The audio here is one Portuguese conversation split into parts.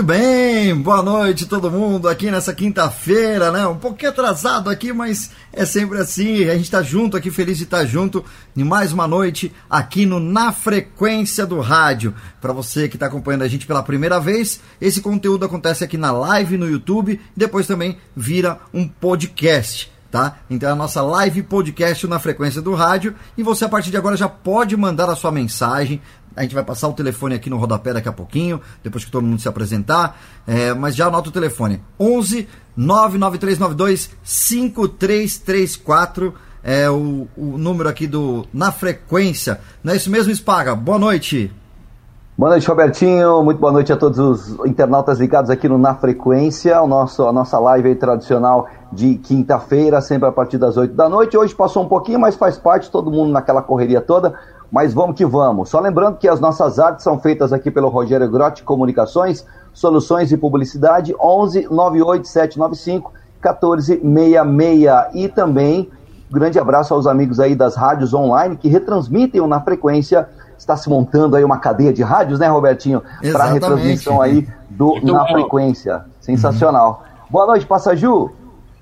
Muito bem, boa noite todo mundo aqui nessa quinta-feira, né? Um pouquinho atrasado aqui, mas é sempre assim. A gente está junto aqui, feliz de estar junto em mais uma noite aqui no Na Frequência do Rádio. Para você que está acompanhando a gente pela primeira vez, esse conteúdo acontece aqui na live no YouTube e depois também vira um podcast tá? Então é a nossa live podcast na frequência do rádio e você a partir de agora já pode mandar a sua mensagem. A gente vai passar o telefone aqui no rodapé daqui a pouquinho, depois que todo mundo se apresentar. É, mas já anota o telefone: 11 99392 5334 é o, o número aqui do Na Frequência. Não é isso mesmo, Spaga? Boa noite. Boa noite, Robertinho. Muito boa noite a todos os internautas ligados aqui no Na Frequência, o nosso, a nossa live tradicional de quinta-feira, sempre a partir das 8 da noite. Hoje passou um pouquinho, mas faz parte, todo mundo naquela correria toda. Mas vamos que vamos. Só lembrando que as nossas artes são feitas aqui pelo Rogério Grotti Comunicações, Soluções e Publicidade, 11 98 795 1466. E também, grande abraço aos amigos aí das rádios online que retransmitem na frequência está se montando aí uma cadeia de rádios, né, Robertinho? Para retransmissão aí do Muito Na bom. Frequência. Sensacional. Uhum. Boa noite, Passaju.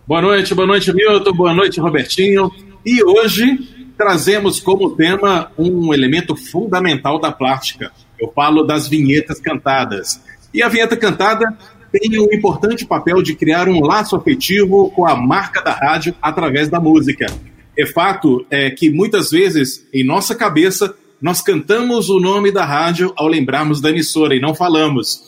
Boa noite, boa noite, Milton. Boa noite, Robertinho. E hoje trazemos como tema um elemento fundamental da plástica. Eu falo das vinhetas cantadas. E a vinheta cantada tem o importante papel de criar um laço afetivo com a marca da rádio através da música. É fato é que muitas vezes em nossa cabeça nós cantamos o nome da rádio ao lembrarmos da emissora e não falamos.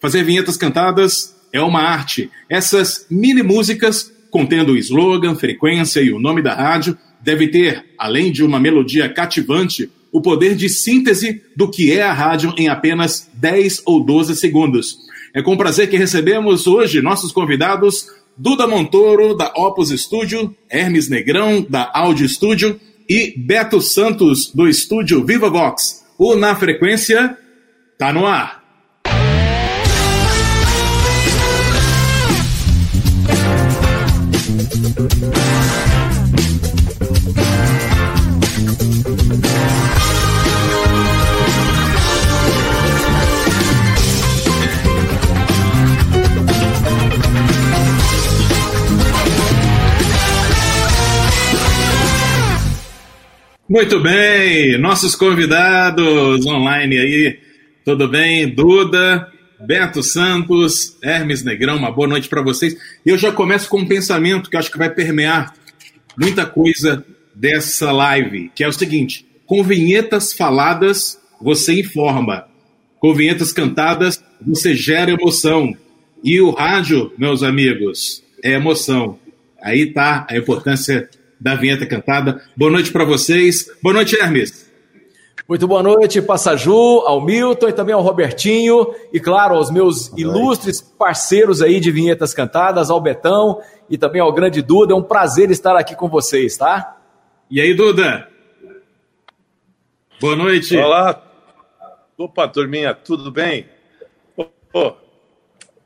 Fazer vinhetas cantadas é uma arte. Essas mini músicas, contendo o slogan, frequência e o nome da rádio, deve ter, além de uma melodia cativante, o poder de síntese do que é a rádio em apenas 10 ou 12 segundos. É com prazer que recebemos hoje nossos convidados Duda Montoro, da Opus Studio, Hermes Negrão, da Audio Studio, e Beto Santos, do estúdio Viva Vox. O Na Frequência tá no ar. Muito bem, nossos convidados online aí, tudo bem? Duda, Beto Santos, Hermes Negrão, uma boa noite para vocês. Eu já começo com um pensamento que acho que vai permear muita coisa dessa live, que é o seguinte: com vinhetas faladas, você informa, com vinhetas cantadas, você gera emoção. E o rádio, meus amigos, é emoção. Aí tá a importância da vinheta cantada. Boa noite para vocês. Boa noite, Hermes. Muito boa noite, Passaju, ao Milton e também ao Robertinho, e claro, aos meus ilustres parceiros aí de vinhetas cantadas, ao Betão e também ao grande Duda. É um prazer estar aqui com vocês, tá? E aí, Duda? Boa noite. Olá. Opa, turminha, tudo bem? Oh,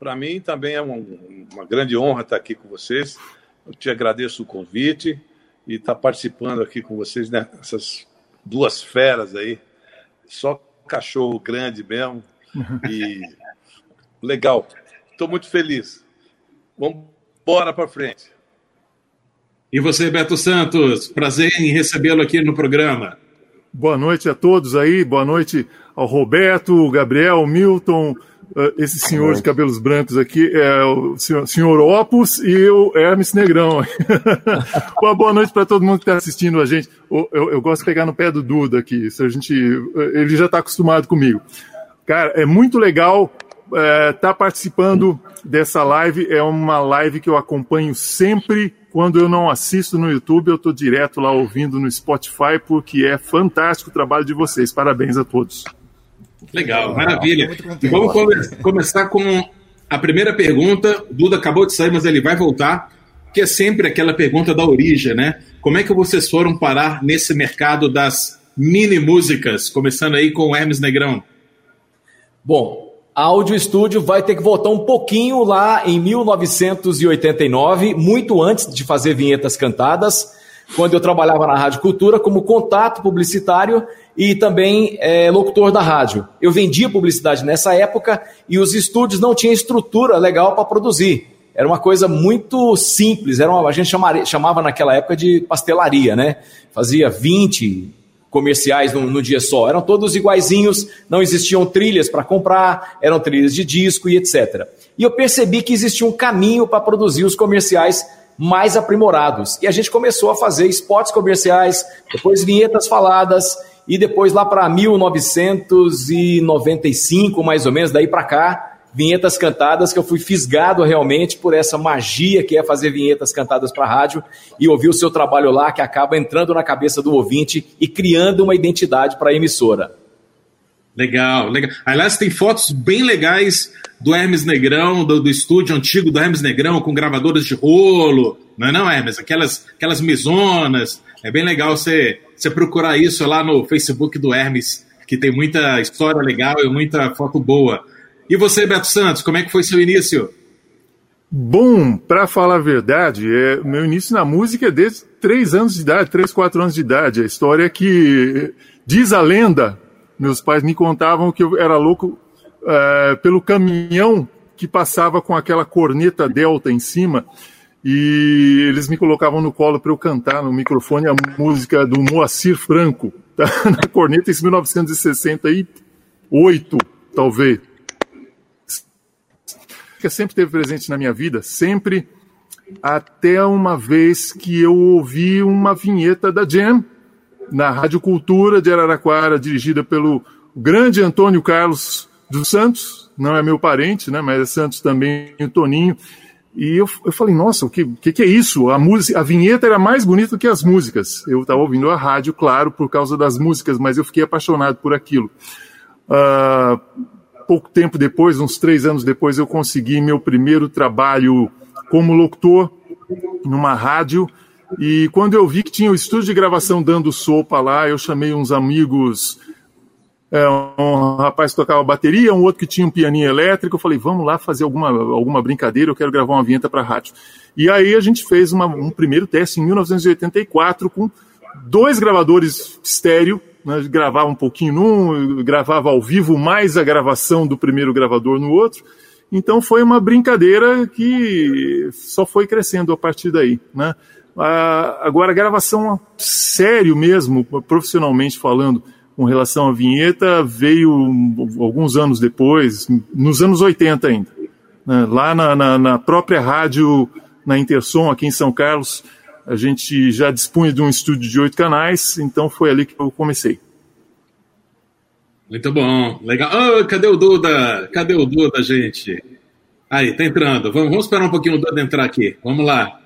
Para mim também é um, uma grande honra estar aqui com vocês. Eu te agradeço o convite e estar tá participando aqui com vocês nessas duas feras aí. Só cachorro grande mesmo. E legal. Estou muito feliz. Vamos embora para frente. E você, Beto Santos, prazer em recebê-lo aqui no programa. Boa noite a todos aí, boa noite ao Roberto, Gabriel, Milton, esse senhor de cabelos brancos aqui é o senhor, senhor Opus e o Hermes Negrão. Uma boa noite para todo mundo que está assistindo a gente. Eu, eu, eu, gosto de pegar no pé do Duda aqui, se a gente, ele já está acostumado comigo. Cara, é muito legal estar é, tá participando dessa live. É uma live que eu acompanho sempre. Quando eu não assisto no YouTube, eu estou direto lá ouvindo no Spotify, porque é fantástico o trabalho de vocês. Parabéns a todos. Legal, maravilha. Vamos come começar com a primeira pergunta. O Duda acabou de sair, mas ele vai voltar, que é sempre aquela pergunta da origem, né? Como é que vocês foram parar nesse mercado das mini músicas? Começando aí com o Hermes Negrão. Bom, a Audio Studio vai ter que voltar um pouquinho lá em 1989, muito antes de fazer vinhetas cantadas, quando eu trabalhava na Rádio Cultura como contato publicitário e também é, locutor da rádio. Eu vendia publicidade nessa época e os estúdios não tinham estrutura legal para produzir. Era uma coisa muito simples, era uma, a gente chamaria, chamava naquela época de pastelaria, né? Fazia 20 comerciais no, no dia só. Eram todos iguaizinhos, não existiam trilhas para comprar, eram trilhas de disco e etc. E eu percebi que existia um caminho para produzir os comerciais mais aprimorados. E a gente começou a fazer spots comerciais, depois vinhetas faladas, e depois lá para 1995, mais ou menos, daí para cá, vinhetas cantadas, que eu fui fisgado realmente por essa magia que é fazer vinhetas cantadas para rádio e ouvir o seu trabalho lá, que acaba entrando na cabeça do ouvinte e criando uma identidade para a emissora. Legal, legal. Aliás, tem fotos bem legais do Hermes Negrão, do, do estúdio antigo do Hermes Negrão, com gravadoras de rolo, não é não, Hermes? Aquelas, aquelas mesonas. É bem legal você, você procurar isso lá no Facebook do Hermes, que tem muita história legal e muita foto boa. E você, Beto Santos, como é que foi seu início? Bom, para falar a verdade, é, meu início na música é desde três anos de idade, três, quatro anos de idade. A história é que, diz a lenda, meus pais me contavam que eu era louco é, pelo caminhão que passava com aquela corneta delta em cima e eles me colocavam no colo para eu cantar no microfone a música do Moacir Franco, tá? na corneta em 1968, talvez que sempre esteve presente na minha vida, sempre, até uma vez que eu ouvi uma vinheta da Jam na Rádio Cultura de Araraquara, dirigida pelo grande Antônio Carlos dos Santos, não é meu parente, né, mas é Santos também, o Toninho. E eu, eu falei, nossa, o que, que, que, é isso? A, música, a vinheta era mais bonita do que as músicas. Eu estava ouvindo a rádio, claro, por causa das músicas, mas eu fiquei apaixonado por aquilo. Uh, pouco tempo depois, uns três anos depois, eu consegui meu primeiro trabalho como locutor numa rádio. E quando eu vi que tinha o estúdio de gravação dando sopa lá, eu chamei uns amigos, é, um rapaz que tocava bateria, um outro que tinha um pianinho elétrico. Eu falei, vamos lá fazer alguma, alguma brincadeira, eu quero gravar uma vinheta para rádio. E aí a gente fez uma, um primeiro teste em 1984 com dois gravadores estéreo né, gravava um pouquinho num, gravava ao vivo mais a gravação do primeiro gravador no outro. Então foi uma brincadeira que só foi crescendo a partir daí. Né? agora, a gravação sério mesmo, profissionalmente falando, com relação à vinheta, veio alguns anos depois, nos anos 80 ainda. Né? Lá na, na, na própria rádio, na Intersom, aqui em São Carlos, a gente já dispunha de um estúdio de oito canais, então foi ali que eu comecei. Muito bom, legal. Oh, cadê o Duda? Cadê o Duda, gente? Aí, tá entrando. Vamos, vamos esperar um pouquinho o Duda entrar aqui. Vamos lá.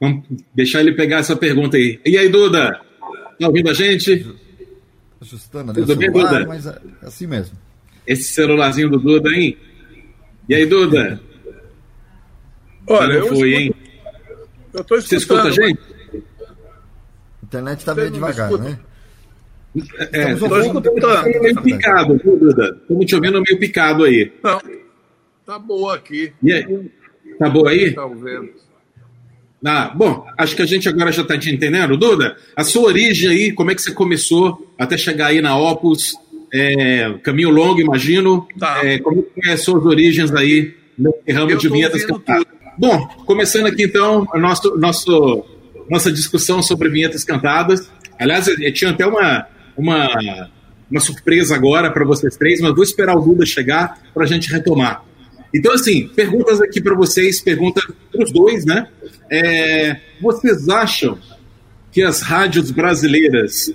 Vamos deixar ele pegar essa pergunta aí. E aí, Duda? Tá ouvindo a gente? Ajustando ali Tudo o celular, bem, Duda? mas é assim mesmo. Esse celularzinho do Duda, hein? E aí, Duda? Olha, eu foi, escuto, hein? Eu tô Você escuta a gente? A internet está meio devagar, né? É, estou escutando. meio picado, viu, Duda? Estamos te ouvindo meio picado aí. Não, tá boa aqui. E aí? Tá boa aí? Tá ouvindo. Ah, bom, acho que a gente agora já está te entendendo. Duda, a sua origem aí, como é que você começou até chegar aí na Opus? É, caminho longo, imagino. Tá. É, como é as suas origens aí no ramo de vinhetas cantadas? Bom, começando aqui então a nosso, nosso, nossa discussão sobre vinhetas cantadas. Aliás, eu tinha até uma, uma, uma surpresa agora para vocês três, mas vou esperar o Duda chegar para a gente retomar. Então, assim, perguntas aqui para vocês, pergunta para os dois, né? É, vocês acham que as rádios brasileiras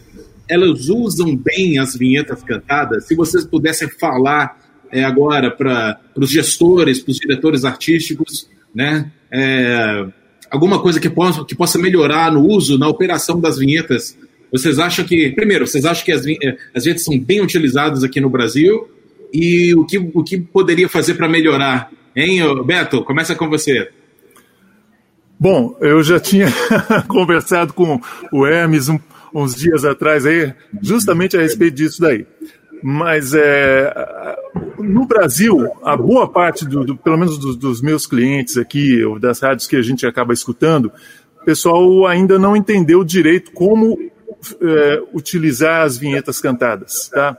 elas usam bem as vinhetas cantadas? Se vocês pudessem falar é, agora para os gestores, para os diretores artísticos, né? É, alguma coisa que possa, que possa melhorar no uso, na operação das vinhetas. Vocês acham que, primeiro, vocês acham que as, é, as vinhetas são bem utilizadas aqui no Brasil? E o que, o que poderia fazer para melhorar? Hein, Beto? Começa com você. Bom, eu já tinha conversado com o Hermes um, uns dias atrás aí, justamente a respeito disso daí. Mas é, no Brasil, a boa parte, do, do pelo menos dos, dos, meus clientes aqui, ou das rádios que a gente acaba escutando, o pessoal ainda não entendeu direito como é, utilizar as vinhetas cantadas, tá?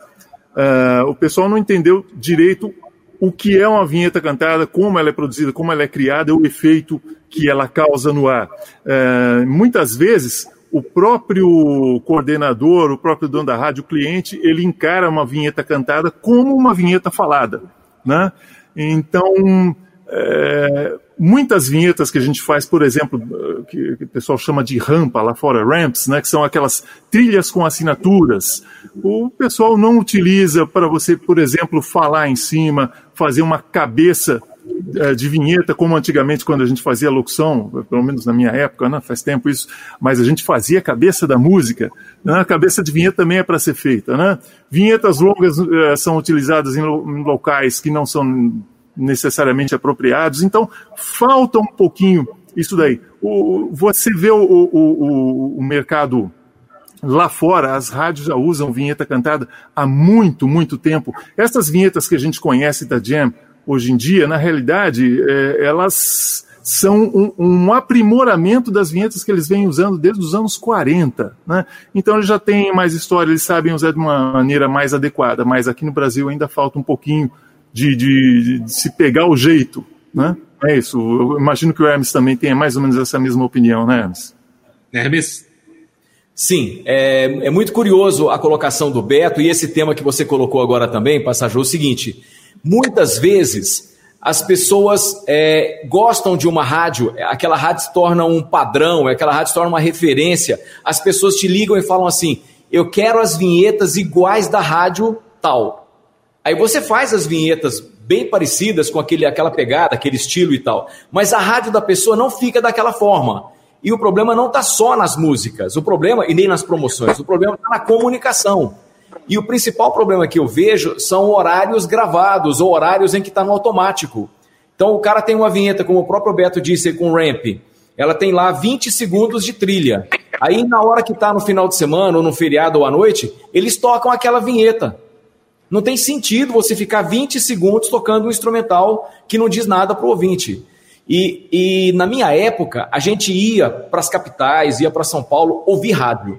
Uh, o pessoal não entendeu direito o que é uma vinheta cantada, como ela é produzida, como ela é criada, o efeito que ela causa no ar. Uh, muitas vezes o próprio coordenador, o próprio dono da rádio, o cliente, ele encara uma vinheta cantada como uma vinheta falada, né? Então, é, muitas vinhetas que a gente faz, por exemplo, que, que, o pessoal chama de rampa lá fora, ramps, né, que são aquelas trilhas com assinaturas, o pessoal não utiliza para você, por exemplo, falar em cima, fazer uma cabeça é, de vinheta, como antigamente quando a gente fazia locução, pelo menos na minha época, né, faz tempo isso, mas a gente fazia a cabeça da música, né, a cabeça de vinheta também é para ser feita. Né? Vinhetas longas é, são utilizadas em locais que não são necessariamente apropriados, então falta um pouquinho isso daí. O, você vê o, o, o, mercado Lá fora, as rádios já usam vinheta cantada há muito, muito tempo. Essas vinhetas que a gente conhece da Jam, hoje em dia, na realidade, é, elas são um, um, aprimoramento das vinhetas que eles vêm usando desde os anos 40. Né? Então eles já têm mais história, eles sabem usar de uma maneira mais adequada, mas aqui no Brasil ainda falta um pouquinho de, de, de se pegar o jeito. Né? É isso. Eu imagino que o Hermes também tenha mais ou menos essa mesma opinião, né, Hermes? Hermes? Sim, é, é muito curioso a colocação do Beto e esse tema que você colocou agora também, Passagem, é o seguinte: Muitas vezes as pessoas é, gostam de uma rádio, aquela rádio se torna um padrão, aquela rádio se torna uma referência. As pessoas te ligam e falam assim: eu quero as vinhetas iguais da rádio tal. Aí você faz as vinhetas bem parecidas com aquele, aquela pegada, aquele estilo e tal, mas a rádio da pessoa não fica daquela forma. E o problema não está só nas músicas, o problema, e nem nas promoções, o problema está na comunicação. E o principal problema que eu vejo são horários gravados ou horários em que está no automático. Então o cara tem uma vinheta, como o próprio Beto disse, com ramp. Ela tem lá 20 segundos de trilha. Aí na hora que está no final de semana, ou no feriado ou à noite, eles tocam aquela vinheta. Não tem sentido você ficar 20 segundos tocando um instrumental que não diz nada para o ouvinte. E, e na minha época, a gente ia para as capitais, ia para São Paulo ouvir rádio.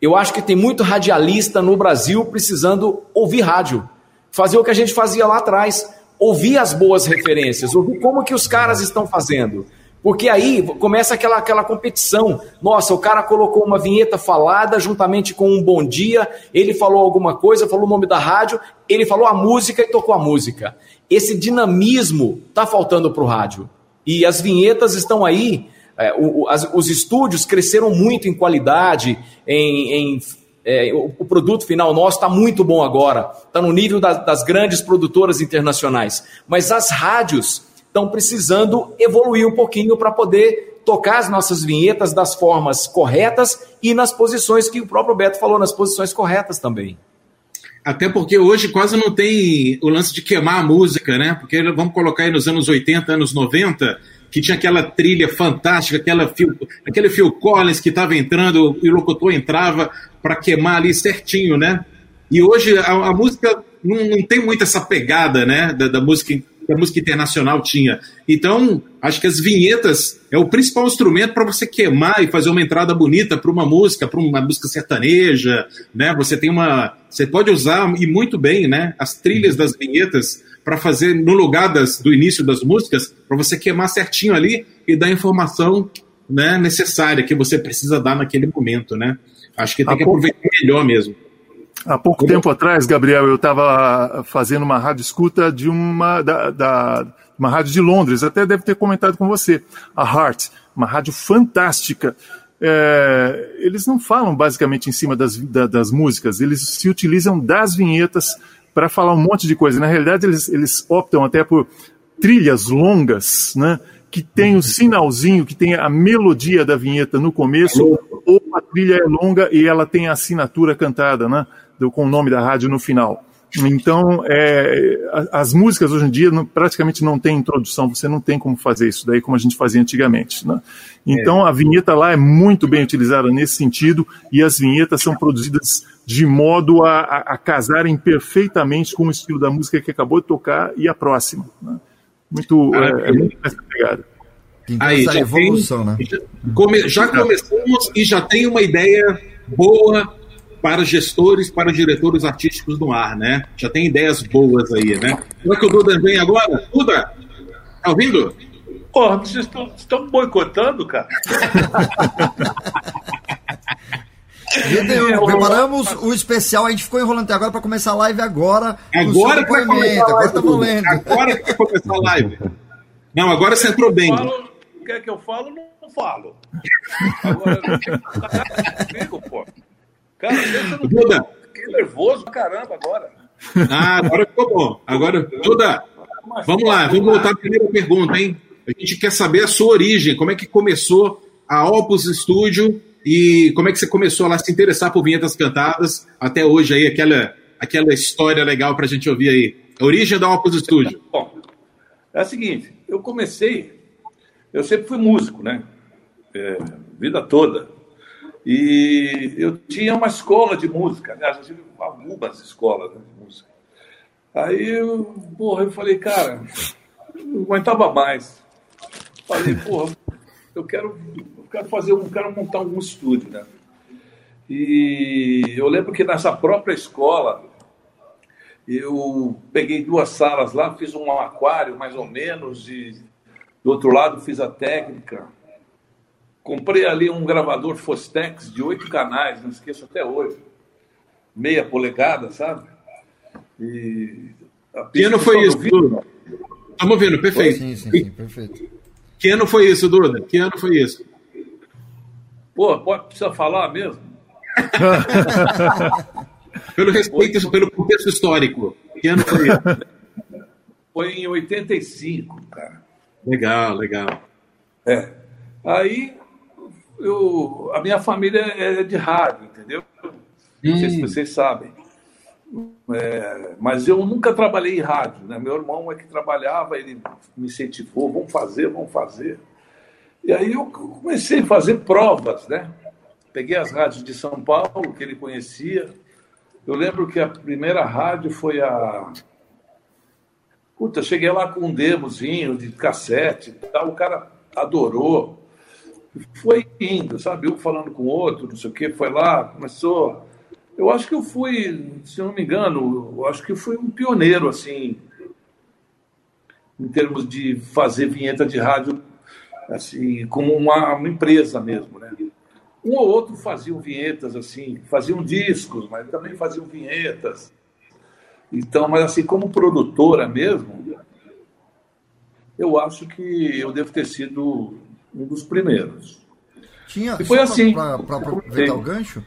Eu acho que tem muito radialista no Brasil precisando ouvir rádio, fazer o que a gente fazia lá atrás, ouvir as boas referências, ouvir como que os caras estão fazendo. Porque aí começa aquela, aquela competição. Nossa, o cara colocou uma vinheta falada juntamente com um bom dia, ele falou alguma coisa, falou o nome da rádio, ele falou a música e tocou a música. Esse dinamismo está faltando para o rádio. E as vinhetas estão aí é, o, as, os estúdios cresceram muito em qualidade, em, em é, o, o, produto final nosso está muito bom agora, está no nível da, das grandes produtoras internacionais. Mas as rádios estão precisando evoluir um pouquinho para poder tocar as nossas vinhetas das formas corretas e nas posições que o próprio Beto falou, nas posições corretas também. Até porque hoje quase não tem o lance de queimar a música, né? Porque vamos colocar aí nos anos 80, anos 90, que tinha aquela trilha fantástica, aquela Phil, aquele Phil Collins que estava entrando e o locutor entrava para queimar ali certinho, né? E hoje a, a música não, não, tem muito essa pegada, né, da, da música que a música internacional tinha. Então, acho que as vinhetas é o principal instrumento para você queimar e fazer uma entrada bonita para uma música, para uma música sertaneja, né? Você tem uma, você pode usar e muito bem, né, as trilhas das vinhetas para fazer no lugar das, do início das músicas, para você queimar certinho ali e dar a informação né, necessária que você precisa dar naquele momento, né? Acho que tem que aproveitar melhor mesmo. Há pouco tempo atrás, Gabriel, eu estava fazendo uma rádio escuta de uma, da, da, uma rádio de Londres, até deve ter comentado com você, a Heart, uma rádio fantástica. É, eles não falam basicamente em cima das, da, das músicas, eles se utilizam das vinhetas para falar um monte de coisa. Na realidade, eles, eles optam até por trilhas longas, né? Que tem o sinalzinho, que tem a melodia da vinheta no começo, ou a trilha é longa e ela tem a assinatura cantada, né? Do, com o nome da rádio no final. Então, é, as músicas hoje em dia não, praticamente não tem introdução, você não tem como fazer isso daí como a gente fazia antigamente. Né? Então, é. a vinheta lá é muito bem utilizada nesse sentido e as vinhetas são produzidas de modo a, a, a casarem perfeitamente com o estilo da música que acabou de tocar e a próxima. Né? Muito, ah, é, é, muito essa pegada. Então, Aí, essa evolução, tem, né? Já, come, já começamos e já tem uma ideia boa para gestores, para diretores artísticos no ar, né? Já tem ideias boas aí, né? Como é que o Duda vem agora? Duda, tá ouvindo? Porra, vocês estão, estão boicotando, cara? Entendeu? Preparamos o especial, a gente ficou enrolando até agora para começar a live agora. Agora que vai começar a live. Agora tá valendo. Agora que vai começar a live. Não, agora você entrou bem. Falo, quer que eu falo? Não falo. Agora, comigo, pô. Cara, eu Duda. fiquei nervoso pra caramba agora. Ah, agora ficou bom. Agora, Duda, vamos lá, vamos voltar à primeira pergunta, hein? A gente quer saber a sua origem, como é que começou a Opus Studio e como é que você começou a lá se interessar por vinhetas cantadas até hoje aí, aquela, aquela história legal pra gente ouvir aí. A origem da Opus Studio. Bom, é o seguinte, eu comecei, eu sempre fui músico, né? É, vida toda. E eu tinha uma escola de música, aliás, eu tive algumas escolas né, de música. Aí, eu, porra, eu falei, cara, não aguentava mais. Falei, porra, eu quero, eu quero fazer um, quero montar um estúdio, né? E eu lembro que nessa própria escola, eu peguei duas salas lá, fiz um aquário mais ou menos, e do outro lado fiz a técnica. Comprei ali um gravador Fostex de oito canais, não esqueço até hoje. Meia polegada, sabe? E que ano foi isso, Duda? Estamos vendo, perfeito. Sim, sim, sim, perfeito. Que ano foi isso, Duda? Que ano foi isso? Pô, pode, precisa falar mesmo? pelo respeito, pelo contexto histórico. Que ano foi isso? Foi em 85, cara. Legal, legal. É. Aí, eu, a minha família é de rádio, entendeu? Não sei se vocês sabem. É, mas eu nunca trabalhei em rádio, né? Meu irmão é que trabalhava, ele me incentivou, vamos fazer, vamos fazer. E aí eu comecei a fazer provas, né? Peguei as rádios de São Paulo, que ele conhecia. Eu lembro que a primeira rádio foi a. Puta, cheguei lá com um demozinho de cassete e tal, o cara adorou. Foi indo, sabe? Um falando com o outro, não sei o quê, foi lá, começou. Eu acho que eu fui, se não me engano, eu acho que eu fui um pioneiro, assim, em termos de fazer vinheta de rádio, assim, como uma, uma empresa mesmo, né? Um ou outro faziam vinhetas, assim, faziam discos, mas também faziam vinhetas. Então, mas assim, como produtora mesmo, eu acho que eu devo ter sido um dos primeiros. Tinha, E foi assim. Para aproveitar o gancho,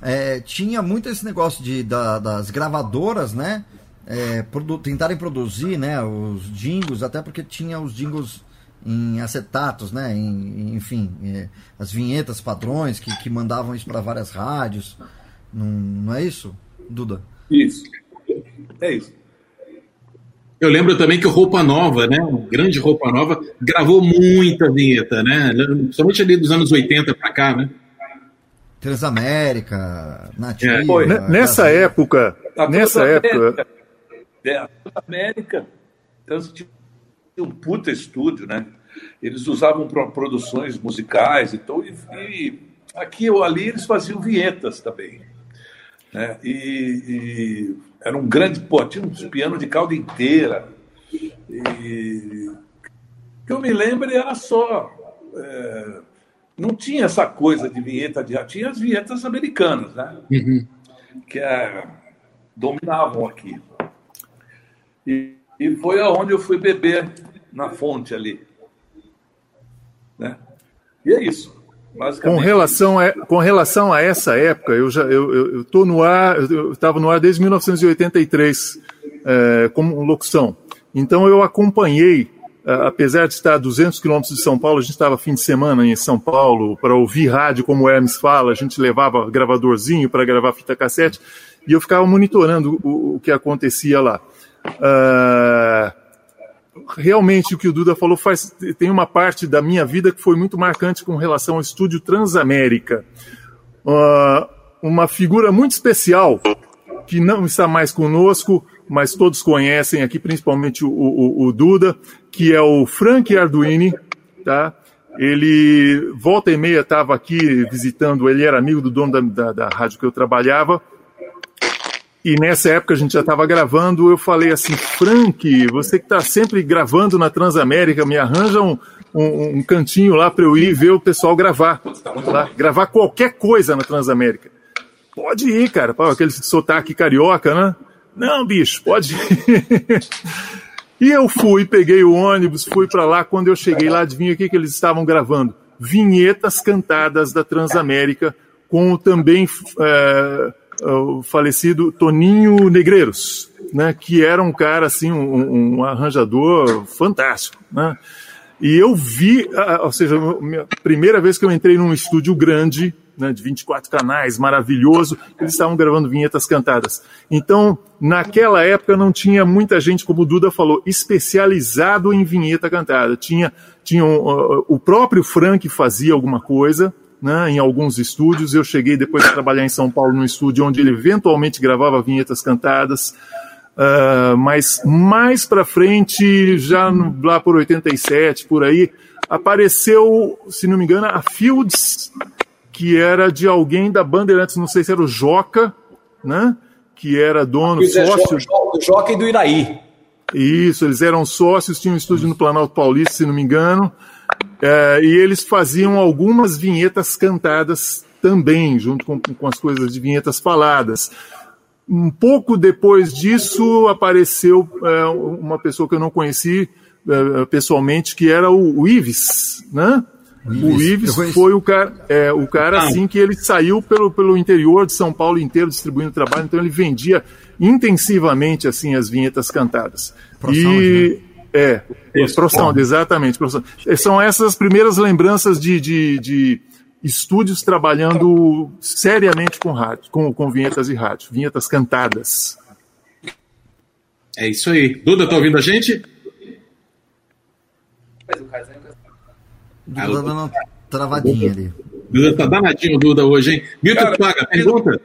é, tinha muito esse negócio de, da- das gravadoras, né? é, produ- tentarem produzir né, os jingles, até porque tinha os jingles em acetatos, né? em- enfim, é, as vinhetas padrões que, que mandavam isso para várias rádios. Não, não é isso, Duda? Isso. É isso. Eu lembro também que o Roupa Nova, né? O grande Roupa Nova, gravou muita vinheta, né? Principalmente ali dos anos 80 para cá, né? Transamérica, Nativa. É, foi. Ne- Nessa Gazeta. época, A nessa Transamérica- época, É, a América então, tinha um puta estúdio, né? Eles usavam para produções musicais então, e, e aqui ou ali eles faziam vinhetas também. Né? E, e era um grande, pô, tinha uns pianos de cauda inteira. E que eu me lembro era só. é, não tinha essa coisa de vinheta de tinha as vinhetas americanas, né? Que é, dominavam aqui. E, e foi aonde eu fui beber na fonte ali. Né? E é isso. Com relação, a, com relação a essa época, eu já eu, eu, eu tô no ar, eu estava no ar desde 1983 é, como locução. Então eu acompanhei, apesar de estar a 200 quilômetros de São Paulo, a gente estava fim de semana em São Paulo para ouvir rádio, como o Hermes fala, a gente levava gravadorzinho para gravar fita cassete e eu ficava monitorando o, o que acontecia lá. Ah, realmente o que o Duda falou faz tem uma parte da minha vida que foi muito marcante com relação ao estúdio Transamérica. Ah, uma figura muito especial que não está mais conosco, mas todos conhecem aqui, principalmente o, o- o Duda, que é o Frank Arduini, tá? ele volta e meia estava aqui visitando, ele era amigo do dono da, da, da rádio que eu trabalhava, e nessa época a gente já estava gravando, eu falei assim, Frank, você que está sempre gravando na Transamérica, me arranja um, um, um cantinho lá para eu ir ver o pessoal gravar, lá, gravar qualquer coisa na Transamérica. Pode ir, cara, Pô, aquele sotaque carioca, né? Não, bicho, pode ir. e eu fui, peguei o ônibus, fui para lá. Quando eu cheguei lá, adivinha o que, que eles estavam gravando? Vinhetas cantadas da Transamérica com também é, o falecido Toninho Negreiros, né, que era um cara assim, um, um arranjador fantástico, né? E eu vi, ou seja, a primeira vez que eu entrei num estúdio grande, né, de 24 canais, maravilhoso, eles estavam gravando vinhetas cantadas. Então, naquela época não tinha muita gente, como o Duda falou, especializado em vinheta cantada. Tinha, tinha uh, o próprio Frank fazia alguma coisa, né, em alguns estúdios. Eu cheguei depois de trabalhar em São Paulo num estúdio onde ele eventualmente gravava vinhetas cantadas. Uh, mas mais para frente, já no, lá por 87, por aí, apareceu, se não me engano, a Fields, que era de alguém da Bandeirantes, não sei se era o Joca, né? Que era dono, sócio. do Joca e do Iraí. Isso, eles eram sócios, tinham um estúdio no Planalto Paulista, se não me engano, é, e eles faziam algumas vinhetas cantadas também, junto com, com as coisas de vinhetas faladas. Um pouco depois disso apareceu é, uma pessoa que eu não conheci é, pessoalmente, que era o, o Ives, né? O Ives, foi o cara, é, o cara assim que ele saiu pelo, pelo interior de São Paulo inteiro distribuindo trabalho, então ele vendia intensivamente assim as vinhetas cantadas. e né? É, Isso, ProSound, exatamente. ProSound. São essas as primeiras lembranças de, de, de estúdios trabalhando seriamente com rádio, com, com vinhetas e rádio, vinhetas cantadas. É isso aí. Duda, tá ouvindo a gente? Duda dando uma travadinha ali. Duda tá danadinho, Duda, hoje, hein? Milton Paga, pergunta.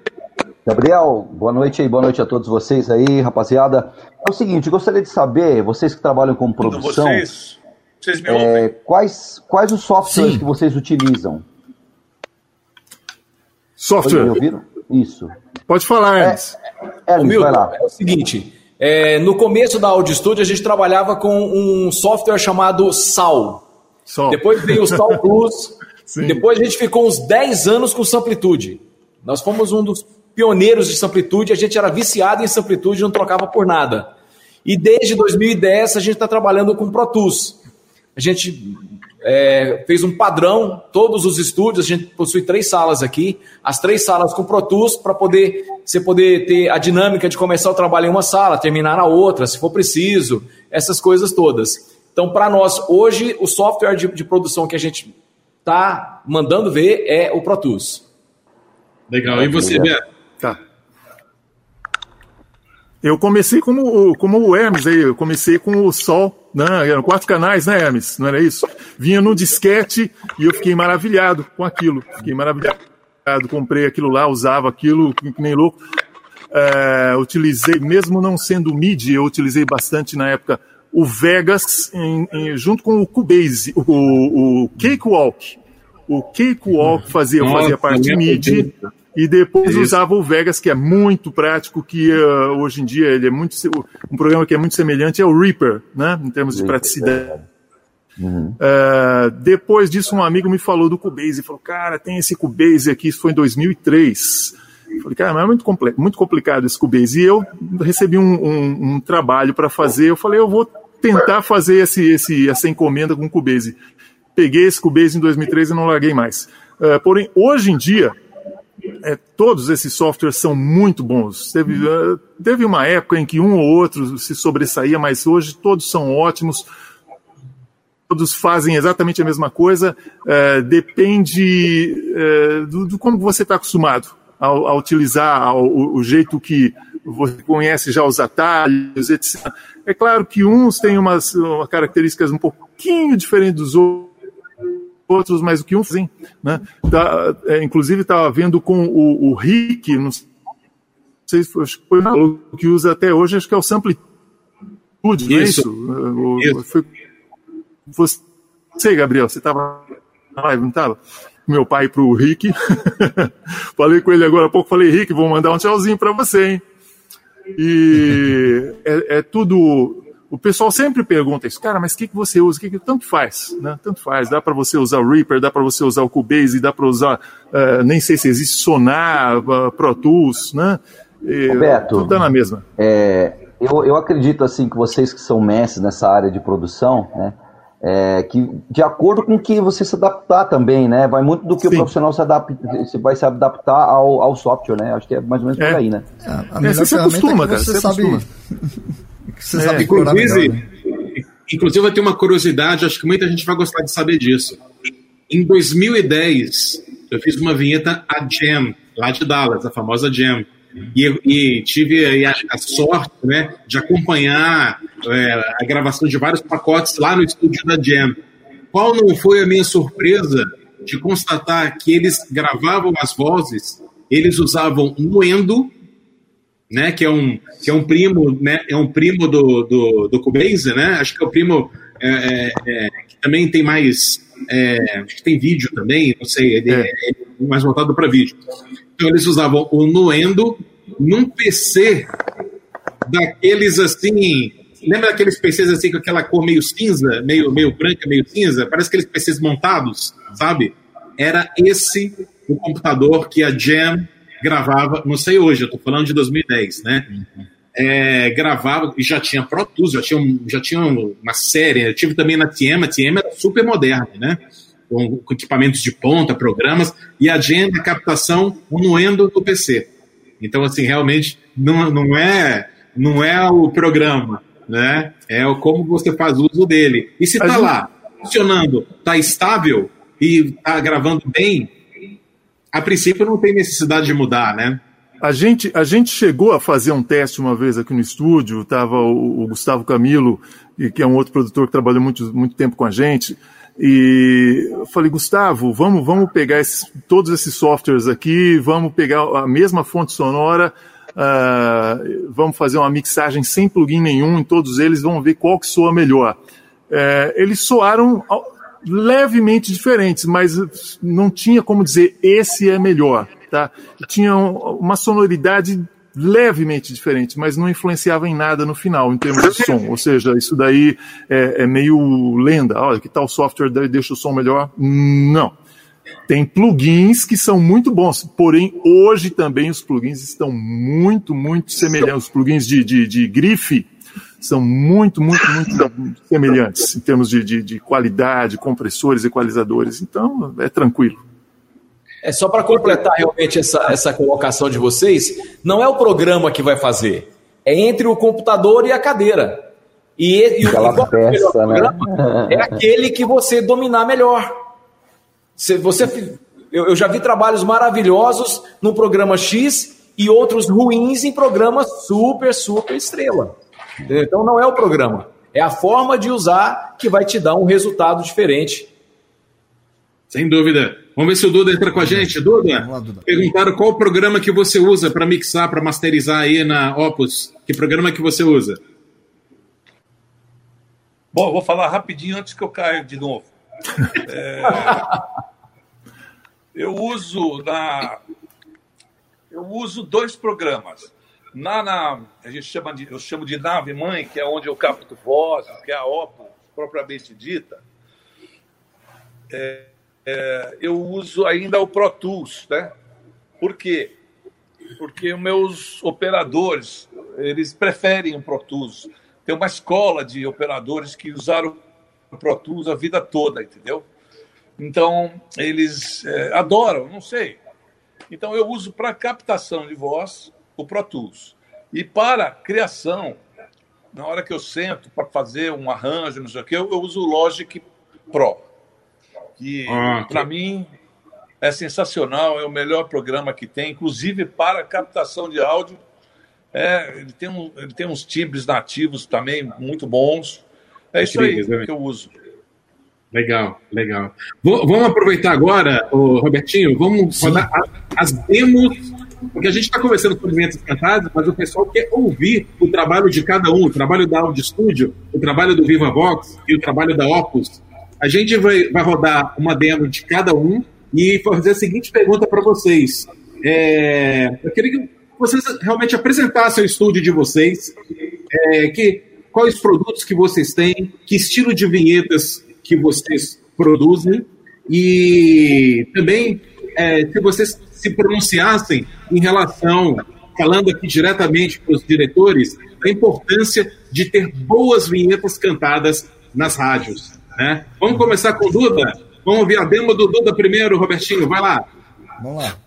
Gabriel, boa noite aí, boa noite a todos vocês aí, rapaziada. É o seguinte, gostaria de saber, vocês que trabalham com produção, vocês, vocês me é, quais, quais os softwares Sim. que vocês utilizam? Software. Me ouviram? Isso. Pode falar, Ernst. É, é, Milton, é o seguinte, é, no começo da Audio Studio a gente trabalhava com um software chamado SAL. Sol. Depois veio o SAL Plus. depois a gente ficou uns 10 anos com Samplitude. Nós fomos um dos pioneiros de Samplitude, a gente era viciado em Samplitude, não trocava por nada. E desde 2010 a gente está trabalhando com Pro Tools. A gente é, fez um padrão, todos os estúdios, a gente possui três salas aqui, as três salas com Pro Tools, para poder você poder ter a dinâmica de começar o trabalho em uma sala, terminar na outra, se for preciso, essas coisas todas. Então, para nós, hoje, o software de, de produção que a gente está mandando ver é o Pro Tools. Legal. E você, Beto? Tá. Eu comecei como, como o Hermes aí, eu comecei com o Sol, né? Eram quatro canais, né, Hermes? Não era isso? Vinha no disquete e eu fiquei maravilhado com aquilo. Fiquei maravilhado. Comprei aquilo lá, usava aquilo que nem louco. É, utilizei, mesmo não sendo MIDI, eu utilizei bastante na época o Vegas em, em, junto com o Cubase, o, o Cakewalk. O Cakewalk fazia, fazia parte MIDI e depois Isso. usava o Vegas, que é muito prático, que uh, hoje em dia ele é muito um programa que é muito semelhante é o Reaper, né, em termos de praticidade. Uhum. Uh, depois disso, um amigo me falou do Cubase, falou, cara, tem esse Cubase aqui, isso foi em 2003. Eu falei, cara, mas é muito, compl muito complicado esse Cubase. E eu recebi um, um, um trabalho para fazer, eu falei, eu vou tentar fazer esse, esse, essa encomenda com o Cubase. Peguei esse Cubase em 2003 e não larguei mais. Uh, porém, hoje em dia, é, todos esses softwares são muito bons. Teve, uh, teve uma época em que um ou outro se sobressaía, mas hoje todos são ótimos. Todos fazem exatamente a mesma coisa. Uh, depende uh, do, do, como você está acostumado a, a utilizar o, jeito que você conhece já os atalhos, etc. É claro que uns têm umas, umas características um pouquinho diferentes dos outros outros, mas o que um fazem. Né? Tá, é, inclusive, estava vendo com o, o Rick, não sei se foi, o que usa até hoje, acho que é o Samplitude, não é isso? O, isso. Foi, você, Gabriel, você estava live, não estava? Meu pai pro Rick. falei com ele agora há pouco, falei, Rick, vou mandar um tchauzinho para você, hein? E é, é, tudo. O pessoal sempre pergunta isso, cara, mas o que, que você usa? O que, que tanto faz, né? Tanto faz. Dá para você usar o Reaper, dá para você usar o Cubase, dá para usar, uh, nem sei se existe Sonar, uh, Pro Tools, né? E, Roberto, tudo dá na mesma. É, eu, eu acredito assim que vocês que são mestres nessa área de produção, né? É, que de acordo com que você se adaptar também, né? Vai muito do que Sim. o profissional se adapta, se vai se adaptar ao, ao software, né? Acho que é mais ou menos é. por aí, né? É, a é, você acostuma, é cara. Você, você sabe, você sabe é. inclusive, melhor, né? inclusive vai ter uma curiosidade, acho que muita gente vai gostar de saber disso. Em 2010, eu fiz uma vinheta a Jam, lá de Dallas, a famosa Jam. E, e tive a, a, sorte né, de acompanhar é, a gravação de vários pacotes lá no estúdio da Jam. Qual não foi a minha surpresa de constatar que eles gravavam as vozes, eles usavam Nuendo, né, que é um que é um primo, né, é um primo do do, do Cubase, né? Acho que é o primo é, é, é que também tem mais é, acho que tem vídeo também, não sei, ele é, é mais voltado para vídeo. Então eles usavam o Nuendo num PC daqueles assim. Lembra daqueles PCs assim com aquela cor meio cinza, meio, meio branca, meio cinza? Parece aqueles PCs montados, sabe? Era esse o computador que a Jam gravava, não sei hoje, eu tô falando de 2010, né? É, gravava e já tinha Pro Tools, já tinha, já tinha uma série. Eu tive também na TM, a TM era super moderna, né? Com, com equipamentos de ponta, programas, e a Jam, a captação, o Nuendo do PC. Então, assim, realmente não, não, é, não é o programa, né? É o como você faz uso dele. E se está lá funcionando, está estável e está gravando bem, a princípio não tem necessidade de mudar, né? A gente, a gente chegou a fazer um teste uma vez aqui no estúdio, estava o, o, Gustavo Camilo, que é um outro produtor que trabalhou muito, muito tempo com a gente, e eu falei, Gustavo, vamos, vamos pegar esses, todos esses softwares aqui, vamos pegar a mesma fonte sonora, uh, vamos fazer uma mixagem sem plugin nenhum em todos eles, vamos ver qual que soa melhor. Uh, eles soaram levemente diferentes, mas não tinha como dizer esse é melhor, tá? Tinha uma sonoridade levemente diferente, mas não influenciava em nada no final, em termos de som. Ou seja, isso daí é, é meio lenda. Olha, que tal software deixa o som melhor? Não. Tem plugins que são muito bons, porém, hoje também os plugins estão muito, muito semelhantes. Os plugins de, de, de grife são muito, muito, muito semelhantes em termos de, de, de qualidade, compressores, equalizadores. Então, é tranquilo. É só para completar realmente essa, essa colocação de vocês, não é o programa que vai fazer, é entre o computador e a cadeira. E, e o peça, né? é aquele que você dominar melhor. Se você, eu, eu já vi trabalhos maravilhosos no programa X e outros ruins em programas super, super estrela. Então não é o programa, é a forma de usar que vai te dar um resultado diferente. Sem dúvida. Vamos ver se o Duda entra com a gente. Duda, lá, Duda. perguntaram qual o programa que você usa para mixar, para masterizar aí na Opus. Que programa que você usa? Bom, vou falar rapidinho antes que eu caia de novo. É, eu uso na, eu uso dois programas. Na, na, a gente chama de, eu chamo de nave mãe, que é onde eu capto vozes, que é a Opus propriamente dita. É, é, eu uso ainda o Pro Tools, né? Por quê? Porque meus operadores, eles preferem o Pro Tools. Tem uma escola de operadores que usaram o Pro Tools a vida toda, entendeu? Então, eles é, adoram, não sei. Então, eu uso para captação de voz o Pro Tools. E para criação, na hora que eu sento para fazer um arranjo, não sei o que, eu, eu uso o Logic Pro que ah, para mim é sensacional, é o melhor programa que tem, inclusive para captação de áudio. É, ele, tem um, ele tem uns timbres nativos também muito bons. É isso aí que eu uso. Legal, legal. vamos aproveitar agora, o Robertinho, vamos falar as demos, porque a gente está conversando sobre eventos cantadas, mas o pessoal quer ouvir o trabalho de cada um, o trabalho da Audio Studio, o trabalho do Viva Vox e o trabalho da Opus A gente vai, vai rodar uma demo de cada um e fazer a seguinte pergunta para vocês. É, eu queria que vocês realmente apresentassem o estúdio de vocês, é, que, quais produtos que vocês têm, que estilo de vinhetas que vocês produzem e também é, se vocês se pronunciassem em relação, falando aqui diretamente para os diretores, a importância de ter boas vinhetas cantadas nas rádios. Né? Vamos começar com o Duda? Vamos ouvir a demo do Duda primeiro, Robertinho, vai lá. Vamos lá.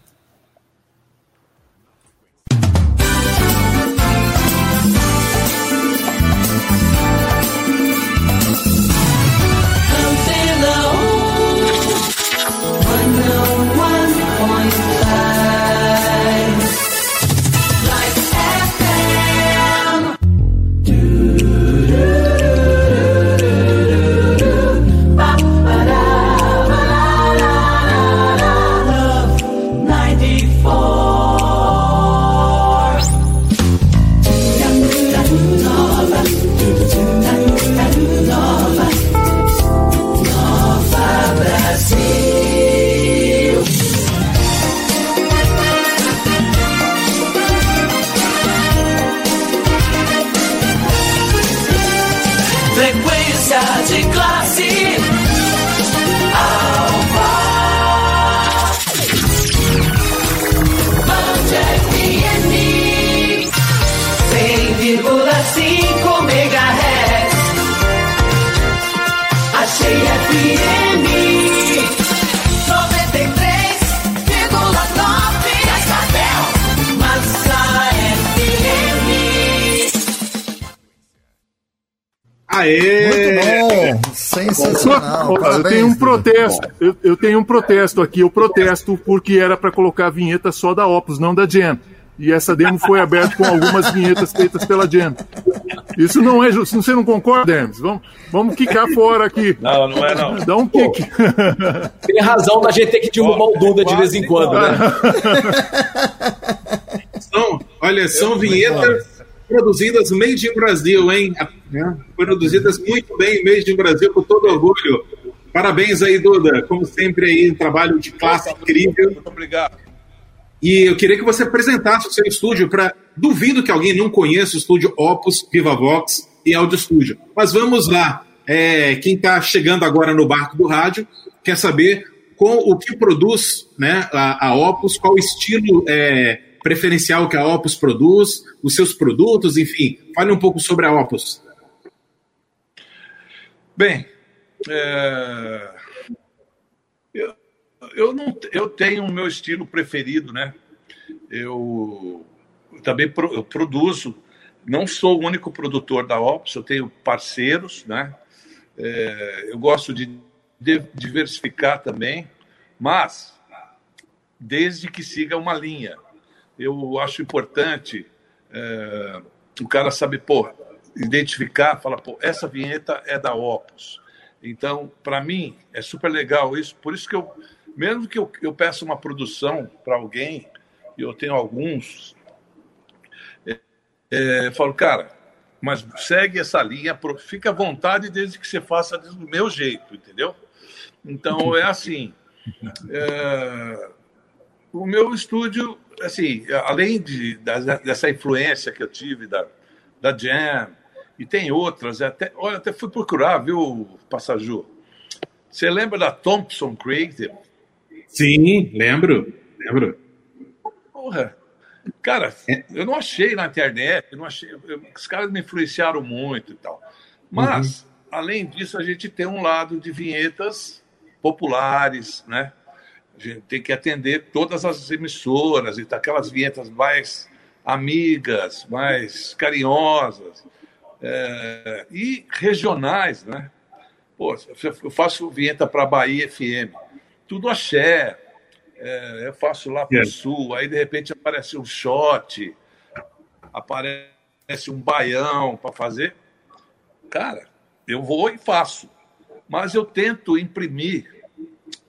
Aê! Muito bom! Sensacional! Parabéns, eu tenho um protesto. Eu, eu, tenho um protesto aqui. Eu protesto porque era para colocar a vinheta só da Opus, não da Jam. E essa demo foi aberta com algumas vinhetas feitas pela Jam. Isso não é justo. Você não concorda, Hermes? Vamos, vamos quicar fora aqui. Não, não é não. Dá um kick. Tem razão da gente ter que derrubar o Duda de vez em quando, né? São, olha, são vinhetas produzidas made in Brasil, hein? Né? Produzidas muito bem, made in Brasil, com todo orgulho. Parabéns aí, Duda. Como sempre aí, um trabalho de classe incrível. Muito obrigado. E eu queria que você apresentasse o seu estúdio para. Duvido que alguém não conheça o estúdio Opus, Viva Vox e Audio Studio. Mas vamos lá. É, quem está chegando agora no barco do rádio quer saber com o que produz né, a, a Opus, qual estilo é, preferencial que a Opus produz, os seus produtos, enfim. Fale um pouco sobre a Opus. Bem, é... eu, eu, não, eu tenho o meu estilo preferido, né? Eu também pro, eu produzo, não sou o único produtor da Opus, eu tenho parceiros, né? É, eu gosto de, de diversificar também, mas desde que siga uma linha eu acho importante é, o cara saber, pô, identificar, falar, pô, essa vinheta é da Opus. Então, para mim, é super legal isso. Por isso que eu, mesmo que eu, eu peça uma produção para alguém, e eu tenho alguns, é, é, falo, cara, mas segue essa linha, fica à vontade desde que você faça do meu jeito, entendeu? Então, é assim. É, o meu estúdio assim, além de, dessa influência que eu tive da, da Jam, e tem outras, até, olha, até fui procurar, viu, Passaju? Você lembra da Thompson Creative? Sim, lembro, lembro. Porra, cara, é. eu não achei na internet, não achei, eu, os caras me influenciaram muito e tal. Mas, uhum. além disso, a gente tem um lado de vinhetas populares, né? Gente tem que atender todas as emissoras e tá aquelas vinhetas mais amigas, mais carinhosas é, e regionais, né? Pô, eu faço vinheta para Bahia FM, tudo axé. É, eu faço lá para o sul, aí de repente aparece um shot, aparece um baião para fazer. Cara, eu vou e faço. Mas eu tento imprimir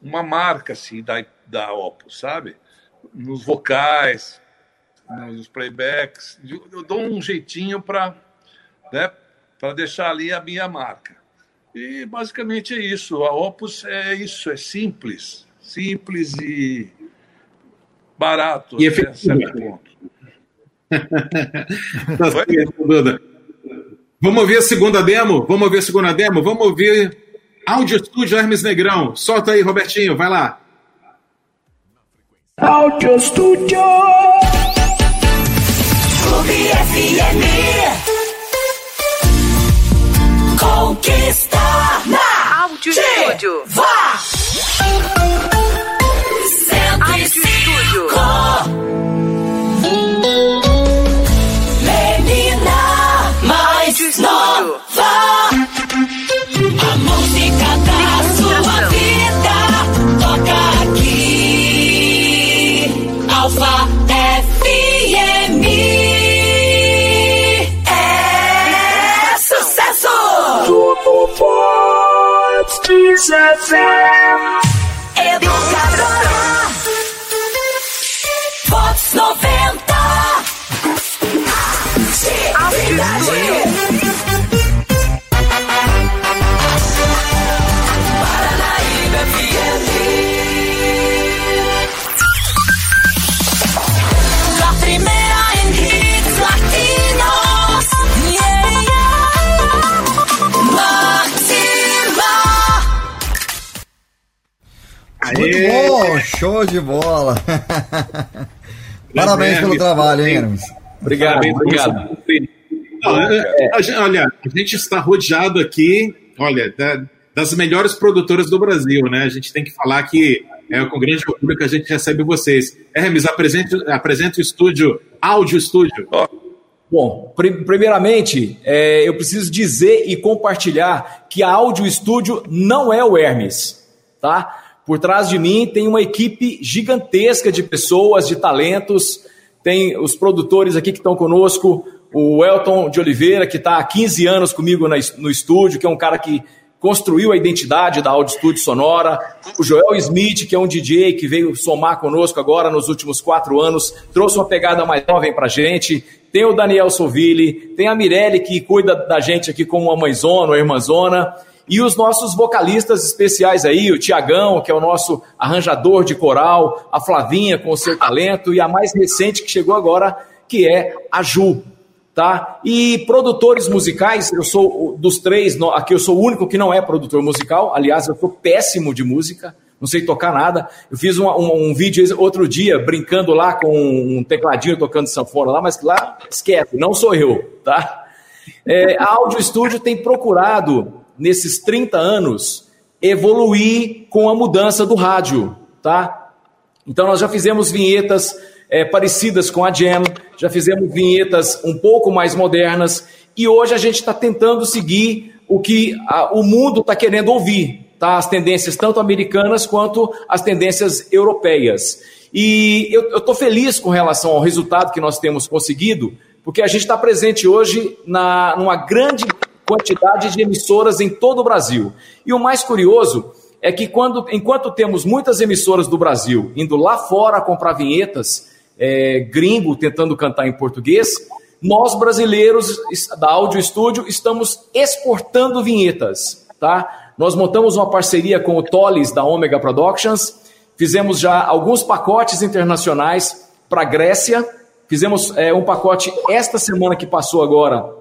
uma marca assim da, da Opus, sabe? Nos vocais, nos playbacks, eu dou um jeitinho para né, para deixar ali a minha marca. E basicamente é isso. A Opus é isso, é simples. Simples e barato. E efetivo. tá certo, Duda. Vamos ouvir a segunda demo? Vamos ouvir a segunda demo? Vamos ouvir Áudio Estúdio Hermes Negrão. Solta aí, Robertinho, vai lá. Áudio Estúdio. Clube FM. Conquista na Áudio Estúdio. Vá! Áudio Estúdio. Educadora. Vox 90. Atividade. Muito bom, show de bola. Parabéns pelo trabalho, hein, Hermes? Obrigado, obrigado. olha, a gente está rodeado aqui, olha, das melhores produtoras do Brasil, né? A gente tem que falar que é com grande orgulho que a gente recebe vocês. Hermes, apresente, apresente o estúdio, áudio estúdio. Bom, primeiramente, é, eu preciso dizer e compartilhar que a Áudio Estúdio não é o Hermes, tá? Por trás de mim tem uma equipe gigantesca de pessoas, de talentos. Tem os produtores aqui que estão conosco, o Elton de Oliveira, que está há 15 anos comigo no estúdio, que é um cara que construiu a identidade da Audio Studio Sonora. O Joel Smith, que é um DJ que veio somar conosco agora nos últimos quatro anos, trouxe uma pegada mais jovem para gente. Tem o Daniel Soville, tem a Mirelle, que cuida da gente aqui como uma mãezona ou irmãzona. E os nossos vocalistas especiais aí, o Tiagão, que é o nosso arranjador de coral, a Flavinha com o seu talento, e a mais recente que chegou agora, que é a Ju. Tá? E produtores musicais, eu sou dos três, aqui eu sou o único que não é produtor musical, aliás, eu sou péssimo de música, não sei tocar nada. Eu fiz um, um, um, vídeo outro dia brincando lá com um tecladinho tocando sanfona lá, mas lá esquece, não sou eu, tá? É, a Audio Studio tem procurado nesses 30 anos, evoluir com a mudança do rádio, tá? Então nós já fizemos vinhetas é, parecidas com a Jam, já fizemos vinhetas um pouco mais modernas e hoje a gente está tentando seguir o que a, o mundo está querendo ouvir, tá? As tendências tanto americanas quanto as tendências europeias. E eu estou feliz com relação ao resultado que nós temos conseguido, porque a gente está presente hoje na, numa grande quantidade de emissoras em todo o Brasil. E o mais curioso é que quando, enquanto temos muitas emissoras do Brasil indo lá fora comprar vinhetas, é, gringo tentando cantar em português, nós brasileiros da Áudio Estúdio estamos exportando vinhetas, tá? Nós montamos uma parceria com o Tolis da Omega Productions, fizemos já alguns pacotes internacionais para a Grécia, fizemos é, um pacote esta semana que passou agora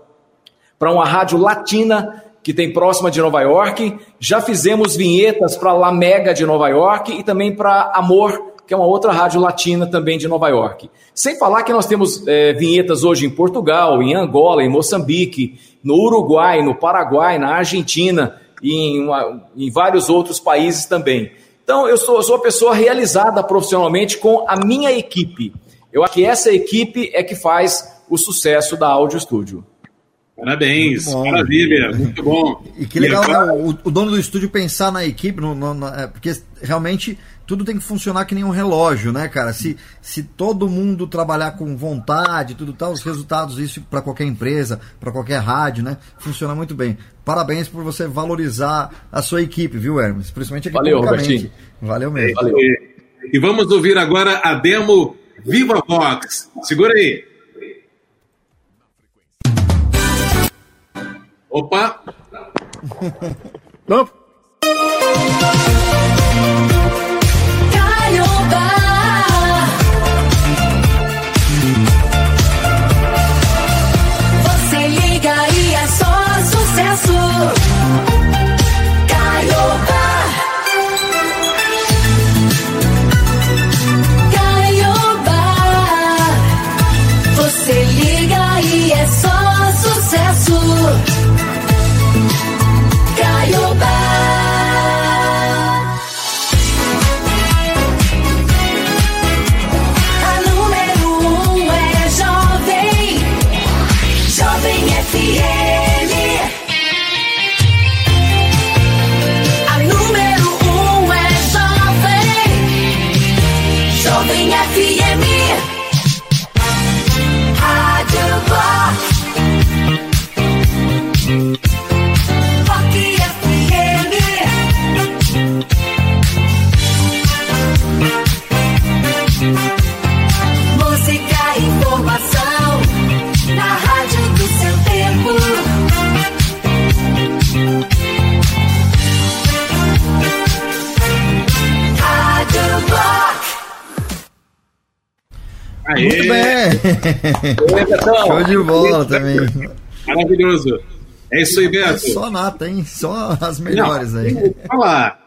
para uma rádio latina que tem próxima de Nova York. Já fizemos vinhetas para La Mega de Nova York e também para Amor, que é uma outra rádio latina também de Nova York. Sem falar que nós temos é, vinhetas hoje em Portugal, em Angola, em Moçambique, no Uruguai, no Paraguai, na Argentina e em, uma, em vários outros países também. Então, eu sou, eu sou uma pessoa realizada profissionalmente com a minha equipe. Eu acho que essa equipe é que faz o sucesso da Áudio Studio. Parabéns, maravilha, muito bom. E que legal né, o, o, dono do estúdio pensar na equipe, no, no, no, é, porque realmente tudo tem que funcionar que nem um relógio, né, cara? Se, se todo mundo trabalhar com vontade, tudo tal, os resultados, isso para qualquer empresa, para qualquer rádio, né, funciona muito bem. Parabéns por você valorizar a sua equipe, viu, Hermes? Principalmente aqui Valeu, Robertinho. Valeu mesmo. Valeu. E vamos ouvir agora a demo Viva Vox. Segura aí. Opa! Não? Aê, Muito bem. Show de bola também. maravilhoso. É isso aí, Beto. Só nata, hein? Só as melhores aí. Olha lá.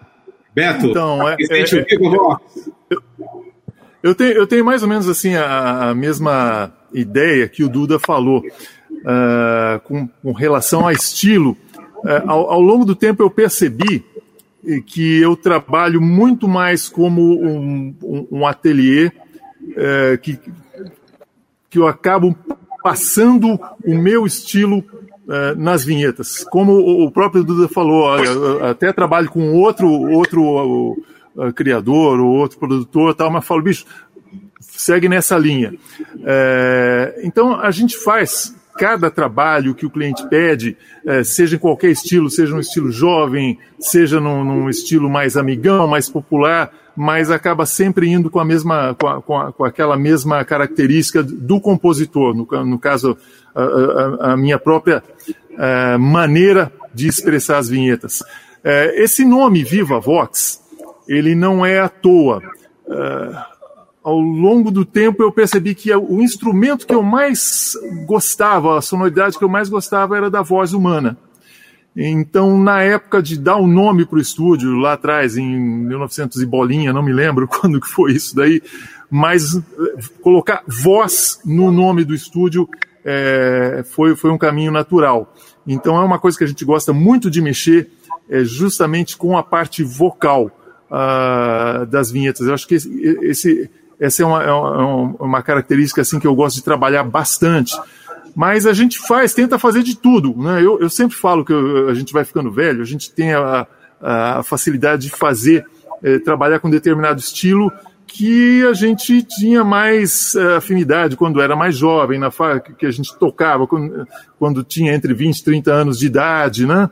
Beto, Então, é- é- Vivo Vox. Eu tenho, eu tenho mais ou menos assim a, a mesma ideia que o Duda falou ah, com, com relação a estilo. Ah, ao, ao longo do tempo eu percebi eh, que eu trabalho muito mais como um, um, um ateliê eh, que, que eu acabo passando o meu estilo eh, nas vinhetas. Como o próprio Duda falou, até trabalho com outro outro criador ou outro produtor, tal, mas falo, bicho, segue nessa linha. Eh, então a gente faz cada trabalho que o cliente pede, eh, seja em qualquer estilo, seja um estilo jovem, seja num, num estilo mais amigão, mais popular, mas acaba sempre indo com a mesma, com, a- com a- com aquela mesma característica do compositor, no, no caso, a, a- minha própria eh, maneira de expressar as vinhetas. Eh, esse nome Viva Vox, ele não é à toa. Eh, ao longo do tempo eu percebi que o instrumento que eu mais gostava, a sonoridade que eu mais gostava era da voz humana. Então, na época de dar o um nome para o estúdio, lá atrás, em 1900 e bolinha, não me lembro quando que foi isso daí, mas eh, colocar voz no nome do estúdio eh, foi, foi um caminho natural. Então, é uma coisa que a gente gosta muito de mexer, é justamente com a parte vocal ah, das vinhetas. Eu acho que esse, esse- essa é uma, é uma- uma característica assim que eu gosto de trabalhar bastante. Mas a gente faz, tenta fazer de tudo. Né? Eu, eu sempre falo que a gente vai ficando velho, a gente tem a, a facilidade de fazer, eh, trabalhar com determinado estilo que a gente tinha mais eh, afinidade quando era mais jovem, na fa que a gente tocava, quando, quando tinha entre 20 e 30 anos de idade, né?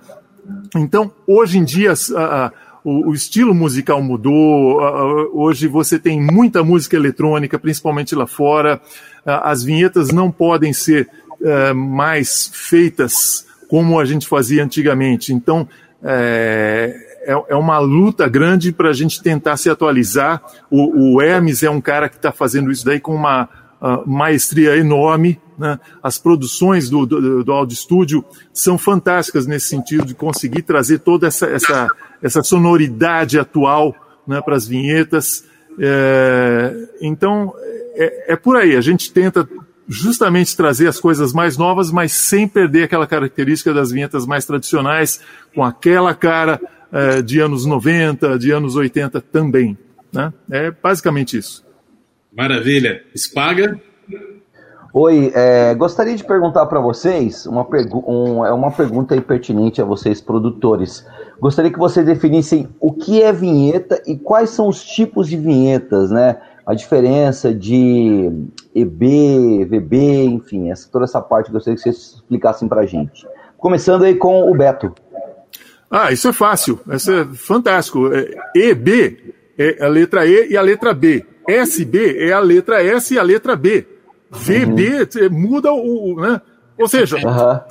Então, hoje em dia, a- a- o, o estilo musical mudou. a- hoje você tem muita música eletrônica, principalmente lá fora. As vinhetas não podem ser eh, mais feitas como a gente fazia antigamente. Então, é, é- é uma luta grande para a gente tentar se atualizar. O, o Hermes é um cara que está fazendo isso daí com uma ah, maestria enorme. né? As produções do, do, do Audio Studio são fantásticas nesse sentido de conseguir trazer toda essa, essa, essa sonoridade atual né, para as vinhetas. É, então, é, é por aí. A gente tenta justamente trazer as coisas mais novas, mas sem perder aquela característica das vinhetas mais tradicionais, com aquela cara eh, de anos 90, de anos 80 também. Né? É basicamente isso. Maravilha. Espaga? Oi, é, gostaria de perguntar para vocês uma, pergu um, é uma pergunta aí pertinente a vocês, produtores. Gostaria que vocês definissem o que é vinheta e quais são os tipos de vinhetas, né? A diferença de EB, VB, enfim, essa, toda essa parte gostaria que vocês explicassem para a gente. Começando aí com o Beto. Ah, isso é fácil, isso é fantástico. É, EB é a letra E e a letra B. SB é a letra S e a letra B. VB é, muda o. o- Né? Ou seja, Aham.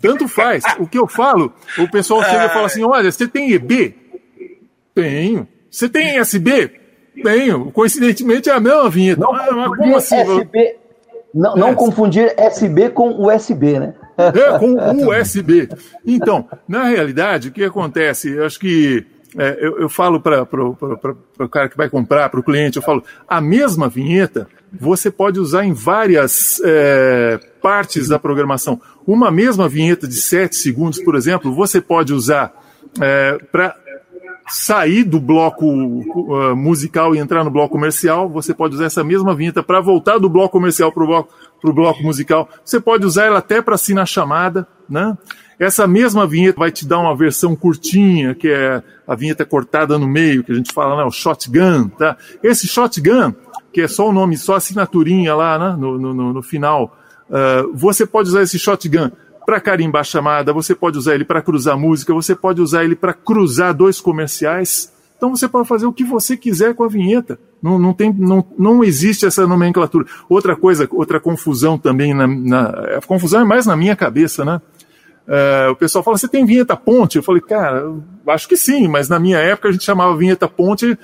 tanto faz. O que eu falo, o pessoal chega e fala assim: olha, você tem EB? Tenho. Você tem SB? Tenho. Coincidentemente é a mesma vinheta. Não Ah, como assim? SB, não, não É. confundir SB com USB, né? É, com USB. Então, na realidade, o que acontece? Eu acho que é, eu, eu falo para o cara que vai comprar, para o cliente, eu falo, a mesma vinheta você pode usar em várias é, partes da programação. Uma mesma vinheta de 7 segundos, por exemplo, você pode usar para sair do bloco uh, musical e entrar no bloco comercial, você pode usar essa mesma vinheta para voltar do bloco comercial para o bloco, bloco musical. Você pode usar ela até para assinar chamada, né? Essa mesma vinheta vai te dar uma versão curtinha, que é a vinheta cortada no meio, que a gente fala, né, o shotgun, tá? Esse shotgun, que é só o nome, só a assinaturinha lá, né, no, no, no final, uh, você pode usar esse shotgun para carimbar chamada, você pode usar ele para cruzar música, você pode usar ele para cruzar dois comerciais. Então você pode fazer o que você quiser com a vinheta. Não, não, tem, não, não existe essa nomenclatura. Outra coisa, outra confusão também, na, na, a confusão é mais na minha cabeça, né? Uh, o pessoal fala, você tem vinheta ponte? Eu falei, cara, acho que sim, mas na minha época a gente chamava vinheta ponte,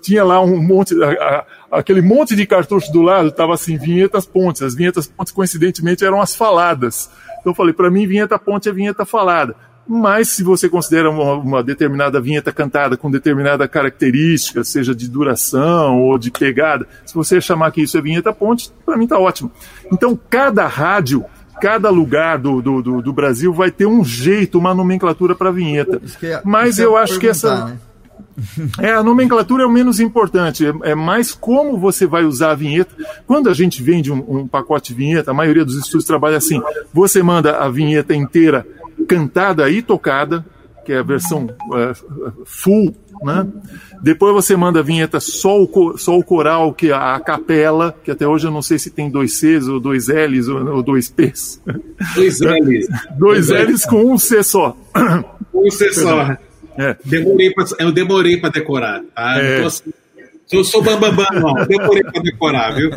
tinha lá um monte, a, a, aquele monte de cartucho do lado, estava assim, vinhetas pontes. As vinhetas pontes, coincidentemente, eram as faladas. Então eu falei, para mim, vinheta ponte é vinheta falada. Mas se você considera uma, uma, determinada vinheta cantada com determinada característica, seja de duração ou de pegada, se você chamar que isso é vinheta ponte, para mim tá ótimo. Então cada rádio, cada lugar do, do, do, do Brasil vai ter um jeito, uma nomenclatura para vinheta. é- Mas eu acho que essa né? é, a nomenclatura é o menos importante, é, é, mais como você vai usar a vinheta. Quando a gente vende um, um, pacote de vinheta, a maioria dos estúdios trabalha assim: você manda a vinheta inteira cantada e tocada, que é a versão uh, full, né? Depois você manda a vinheta só o, só o coral, que é a, a, capela, que até hoje eu não sei se tem dois Cs ou dois Ls ou, ou dois Ps. Dois Ls. dois Ls com um C só. Um C só. É. Demorei pra, eu demorei para decorar, tá? É. Assim, eu sou bambambam, não. Demorei para decorar, viu?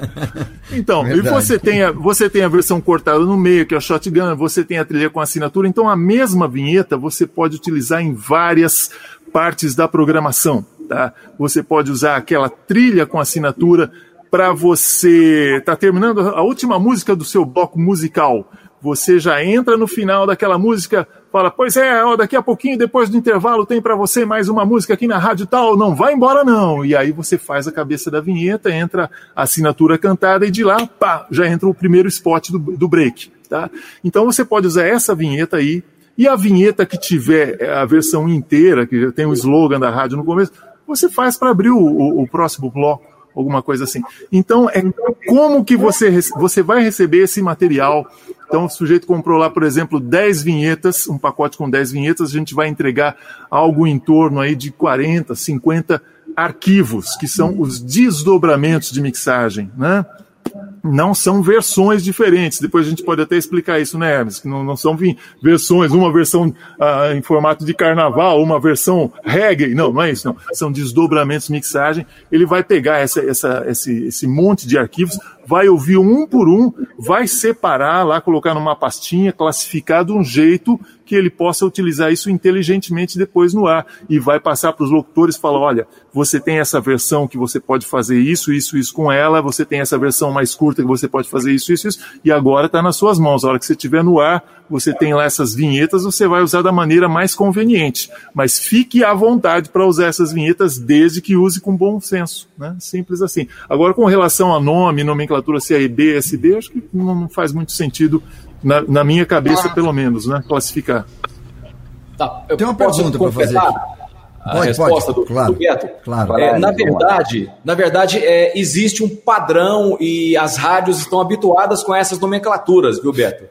Então, Verdade. e você tem, a, você tem a versão cortada no meio, que é a shotgun, você tem a trilha com assinatura. Então, a mesma vinheta você pode utilizar em várias partes da programação. Tá? Você pode usar aquela trilha com assinatura para você. Tá terminando a última música do seu bloco musical. Você já entra no final daquela música, fala, pois é, ó, daqui a pouquinho, depois do intervalo, tem para você mais uma música aqui na rádio tal, não vai embora não. E aí você faz a cabeça da vinheta, entra a assinatura cantada e de lá, pá, já entra o primeiro spot do, do break. Tá? Então você pode usar essa vinheta aí, e a vinheta que tiver a versão inteira, que tem o slogan da rádio no começo, você faz para abrir o, o, o próximo bloco alguma coisa assim. Então, é como que você, você vai receber esse material. Então, o sujeito comprou lá, por exemplo, 10 vinhetas, um pacote com 10 vinhetas, a gente vai entregar algo em torno aí de 40, 50 arquivos, que são os desdobramentos de mixagem, né? Não são versões diferentes. Depois a gente pode até explicar isso, né, Hermes? Que não, não são versões, uma versão ah, em formato de carnaval, uma versão reggae. Não, não é isso, não. São desdobramentos, mixagem. Ele vai pegar essa, essa, esse, esse monte de arquivos, vai ouvir um por um, vai separar lá, colocar numa pastinha, classificar de um jeito que ele possa utilizar isso inteligentemente depois no ar e vai passar para os locutores e falar, olha, você tem essa versão que você pode fazer isso, isso, isso com ela, você tem essa versão mais curta que você pode fazer isso, isso, isso, e agora está nas suas mãos. A hora que você estiver no ar, você tem lá essas vinhetas, você vai usar da maneira mais conveniente. Mas fique à vontade para usar essas vinhetas desde que use com bom senso. Né? Simples assim. Agora, com relação a nome, nomenclatura CAEB, SB, acho que não faz muito sentido, na, na minha cabeça, pelo menos, né? classificar. Tá, tem uma pergunta para fazer aqui. A pode, resposta pode, do, claro, do Beto. Claro. É, na verdade, na verdade é, existe um padrão e as rádios estão habituadas com essas nomenclaturas, viu, Beto?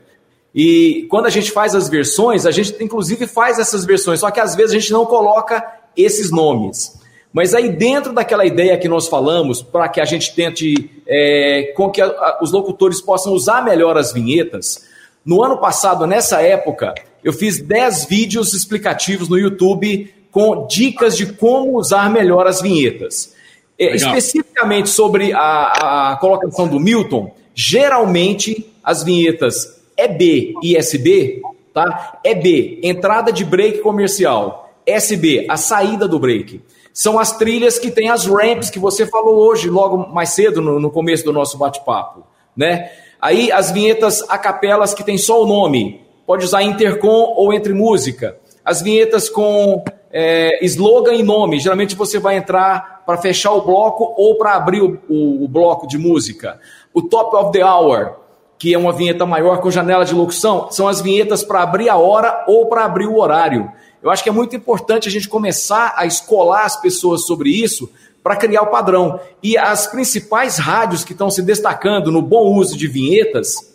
E quando a gente faz as versões, a gente inclusive faz essas versões, só que às vezes a gente não coloca esses nomes. Mas aí dentro daquela ideia que nós falamos, para que a gente tente é, com que a, a, os locutores possam usar melhor as vinhetas, no ano passado, nessa época, eu fiz 10 vídeos explicativos no YouTube com dicas de como usar melhor as vinhetas. É, especificamente sobre a, a colocação do Milton, geralmente as vinhetas EB e SB tá? EB, entrada de break comercial. SB, a saída do break. São as trilhas que tem as ramps que você falou hoje, logo mais cedo, no, no começo do nosso bate-papo, né? Aí as vinhetas a capelas que tem só o nome, pode usar intercom ou entre música. As vinhetas com é, slogan e nome, geralmente você vai entrar para fechar o bloco ou para abrir o, o, o bloco de música. O top of the hour, que é uma vinheta maior com janela de locução, são as vinhetas para abrir a hora ou para abrir o horário. Eu acho que é muito importante a gente começar a escolar as pessoas sobre isso para criar o padrão. E as principais rádios que estão se destacando no bom uso de vinhetas,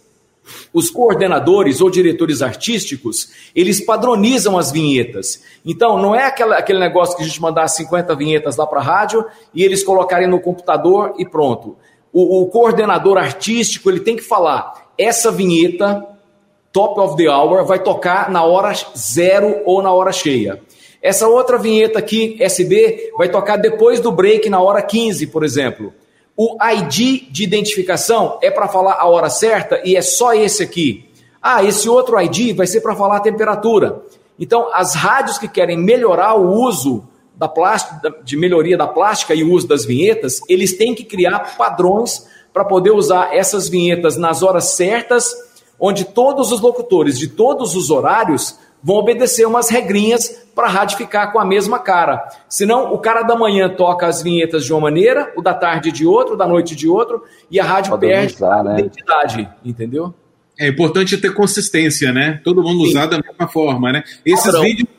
os coordenadores ou diretores artísticos, eles padronizam as vinhetas. Então, não é aquela, aquele negócio que a gente mandar 50 vinhetas lá para a rádio e eles colocarem no computador e pronto. O, o coordenador artístico ele tem que falar: essa vinheta, top of the hour, vai tocar na hora zero ou na hora cheia. Essa outra vinheta aqui, SB, vai tocar depois do break, na hora 15, por exemplo. O ID de identificação é para falar a hora certa e é só esse aqui. Ah, esse outro ID vai ser para falar a temperatura. Então, as rádios que querem melhorar o uso da plástica, de melhoria da plástica e o uso das vinhetas, eles têm que criar padrões para poder usar essas vinhetas nas horas certas, onde todos os locutores de todos os horários vão obedecer umas regrinhas para a rádio ficar com a mesma cara. Senão, o cara da manhã toca as vinhetas de uma maneira, o da tarde de outro, o da noite de outro, e a rádio Pode perde usar, a né? identidade, entendeu? É importante ter consistência, né? Todo mundo Sim. usar da mesma forma, né? Esses vídeos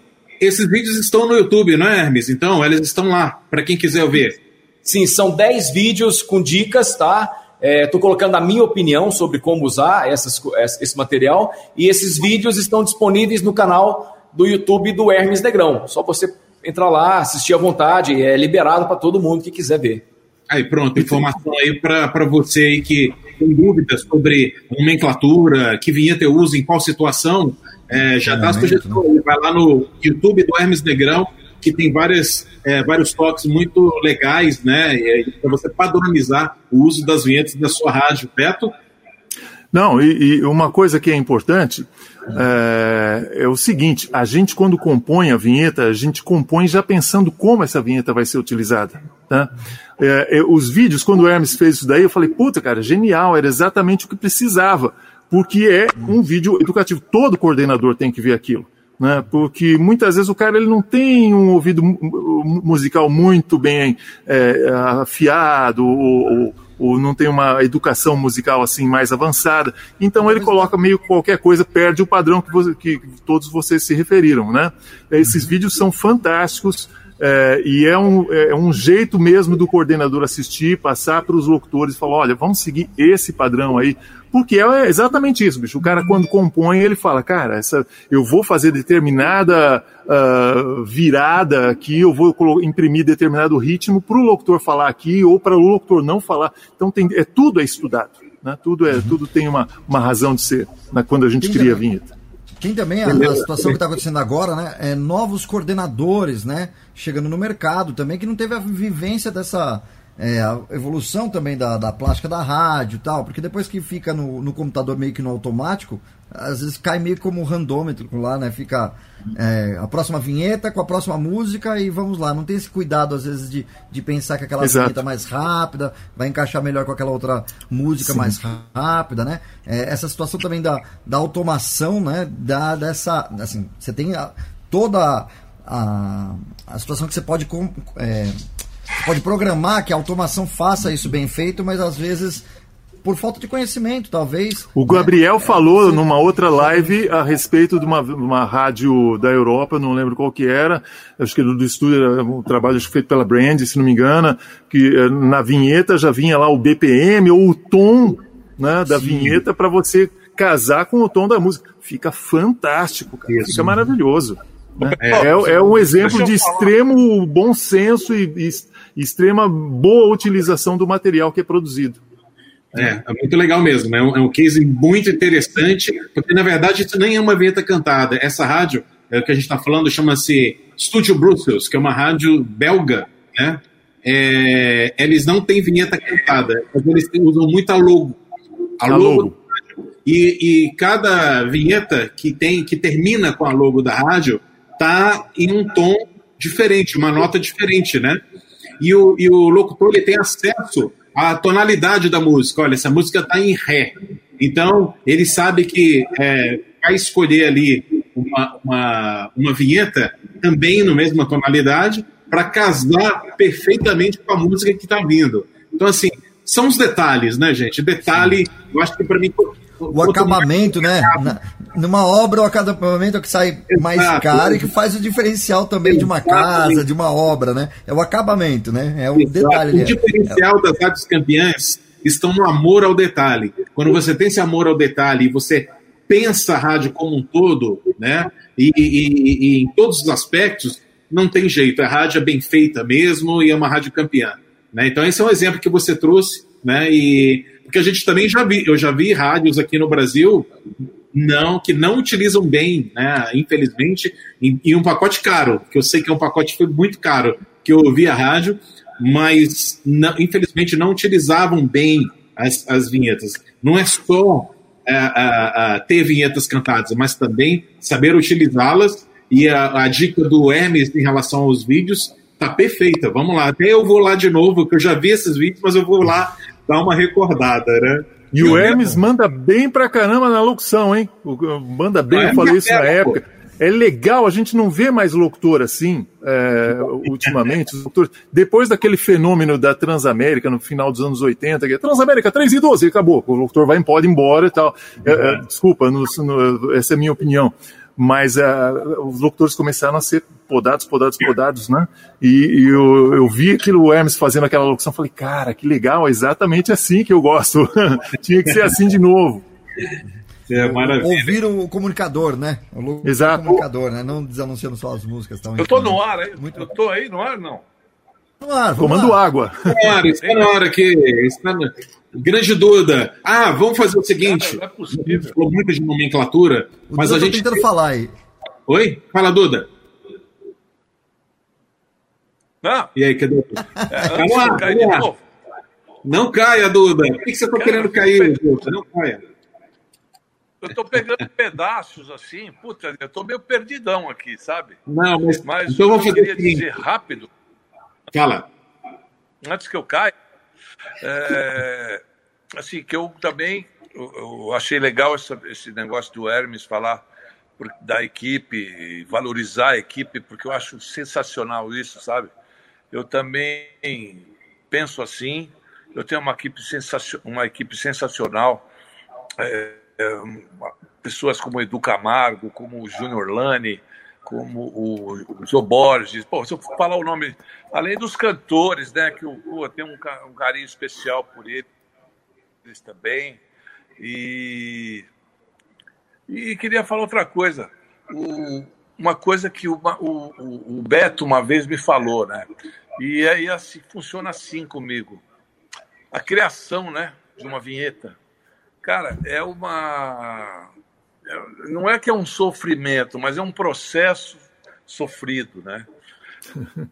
esses vídeos estão no YouTube, não é, Hermes? Então, eles estão lá, para quem quiser ver. Sim, são 10 vídeos com dicas, tá? Estou é, colocando a minha opinião sobre como usar essas, esse material e esses vídeos estão disponíveis no canal do YouTube do Hermes Negrão. Só você entrar lá, assistir à vontade, é liberado para todo mundo que quiser ver. Aí pronto, informação aí para você aí que tem dúvidas sobre nomenclatura, que vinheta eu uso, em qual situação, é, já dá sugestão. Né? Vai lá no YouTube do Hermes Negrão, que tem várias, é, vários toques muito legais, né? Para você padronizar o uso das vinhetas da sua rádio. Beto? Não, e, e uma coisa que é importante é, é, o seguinte: a gente, quando compõe a vinheta, a gente compõe já pensando como essa vinheta vai ser utilizada. Tá? É, é os vídeos, quando o Hermes fez isso daí, eu falei, puta, cara, genial, era exatamente o que precisava porque é um vídeo educativo. Todo coordenador tem que ver aquilo. Né? Porque muitas vezes o cara ele não tem um ouvido musical muito bem é, afiado ou, ou, ou, não tem uma educação musical assim mais avançada. Então ele coloca meio qualquer coisa, perde o padrão que, você, que todos vocês se referiram. Né? Esses vídeos são fantásticos. É, e é um, é um jeito mesmo do coordenador assistir, passar para os locutores e falar: olha, vamos seguir esse padrão aí, porque é exatamente isso, bicho. O cara, quando compõe, ele fala: cara, essa, eu vou fazer determinada uh, virada aqui, eu vou imprimir determinado ritmo para o locutor falar aqui ou para o locutor não falar. Então, tem, é, tudo é estudado. Né? Tudo, é, tudo tem uma, uma razão de ser né, quando a gente cria a vinheta. Tem também a, a situação que está acontecendo agora, né? É novos coordenadores, né? Chegando no mercado também, que não teve a vivência dessa é, a evolução também da, da plástica da rádio e tal, porque depois que fica no, no computador meio que no automático, às vezes cai meio como um randômetro lá, né? Fica é, a próxima vinheta com a próxima música e vamos lá. Não tem esse cuidado, às vezes, de, de pensar que aquela Exato. vinheta mais rápida vai encaixar melhor com aquela outra música Sim. mais rápida, né? É, essa situação também da, da automação, né? Da, dessa. Assim, você tem a, toda a, a situação que você pode. É, você pode programar que a automação faça isso bem feito, mas às vezes por falta de conhecimento, talvez. O Gabriel né? falou é, numa outra live a respeito de uma, uma rádio da Europa, não lembro qual que era, acho que do estúdio era um trabalho feito pela Brand, se não me engano, que eh, na vinheta já vinha lá o BPM ou o tom né, da Sim. vinheta para você casar com o tom da música. Fica fantástico, cara. Isso. fica maravilhoso. Né? É, é, é, um exemplo de extremo bom senso e, e extrema boa utilização do material que é produzido. É, é muito legal mesmo. É um, é um case muito interessante, porque na verdade isso nem é uma vinheta cantada. Essa rádio, é o que a gente está falando, chama-se Studio Brussels, que é uma rádio belga, né? É, eles não têm vinheta cantada, mas eles usam muito a logo. A, a logo. logo. E, e cada vinheta que tem que termina com a logo da rádio tá em um tom diferente, uma nota diferente, né? E o, e o locutor ele tem acesso à tonalidade da música. Olha, essa música está em Ré. Então, ele sabe que é, vai escolher ali uma, uma, uma vinheta também na mesma tonalidade para casar perfeitamente com a música que está vindo. Então, assim, são os detalhes, né, gente? Detalhe, eu acho que para mim. O acabamento, né? Na, numa obra, o acabamento é o que sai mais Exato. caro e que faz o diferencial também de uma casa, de uma obra, né? É o acabamento, né? É um Exato. detalhe O ali. diferencial das rádios campeãs estão no amor ao detalhe. Quando você tem esse amor ao detalhe e você pensa a rádio como um todo, né? E, e- e- e em todos os aspectos, não tem jeito. A rádio é bem feita mesmo e é uma rádio campeã. Né? Então esse é um exemplo que você trouxe, né? E porque a gente também já vi, eu já vi rádios aqui no Brasil não que não utilizam bem, né? Infelizmente, em, em um pacote caro, que eu sei que é um pacote foi muito caro, que eu ouvi a rádio, mas não- infelizmente não utilizavam bem as, as vinhetas. Não é só é, a- a ter vinhetas cantadas, mas também saber utilizá-las. E a, a dica do Hermes em relação aos vídeos tá perfeita. Vamos lá, até eu vou lá de novo, que eu já vi esses vídeos, mas eu vou lá dar uma recordada, né? E o Hermes manda bem pra caramba na locução, hein? Manda bem, eu falei é isso na época. É legal, a gente não vê mais locutor assim, é, ultimamente. Depois daquele fenômeno da Transamérica no final dos anos 80, que é Transamérica 3 e 12, e acabou. O locutor vai pode ir embora e tal. É, é, desculpa, no- no- essa é a minha opinião. Mas é, os locutores começaram a ser podados, podados, podados, né? E, e eu, eu vi aquilo, o Hermes fazendo aquela locução, falei, cara, que legal, é exatamente assim que eu gosto. Tinha que ser assim de novo. É maravilha. Ouvir o comunicador, né? O Exato. comunicador, né? Não desanunciando só as músicas. Então, Eu tô no ar, hein? Muito- Eu tô aí no ar, não? No ar, vamos Tomando lá. água. Está na hora, está na hora que. Está na... Grande Duda. Ah, vamos fazer o seguinte. Cara, não é possível. falou muito de nomenclatura, O mas Duda a tá gente. tentando falar aí. Oi? Fala, Duda. Não, E aí, cadê? é, Vamos lá, vamos lá. Não caia, Duda. Por que você está querendo cair, Duda? Não caia. Eu tô pegando pedaços assim, puta, eu tô meio perdidão aqui, sabe? Não, mas. Mas então o vamos que eu fazer queria dizer rápido, Fala. antes que eu caia, é, assim, que eu também eu, achei legal essa- esse negócio do Hermes falar da equipe, valorizar a equipe, porque eu acho sensacional isso, sabe? Eu também penso assim, eu tenho uma equipe, sensacio- uma equipe sensacional, é, é, pessoas como Edu Camargo, como o Júnior Lani, como o, o Borges, pô, se eu for falar o nome, além dos cantores, né, que eu tenho um, um carinho especial por eles também, e, e queria falar outra coisa, O- uma coisa que o, o, o- Beto uma vez me falou, né, e aí assim, funciona assim comigo, a criação, né, de uma vinheta, cara, é uma é- não é que é um sofrimento, mas é um processo sofrido, né?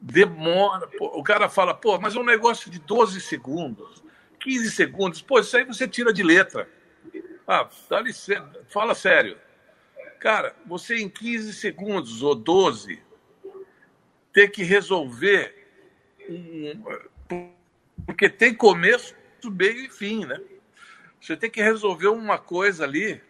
Demora. o cara fala, pô, mas é um negócio de 12 segundos, 15 segundos. Pô, isso aí você tira de letra. Ah, dá licença, fala sério. Cara, você em 15 segundos ou 12 ter que resolver um, porque tem começo, meio e fim, né? Você tem que resolver uma coisa ali.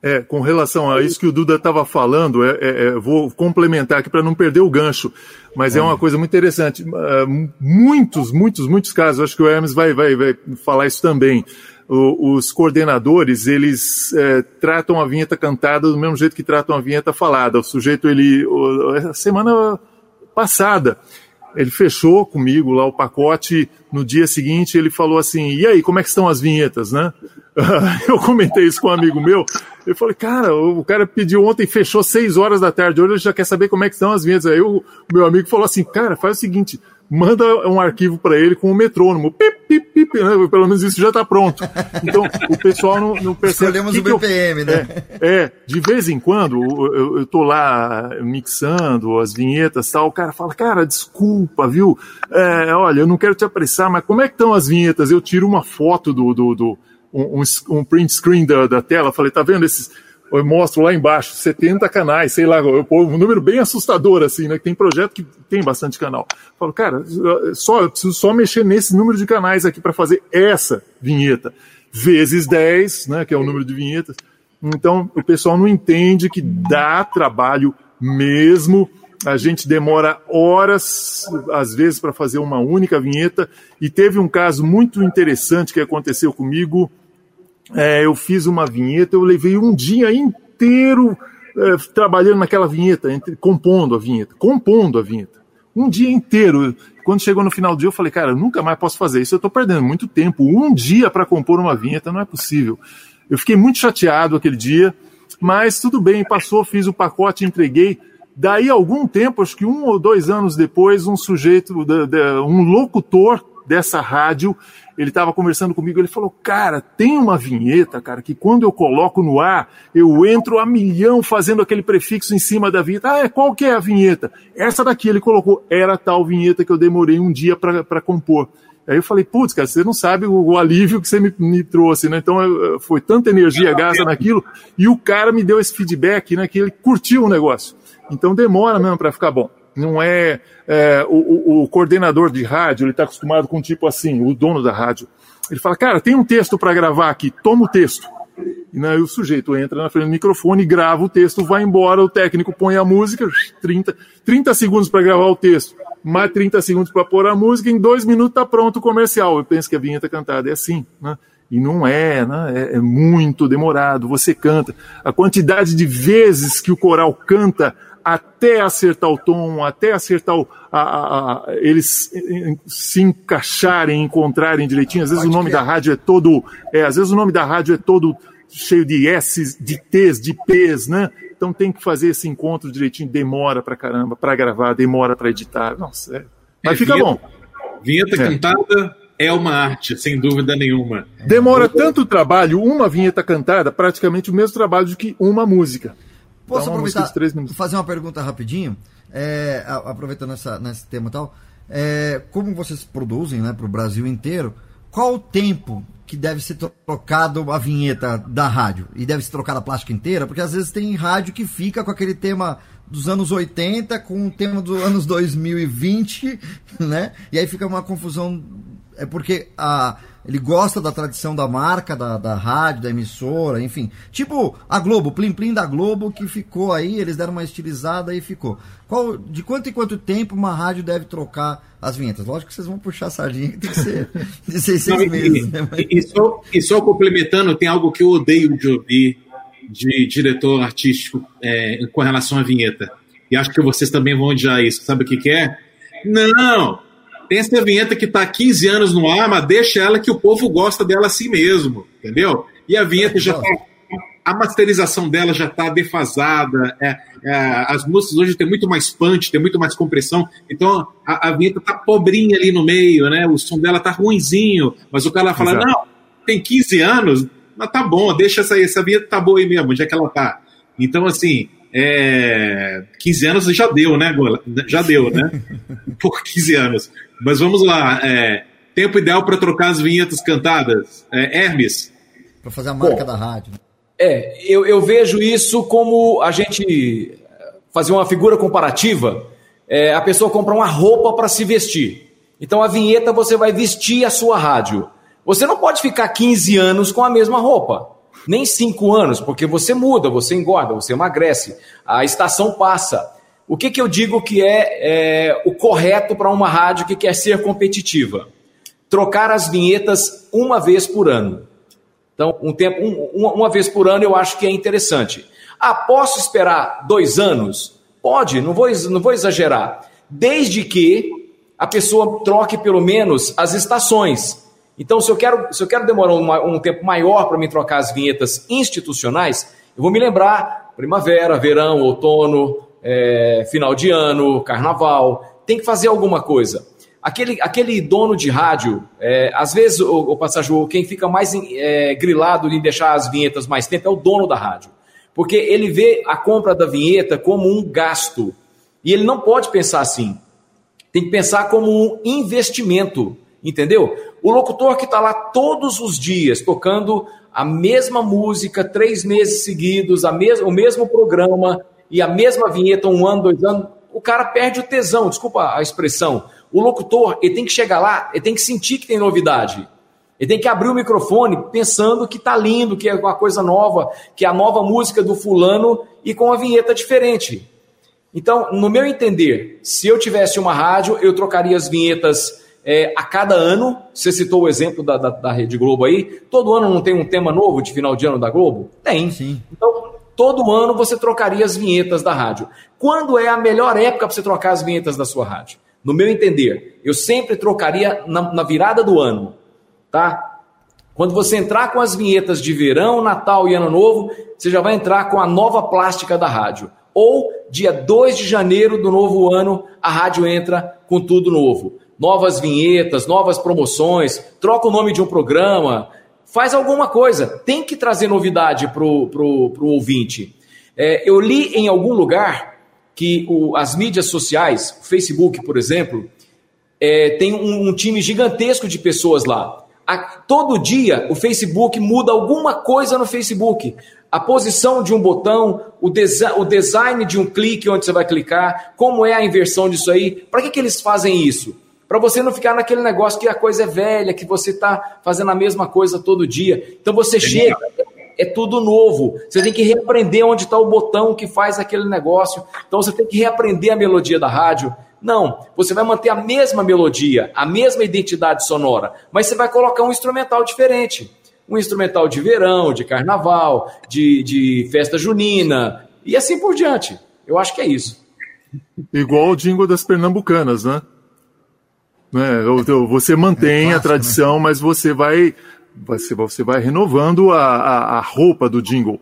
É, com relação a isso que o Duda estava falando, é, é, é, vou complementar aqui para não perder o gancho, mas é uma coisa muito interessante. Ah, muitos, muitos, muitos casos, acho que o Hermes vai, vai, vai falar isso também. O- os coordenadores, eles é, tratam a vinheta cantada do mesmo jeito que tratam a vinheta falada. O sujeito, ele, o- a semana passada, ele fechou comigo lá o pacote. No dia seguinte, ele falou assim: E aí, como é que estão as vinhetas, né? Eu comentei isso com um amigo meu. Eu falei, cara, o cara pediu ontem, fechou seis horas da tarde. Hoje ele já quer saber como é que estão as vinhetas. Aí o meu amigo falou assim: cara, faz o seguinte, manda um arquivo para ele com o metrônomo. Pip, pip, pip, né? pelo menos isso já está pronto. Então, o pessoal não, não percebe. Escolhemos que o que eu- BPM, né? É, é, de vez em quando, eu, eu- tô lá mixando as vinhetas e tal, o cara fala, cara, desculpa, viu? É, olha, eu não quero te apressar, mas como é que estão as vinhetas? Eu tiro uma foto do, do, do- um, um- um print screen da, da tela, falei, tá vendo esses... Eu mostro lá embaixo, 70 canais, sei lá, eu um número bem assustador, assim, né? Tem projeto que tem bastante canal. Eu falo, cara, só, eu preciso só mexer nesse número de canais aqui para fazer essa vinheta. Vezes 10, né? Que é o número de vinhetas. Então, o pessoal não entende que dá trabalho mesmo. A gente demora horas, às vezes, para fazer uma única vinheta. E teve um caso muito interessante que aconteceu comigo. É, eu fiz uma vinheta, eu levei um dia inteiro é, trabalhando naquela vinheta, entre- compondo a vinheta, compondo a vinheta. Um dia inteiro. Quando chegou no final do dia, eu falei, cara, eu nunca mais posso fazer isso. Eu estou perdendo muito tempo. Um dia para compor uma vinheta não é possível. Eu fiquei muito chateado aquele dia, mas tudo bem, passou, fiz o pacote, entreguei. Daí, algum tempo, acho que um ou dois anos depois, um sujeito, um locutor dessa rádio, ele estava conversando comigo, ele falou, cara, tem uma vinheta, cara, que quando eu coloco no ar, eu entro a milhão fazendo aquele prefixo em cima da vinheta. Ah, é, qual que é a vinheta? Essa daqui ele colocou, era tal vinheta que eu demorei um dia para compor. Aí eu falei, putz, cara, você não sabe o, o alívio que você me, me trouxe, né? Então eu- foi tanta energia gasta naquilo, e o cara me deu esse feedback, né? Que ele curtiu o negócio. Então demora mesmo para ficar bom. Não é, é, o, o- coordenador de rádio, ele está acostumado com tipo assim, o dono da rádio. Ele fala, cara, tem um texto para gravar aqui, toma o texto. E né, o sujeito entra na frente do microfone, grava o texto, vai embora, o técnico põe a música, 30, 30 segundos para gravar o texto, mais 30 segundos para pôr a música, em dois minutos está pronto o comercial. Eu penso que a vinheta cantada é assim, né? E não é, né? É, é muito demorado. Você canta. A quantidade de vezes que o coral canta até acertar o tom, até acertar o, a- a- a- eles se encaixarem, encontrarem direitinho. Às vezes o nome da rádio é todo, é, às vezes o nome da rádio é todo cheio de S, de T's, de P's, né? Então tem que fazer esse encontro direitinho, demora pra caramba, pra gravar, demora pra editar. Nossa, é. Mas É, fica vinheta- bom. Vinheta É. cantada é uma arte, sem dúvida nenhuma. Demora tanto trabalho, uma vinheta cantada, praticamente o mesmo trabalho do que uma música. Posso Então, aproveitar fazer uma pergunta rapidinho? É, aproveitando essa, nesse tema e tal. É, como vocês produzem né, para o Brasil inteiro, qual o tempo que deve ser trocado a vinheta da rádio? E deve ser trocada a plástica inteira? Porque às vezes tem rádio que fica com aquele tema dos anos 80 com o tema dos anos 2020, né? E aí fica uma confusão. É porque a, ele gosta da tradição da marca, da, da rádio, da emissora, enfim. Tipo a Globo, Plim Plim da Globo, que ficou aí, eles deram uma estilizada e ficou. Qual, de quanto em quanto tempo uma rádio deve trocar as vinhetas? Lógico que vocês vão puxar a sardinha, que tem que ser de seis, seis Não, e- meses. Né? Mas- E, e só, e só complementando, tem algo que eu odeio de ouvir de diretor artístico é, com relação à vinheta. E acho que vocês também vão odiar isso. Sabe o que, que é? Não! Tem essa vinheta que está há 15 anos no ar, mas deixa ela que o povo gosta dela assim mesmo, entendeu? E a vinheta já tá, a masterização dela já está defasada. é, é, as músicas hoje tem muito mais punch, tem muito mais compressão. Então a, a vinheta tá pobrinha ali no meio, né? O som dela tá ruinzinho. Mas o cara fala: Exato. não, tem 15 anos, mas tá bom, deixa essa essa vinheta tá boa aí mesmo, onde é que ela tá? Então, assim, é, 15 anos já deu, né, Gola? Já deu, né? Por 15 anos. Mas vamos lá. é, tempo ideal para trocar as vinhetas cantadas. É, Hermes. Pra fazer a marca da rádio. É, eu, eu vejo isso como a gente fazer uma figura comparativa. É, a pessoa compra uma roupa para se vestir. Então a vinheta você vai vestir a sua rádio. Você não pode ficar 15 anos com a mesma roupa. Nem 5 anos, porque você muda, você engorda, você emagrece. A estação passa. O que, que eu digo que é, é o correto para uma rádio que quer ser competitiva? Trocar as vinhetas uma vez por ano. Então, um tempo, um- uma, vez por ano eu acho que é interessante. Ah, posso esperar dois anos? Pode, não vou, não vou exagerar. Desde que a pessoa troque pelo menos as estações. Então, se eu quero, se eu quero demorar uma- um tempo maior para me trocar as vinhetas institucionais, eu vou me lembrar primavera, verão, outono, é, final de ano, carnaval. Tem que fazer alguma coisa. aquele, aquele dono de rádio, é, às vezes, o, o Passagio, quem fica mais é, grilado em deixar as vinhetas mais tempo é o dono da rádio. Porque ele vê a compra da vinheta como um gasto. E ele não pode pensar assim. Tem que pensar como um investimento. Entendeu? O locutor que está lá todos os dias tocando a mesma música, três meses seguidos, a mes o mesmo programa e a mesma vinheta, um ano, dois anos, o cara perde o tesão, desculpa a expressão. O locutor, ele tem que chegar lá, ele tem que sentir que tem novidade. Ele tem que abrir o microfone pensando que tá lindo, que é uma coisa nova, que é a nova música do fulano e com a vinheta diferente. Então, no meu entender, se eu tivesse uma rádio, eu trocaria as vinhetas é, a cada ano. Você citou o exemplo da, da, da, Rede Globo aí. Todo ano não tem um tema novo de final de ano da Globo? Tem. Sim. Então, todo ano você trocaria as vinhetas da rádio. Quando é a melhor época para você trocar as vinhetas da sua rádio? no meu entender, eu sempre trocaria na, na virada do ano, tá? Quando você entrar com as vinhetas de verão, Natal e Ano Novo, você já vai entrar com a nova plástica da rádio. Ou dia 2 de janeiro do novo ano, a rádio entra com tudo novo. Novas vinhetas, novas promoções, troca o nome de um programa, faz alguma coisa. Tem que trazer novidade para o pro, pro ouvinte. É, eu li em algum lugar que o, as mídias sociais, Facebook, por exemplo, é, tem um, um, time gigantesco de pessoas lá. A, todo dia o Facebook muda alguma coisa no Facebook. A posição de um botão, o, desi o design de um clique onde você vai clicar, como é a inversão disso aí. Para que, que eles fazem isso? Para você não ficar naquele negócio que a coisa é velha, que você está fazendo a mesma coisa todo dia. Então você chega, é tudo novo. Você tem que reaprender onde está o botão que faz aquele negócio. Então você tem que reaprender a melodia da rádio. Não, você vai manter a mesma melodia, a mesma identidade sonora, mas você vai colocar um instrumental diferente. Um instrumental de verão, de carnaval, de, de festa junina e assim por diante. Eu acho que é isso. Igual o jingle das pernambucanas, né? Né? Você mantém é clássico, a né? tradição, né? mas você vai você, você vai renovando a, a, a roupa do jingle.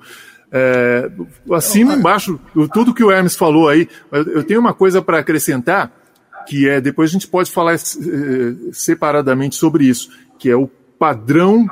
É, acima e embaixo, tudo que o Hermes falou aí, eu tenho uma coisa para acrescentar, que é, depois a gente pode falar eh, separadamente sobre isso, que é o padrão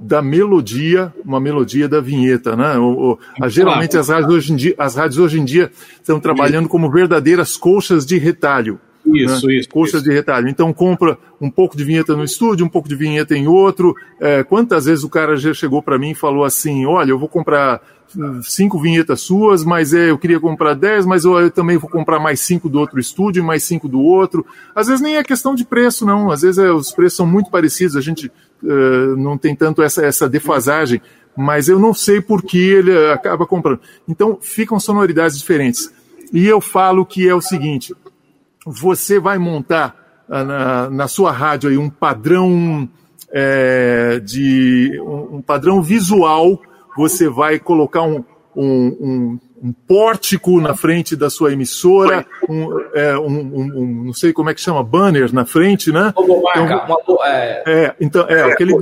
da melodia, uma melodia da vinheta, né? O, o, geralmente as rádios, hoje em dia, as rádios hoje em dia estão trabalhando como verdadeiras colchas de retalho. Isso, né? isso. Colchas isso. de retalho. Então compra um pouco de vinheta no estúdio, um pouco de vinheta em outro. É, quantas vezes o cara já chegou para mim e falou assim: olha, eu vou comprar hum, cinco vinhetas suas, mas é, eu queria comprar dez, mas eu, eu, também vou comprar mais cinco do outro estúdio, mais cinco do outro. Às vezes nem é questão de preço, não. Às vezes é, os preços são muito parecidos, a gente uh, não tem tanto essa, essa defasagem, mas eu não sei por que ele acaba comprando. Então ficam sonoridades diferentes. E eu falo que é o seguinte: você vai montar ah, na, na sua rádio aí um padrão é, de um, um, padrão visual, você vai colocar um, um, um, pórtico na frente da sua emissora, um, é, um, não sei como é que chama, banner na frente, né? Logomarca, então, uma, é... é, então, é, aquele,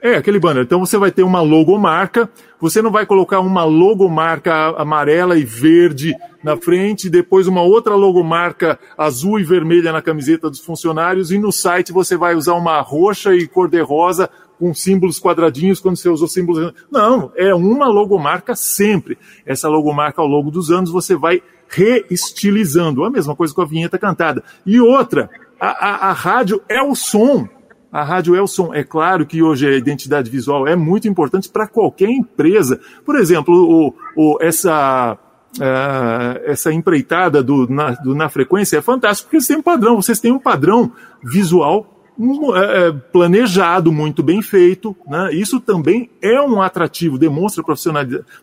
é, aquele banner. Então você vai ter uma logomarca, você não vai colocar uma logomarca amarela e verde na frente, depois uma outra logomarca azul e vermelha na camiseta dos funcionários, e no site você vai usar uma roxa e cor-de-rosa com símbolos quadradinhos quando você usou símbolos. Não, é uma logomarca sempre. Essa logomarca ao longo dos anos você vai reestilizando. A mesma coisa com a vinheta cantada. E outra, a, a, a rádio é o som. A Rádio Elson, é claro que hoje a identidade visual é muito importante para qualquer empresa. Por exemplo, o, o, essa, uh, essa empreitada do na, do na frequência é fantástica, porque vocês têm um padrão, vocês têm um padrão visual é, é, planejado, muito bem feito. Né? Isso também é um atrativo, demonstra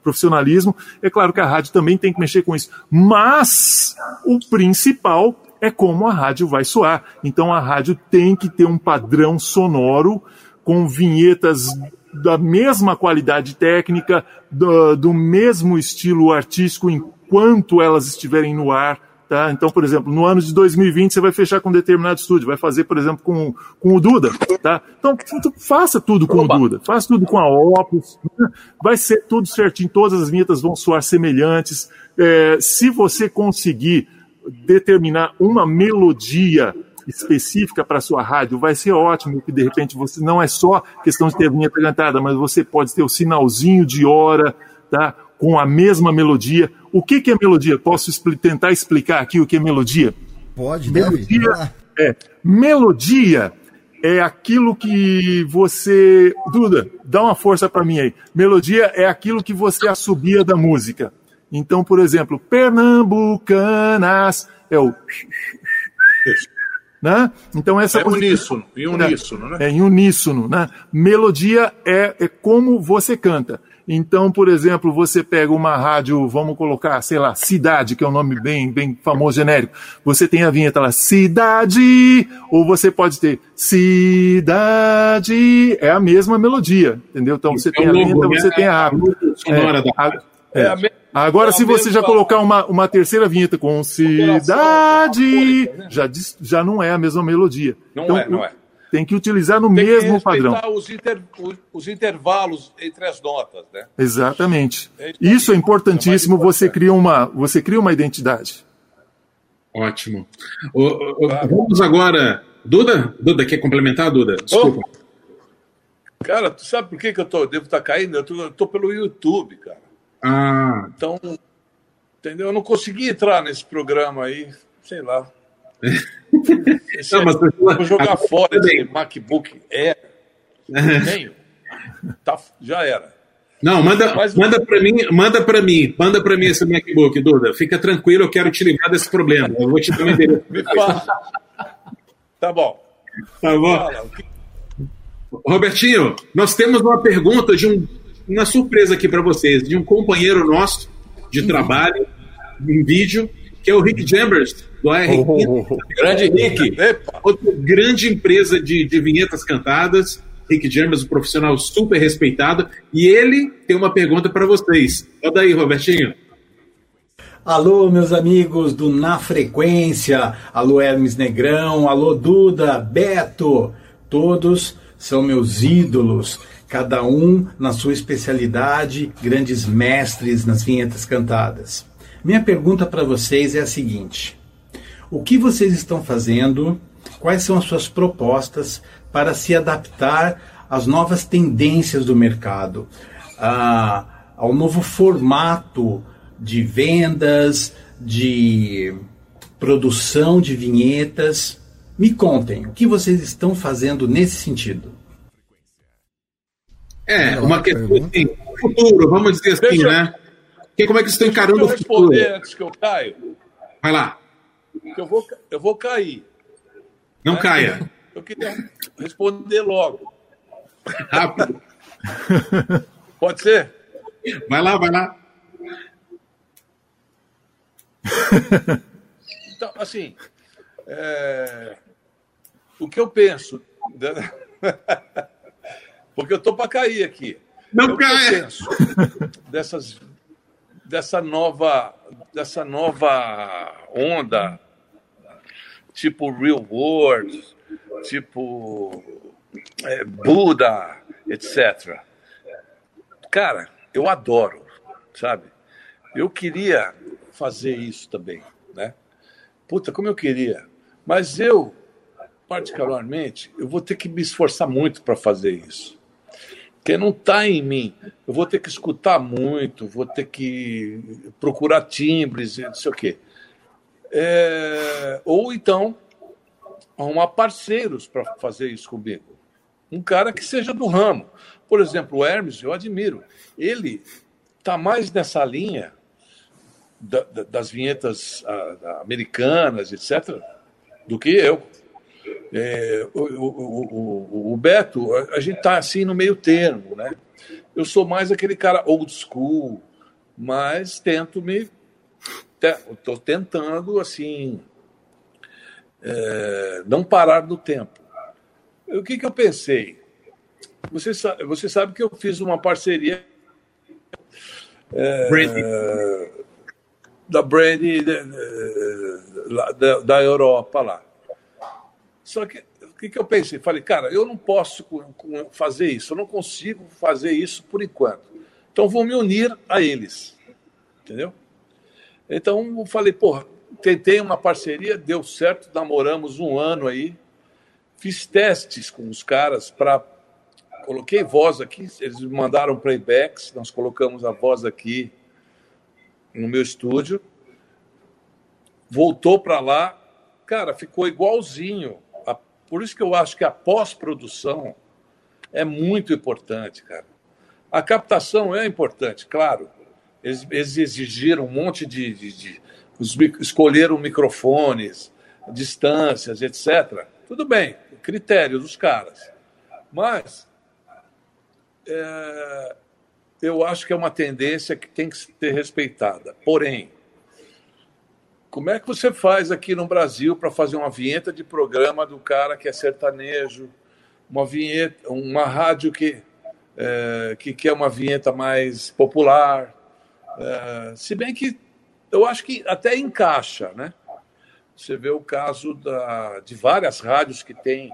profissionalismo. É claro que a rádio também tem que mexer com isso. Mas o principal é como a rádio vai soar. Então a rádio tem que ter um padrão sonoro com vinhetas da mesma qualidade técnica, do, do mesmo estilo artístico enquanto elas estiverem no ar. Tá? Então, por exemplo, no ano de 2020 você vai fechar com um determinado estúdio, vai fazer, por exemplo, com, com o Duda. Tá? Então, faça tudo com Oba. o Duda, faça tudo com a Opus, né? vai ser tudo certinho, todas as vinhetas vão soar semelhantes. É, se você conseguir determinar uma melodia específica para sua rádio, vai ser ótimo, que de repente você não é só questão de ter a vinheta cantada, mas você pode ter o sinalzinho de hora, tá? Com a mesma melodia. O que, que é melodia? Posso expli tentar explicar aqui o que é melodia? Pode, melodia deve. é melodia é aquilo que você. Duda, dá uma força para mim aí. Melodia é aquilo que você assobia da música. Então, por exemplo, Pernambucanas é o. Né? Então essa é música- uníssono, em uníssono, né? É em uníssono, né? Melodia é, é como você canta. Então, por exemplo, você pega uma rádio, vamos colocar, sei lá, Cidade, que é um nome bem, bem famoso, genérico. Você tem a vinheta lá, Cidade, ou você pode ter Cidade, é a mesma melodia, entendeu? Então você tem a vinheta, né? você tem a A música sonora da a-. é. É a me- Agora, é a se você já colocar uma, uma terceira vinheta com cidade, né? já, diz- já não é a mesma melodia. Não Então, é, não é. Tem que utilizar no Tem mesmo padrão. Os, inter- os- os intervalos entre as notas, né? Exatamente. É isso é importantíssimo. É Você cria uma, você cria uma identidade. Ótimo. Ô, ô, vamos agora. Duda? Duda, quer complementar, Duda? Desculpa. Cara, tu sabe por que, que eu tô, devo estar caindo? Eu tô, eu tô pelo YouTube, cara. Ah, Então, entendeu? Eu não consegui entrar nesse programa aí, sei lá. Esse Não, mas você- vou jogar fora esse. MacBook Air. Tenho. Tá, já era. Não, manda, Mas- manda para mim, manda para mim, manda para mim esse MacBook, Duda. Fica tranquilo, eu quero te livrar desse problema. Eu vou te dar um endereço. Tá bom. Tá bom? Robertinho, nós temos uma pergunta de um, uma surpresa aqui para vocês, de um companheiro nosso de trabalho, em vídeo, que é o Rick Chambers, do AR. Grande Rick. Epa, outra grande empresa de, de vinhetas cantadas, Rick James, um profissional super respeitado, e ele tem uma pergunta para vocês. Olha daí, Robertinho. Alô, meus amigos do Na Frequência, alô Hermes Negrão, alô Duda, Beto, todos são meus ídolos, cada um na sua especialidade, grandes mestres nas vinhetas cantadas. Minha pergunta para vocês é a seguinte: o que vocês estão fazendo? Quais são as suas propostas para se adaptar às novas tendências do mercado, a- ao novo formato de vendas, de produção de vinhetas? Me contem, o que vocês estão fazendo nesse sentido? É, uma questão assim, futuro, vamos dizer assim, Deixa- né? Que, como é que vocês estão encarando eu o futuro? responder antes que eu caio, Vai lá, eu vou, eu vou cair. não né? caia. Eu queria responder logo. Rápido. Pode ser? Vai lá, vai lá. Então, assim, é, o que eu penso. Porque eu tô para cair aqui. Não eu caia. dessas, dessa nova, dessa nova onda, tipo Real World, tipo é, Buda, etc. Cara, eu adoro, sabe? Eu queria fazer isso também, né? Puta, como eu queria. Mas eu, particularmente, eu vou ter que me esforçar muito para fazer isso. Porque não está em mim. Eu vou ter que escutar muito, vou ter que procurar timbres, não sei o quê. É, Ou então, arrumar parceiros para fazer isso comigo. Um cara que seja do ramo. Por exemplo, o Hermes, eu admiro. Ele está mais nessa linha da- da- das vinhetas ah, americanas, etc., do que eu. É, o, o- o- o- Beto, a, a gente está assim no meio termo, né? Eu sou mais aquele cara old school, mas tento me. Estou tentando, assim, é, não parar no tempo. O que, que eu pensei? Você sabe, você sabe que eu fiz uma parceria Brandy. da Brandy da, lá- da, da Europa lá. Só que o que, que eu pensei? Falei, cara, eu não posso fazer isso, eu não consigo fazer isso por enquanto. Então vou me unir a eles, entendeu? Então eu falei, porra, tentei uma parceria, deu certo, namoramos um ano aí. Fiz testes com os caras para. Coloquei voz aqui, eles me mandaram playbacks, nós colocamos a voz aqui no meu estúdio. Voltou para lá, cara, ficou igualzinho. Por isso que eu acho que a pós-produção é muito importante, cara. A captação é importante, claro. Eles, eles exigiram um monte de. de- de- os escolheram microfones, distâncias, etc. Tudo bem, critério dos caras. Mas é, eu acho que é uma tendência que tem que ser respeitada. Porém, como é que você faz aqui no Brasil para fazer uma vinheta de programa do cara que é sertanejo, uma vinheta, uma rádio que é, que quer uma vinheta mais popular? É, se bem que eu acho que até encaixa, né? Você vê o caso da, de várias rádios que têm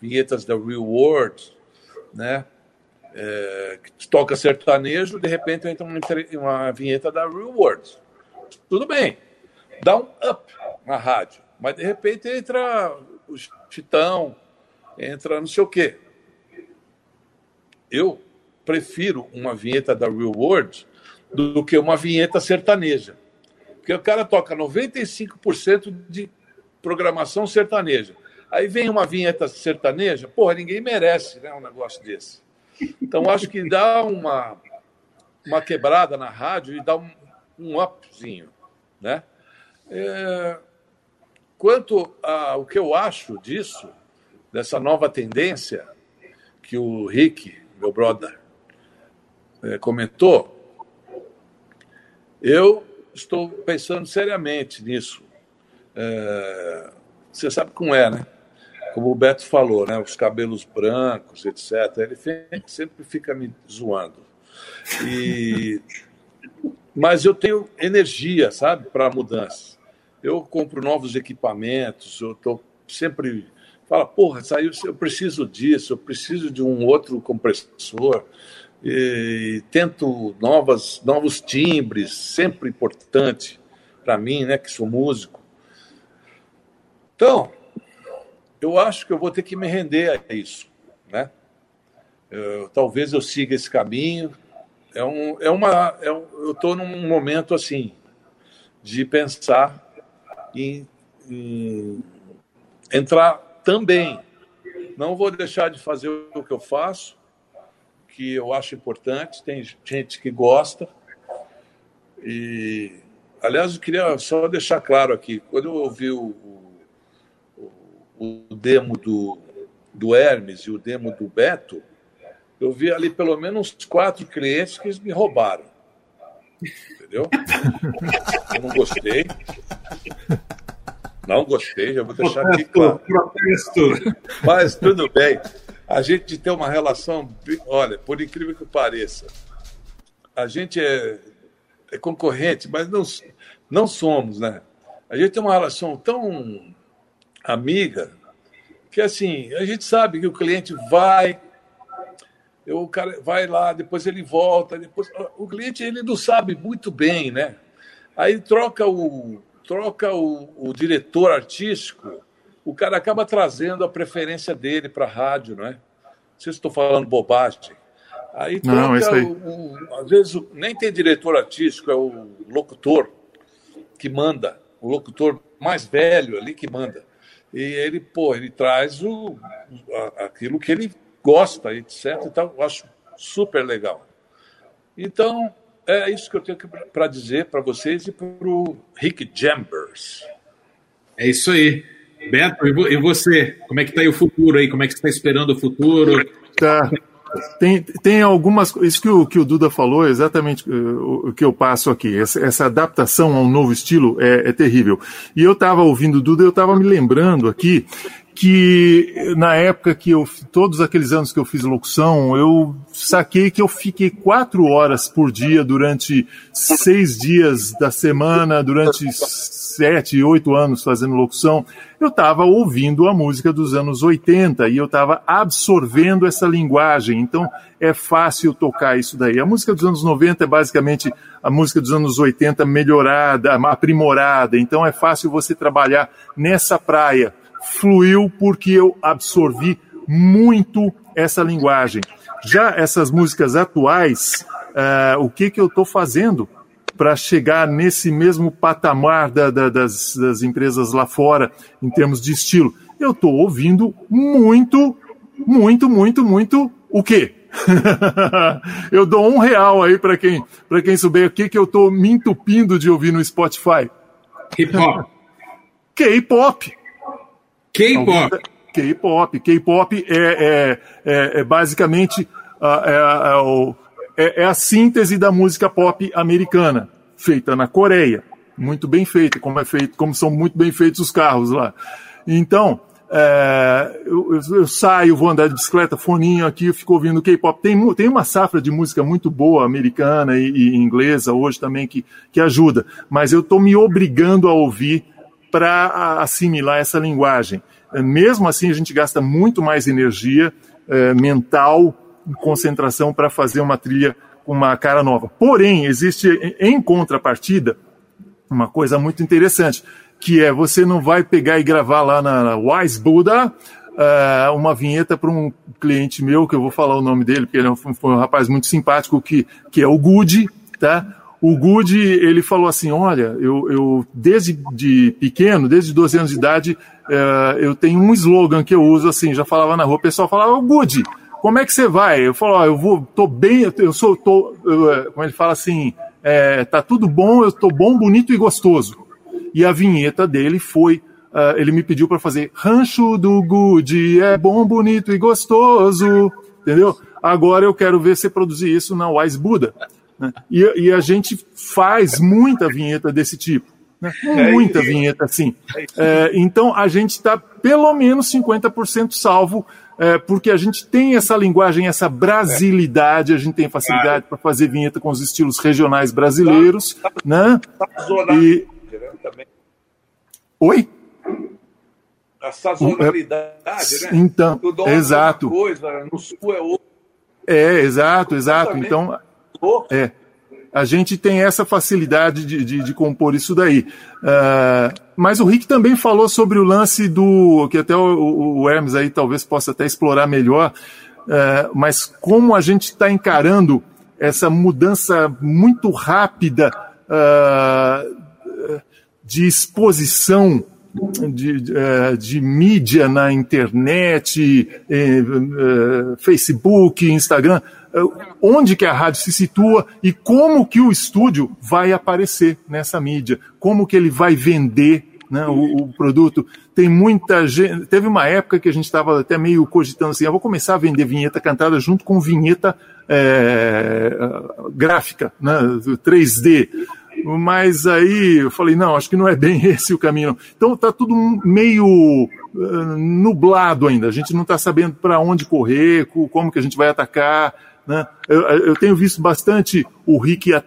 vinhetas da Real World, né? É, que toca sertanejo, de repente entra uma, uma vinheta da Real World. Tudo bem, dá um up na rádio, mas de repente entra o Chitão, entra não sei o quê. Eu prefiro uma vinheta da Real World do que uma vinheta sertaneja. Porque o cara toca 95% de programação sertaneja. Aí vem uma vinheta sertaneja, porra, ninguém merece né, um negócio desse. Então acho que dá uma, uma quebrada na rádio e dá um, um upzinho. Né? É, quanto ao que eu acho disso, dessa nova tendência que o Rick, meu brother, eh, comentou, eu estou pensando seriamente nisso. É, você sabe como é, né? Como o Beto falou, né? Os cabelos brancos, etc. Ele sempre fica me zoando. E... Mas eu tenho energia, sabe, para mudanças. Eu compro novos equipamentos, eu estou sempre. Fala, porra, saiu, eu preciso disso, eu preciso de um outro compressor e tento novas, novos timbres, sempre importante para mim, né, que sou músico. Então, eu acho que eu vou ter que me render a isso, né? Eu- talvez eu siga esse caminho. É um, é uma, é um, eu estou num momento assim de pensar em, em entrar também. Não vou deixar de fazer o que eu faço, que eu acho importante, tem gente que gosta. E, aliás, eu queria só deixar claro aqui, quando eu ouvi o, o, o demo do, do Hermes e o demo do Beto, eu vi ali pelo menos quatro clientes que me roubaram. Entendeu? Eu não gostei. Não gostei, já vou deixar aqui claro. protesto. Mas tudo bem. A gente tem uma relação, olha, por incrível que pareça, a gente é, é concorrente, mas não, não somos, né? A gente tem uma relação tão amiga que assim, a gente sabe que o cliente vai, o cara vai lá, depois ele volta, depois o cliente ele não sabe muito bem, né? Aí troca o troca o, o diretor artístico, o cara acaba trazendo a preferência dele para a rádio, não é? Não sei se estou falando bobagem. Aí troca Não, é isso aí. o, o- às vezes o- nem tem diretor artístico, é o locutor que manda, o locutor mais velho ali que manda. E ele, pô, ele traz o, aquilo que ele gosta, etc. Então, eu acho super legal. Então, é isso que eu tenho para dizer para vocês e para o Rick Jambers. É isso aí. Beto, e vo- você? Como é que tá aí o futuro aí? Como é que você está esperando o futuro? Tá. Tem, tem algumas Isso que o, que o Duda falou é exatamente uh, o, o que eu passo aqui. Essa, essa adaptação a um novo estilo é, é terrível. E eu estava ouvindo o Duda, eu estava me lembrando aqui que na época que eu. Todos aqueles anos que eu fiz locução, eu saquei que eu fiquei quatro horas por dia durante seis dias da semana, durante sete, oito anos fazendo locução, eu estava ouvindo a música dos anos 80 e eu estava absorvendo essa linguagem. Então é fácil tocar isso daí. A música dos anos 90 é basicamente a música dos anos 80 melhorada, aprimorada. Então é fácil você trabalhar nessa praia. Fluiu porque eu absorvi muito essa linguagem. Já essas músicas atuais, uh, o que, que eu estou fazendo para chegar nesse mesmo patamar da, da, das, das empresas lá fora, em termos de estilo? Eu estou ouvindo muito, muito, muito, muito o quê? eu dou um real aí para quem, quem souber o que, que eu estou me entupindo de ouvir no Spotify. K-pop. K-pop. K-pop. K-pop. K-pop é, é, é, é, basicamente a, é, é, é, a síntese da música pop americana, feita na Coreia. Muito bem feita, como, é feito, como são muito bem feitos os carros lá. Então, é, eu, eu, saio, vou andar de bicicleta, foninho aqui, fico ouvindo K-pop. Tem, tem uma safra de música muito boa, americana e, e inglesa hoje também, que, que ajuda. Mas eu estou me obrigando a ouvir para assimilar essa linguagem. É, mesmo assim, a gente gasta muito mais energia é, mental, concentração para fazer uma trilha com uma cara nova. Porém, existe em contrapartida uma coisa muito interessante, que é você não vai pegar e gravar lá na Wise Buddha uh, uma vinheta para um cliente meu, que eu vou falar o nome dele, porque ele foi um rapaz muito simpático, que, que é o Good, tá? O Good, ele falou assim, olha, eu, eu desde de pequeno, desde 12 anos de idade, uh, eu tenho um slogan que eu uso assim, já falava na rua, o pessoal falava, Good, como é que você vai? Eu falo, ó, eu vou, tô bem, eu sou, tô, eu, eh, como ele fala assim, é, tá tudo bom, eu tô bom, bonito e gostoso. E a vinheta dele foi, uh, ele me pediu para fazer Rancho do Good, é bom, bonito e gostoso, entendeu? Agora eu quero ver você produzir isso na Wise Buda. Né? E, e, a gente faz muita vinheta desse tipo. Né? É muita vinheta assim. É, então a gente está pelo menos 50% salvo, é, porque a gente tem essa linguagem, essa brasilidade, a gente tem facilidade para fazer vinheta com os estilos regionais brasileiros. Né? E... Oi? A sazonalidade, né? Então, exato. Coisa, no sul é outro. É, exato, exato. Então, é, a gente tem essa facilidade de, de, de compor isso daí. Uh, mas o Rick também falou sobre o lance do. que até o, o Hermes aí talvez possa até explorar melhor, uh, mas como a gente está encarando essa mudança muito rápida uh, de exposição de, de, de, mídia na internet, eh, eh, Facebook, Instagram, onde que a rádio se situa e como que o estúdio vai aparecer nessa mídia, como que ele vai vender né, o, o, produto. Tem muita gente. Teve uma época que a gente estava até meio cogitando assim: eu vou começar a vender vinheta cantada junto com vinheta é, gráfica, né, 3D. Mas aí eu falei, não, acho que não é bem esse o caminho. Então está tudo meio uh, nublado ainda. A gente não está sabendo para onde correr, como que a gente vai atacar. Né? Eu, eu, tenho visto bastante o Rick uh,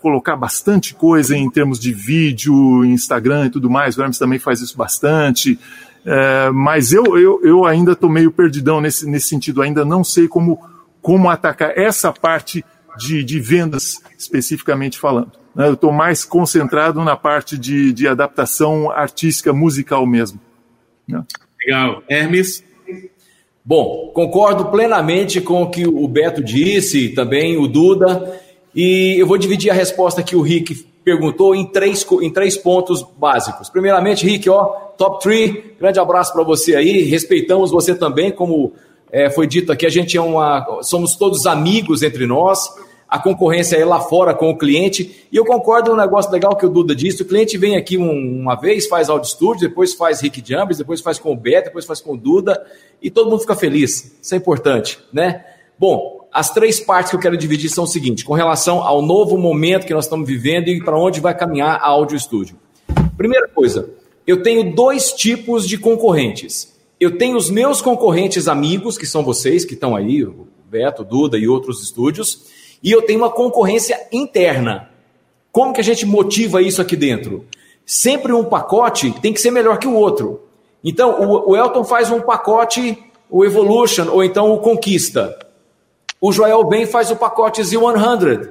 colocar bastante coisa em termos de vídeo, Instagram e tudo mais. O Hermes também faz isso bastante. Uh, mas eu, eu, eu ainda estou meio perdidão nesse, nesse sentido. Ainda não sei como, como atacar essa parte de, de vendas especificamente falando. Né? Eu estou mais concentrado na parte de, de adaptação artística, musical mesmo. Né? Legal. Hermes? Bom, concordo plenamente com o que o Beto disse, também o Duda, e eu vou dividir a resposta que o Rick perguntou em três, em três pontos básicos. Primeiramente, Rick, ó, top 3, grande abraço para você aí, respeitamos você também, como é, foi dito aqui, a gente é uma, somos todos amigos entre nós, a concorrência é lá fora com o cliente. E eu concordo no negócio legal que o Duda disse: o cliente vem aqui um, uma vez, faz áudio estúdio, depois faz Rick Jambres, depois faz com o Beto, depois faz com o Duda, e todo mundo fica feliz. Isso é importante, né? Bom, as três partes que eu quero dividir são o seguinte: com relação ao novo momento que nós estamos vivendo e para onde vai caminhar a áudio estúdio. Primeira coisa, eu tenho dois tipos de concorrentes. Eu tenho os meus concorrentes amigos, que são vocês que estão aí, o Beto, o Duda e outros estúdios e eu tenho uma concorrência interna. Como que a gente motiva isso aqui dentro? sempre um pacote tem que ser melhor que o outro. Então, o, o Elton faz um pacote, o Evolution, ou então o Conquista. O Joel Ben faz o pacote Z100.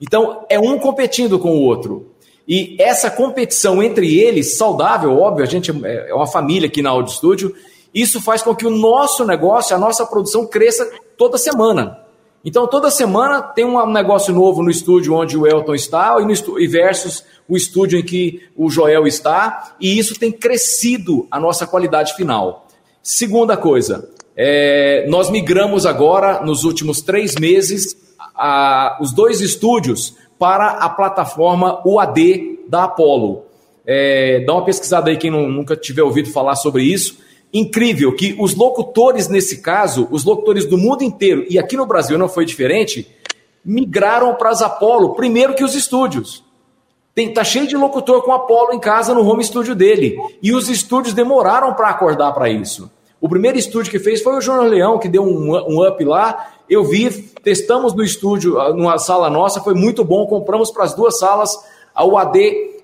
Então, é um competindo com o outro. E essa competição entre eles, saudável, óbvio, a gente é uma família aqui na Audio Studio, isso faz com que o nosso negócio, a nossa produção cresça toda semana. Então, toda semana tem um negócio novo no estúdio onde o Elton está e, versus o estúdio em que o Joel está, e isso tem crescido a nossa qualidade final. Segunda coisa, é, nós migramos agora, nos últimos três meses, a, os dois estúdios para a plataforma UAD da Apollo. É, dá uma pesquisada aí quem não, nunca tiver ouvido falar sobre isso. Incrível que os locutores, nesse caso, os locutores do mundo inteiro, e aqui no Brasil não foi diferente, migraram para as Apollo primeiro que os estúdios. Tem, tá cheio de locutor com Apollo em casa no home studio dele. E os estúdios demoraram para acordar para isso. O primeiro estúdio que fez foi o Júnior Leão, que deu um, um up lá. Eu vi, testamos no estúdio, ah, numa sala nossa, foi muito bom. Compramos para as duas salas. A UAD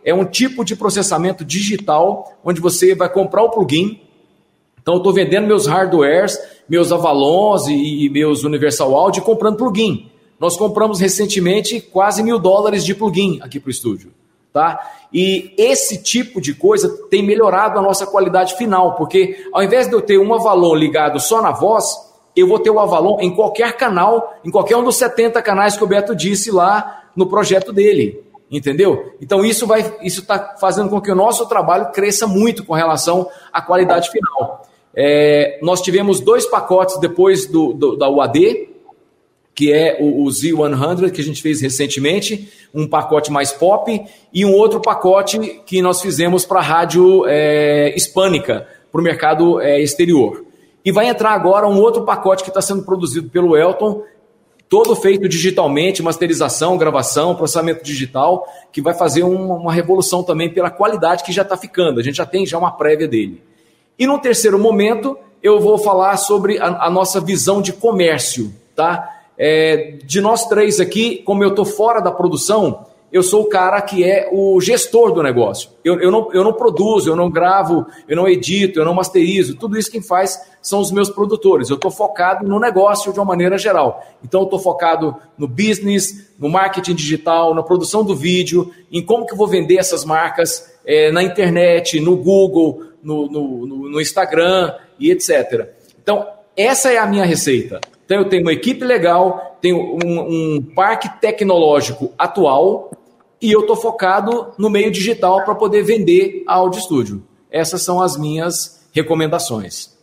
é um tipo de processamento digital, onde você vai comprar o plugin. Então, eu estou vendendo meus hardwares, meus Avalons e, e meus Universal Audio, comprando plugin. Nós compramos recentemente quase mil dólares de plugin aqui para o estúdio. Tá? E esse tipo de coisa tem melhorado a nossa qualidade final, porque ao invés de eu ter um Avalon ligado só na voz, eu vou ter o Avalon em qualquer canal, em qualquer um dos 70 canais que o Beto disse lá no projeto dele. Entendeu? Então isso vai, isso está fazendo com que o nosso trabalho cresça muito com relação à qualidade final. É, nós tivemos dois pacotes depois do, do da UAD, que é o, o, Z100 que a gente fez recentemente, um pacote mais pop e um outro pacote que nós fizemos para a rádio é, hispânica, para o mercado é, exterior. E vai entrar agora um outro pacote que está sendo produzido pelo Elton, todo feito digitalmente, masterização, gravação, processamento digital, que vai fazer uma, uma revolução também pela qualidade que já está ficando. A gente já tem já uma prévia dele. E no terceiro momento, eu vou falar sobre a, a nossa visão de comércio, tá? É, de nós três aqui, como eu estou fora da produção, eu sou o cara que é o gestor do negócio. Eu, eu, não, eu não produzo, eu não gravo, eu não edito, eu não masterizo. Tudo isso quem faz são os meus produtores. Eu estou focado no negócio de uma maneira geral. Então, eu estou focado no business, no marketing digital, na produção do vídeo, em como que eu vou vender essas marcas é, na internet, no Google, no, no, no, no Instagram e etc. Então, essa é a minha receita. Então eu tenho uma equipe legal, tenho um, um parque tecnológico atual e eu estou focado no meio digital para poder vender a Audio Studio. Essas são as minhas recomendações.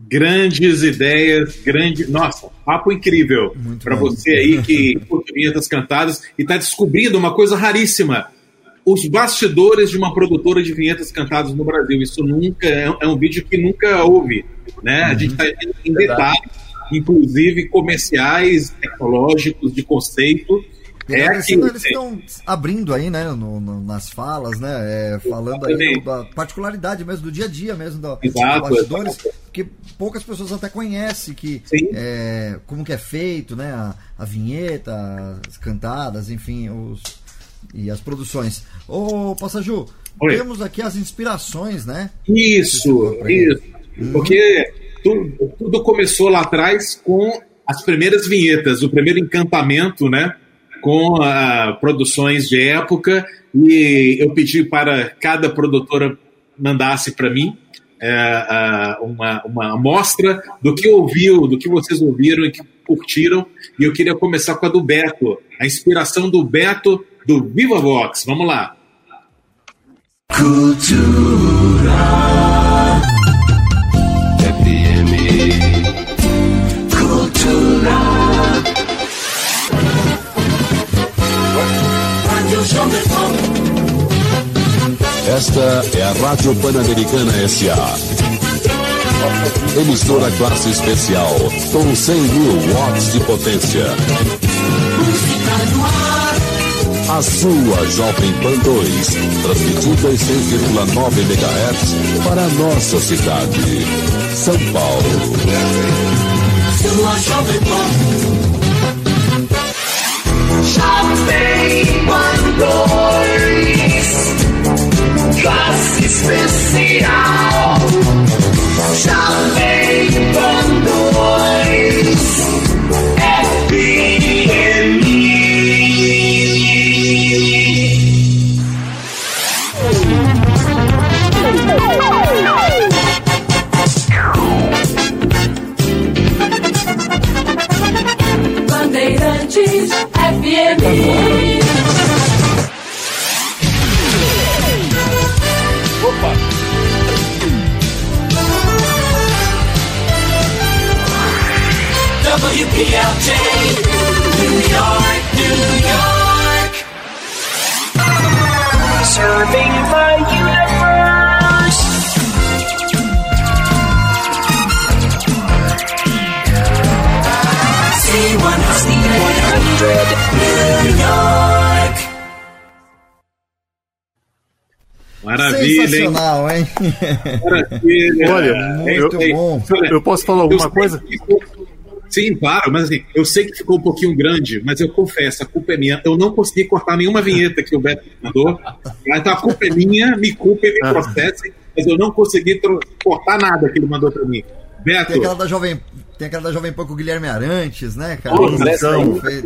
Grandes ideias, grande. Nossa, papo incrível para você aí que curte vinhetas cantadas e está descobrindo uma coisa raríssima. Os bastidores de uma produtora de vinhetas cantadas no Brasil. Isso nunca é, é um vídeo que nunca houve. Né? Uhum. A gente está em detalhes inclusive comerciais, tecnológicos, de conceito. É aqui, eles estão abrindo aí, né, no, no, nas falas, né, é, falando aí da particularidade mesmo, do dia a dia mesmo, Exato, dos bastidores, que poucas pessoas até conhecem que, é, como que é feito, né, a, a vinheta, as cantadas, enfim, os, e as produções. Ô, Passaju, Oi. temos aqui as inspirações, né? Isso, isso, hum. porque tudo, tudo começou lá atrás com as primeiras vinhetas, o primeiro encantamento, né? Com uh, produções de época e eu pedi para cada produtora mandasse para mim uh, uh, uma, uma amostra do que ouviu, do que vocês ouviram e que curtiram. E eu queria começar com a do Beto, a inspiração do Beto do Viva Vox. Vamos lá. Cultura. Esta é a Rádio Pan-Americana S.A. Emissora classe especial com 100 mil watts de potência. A sua Jovem Pan 2, transmitida em 6,9 MHz para a nossa cidade, São Paulo. Sua Jovem Pan. Jovem Pan 2, classe especial. Jovem Pan 2. WPLJ, New York, New York. Serving the C100, New York. Maravilha, hein? Sensacional, hein? Maravilha. Olha, Muito eu- bom. Eu posso falar Eu alguma coisa? ficou- Sim, claro, mas assim, eu sei que ficou um pouquinho grande, mas eu confesso, a culpa é minha. Eu não consegui cortar nenhuma vinheta que o Beto mandou. Então a culpa é minha, me culpem, me processem, mas eu não consegui cortar nada que ele mandou pra mim. Beto, Tem aquela da Jovem, tem aquela da Jovem Pan com o Guilherme Arantes, né, cara? Pô, aí. fez-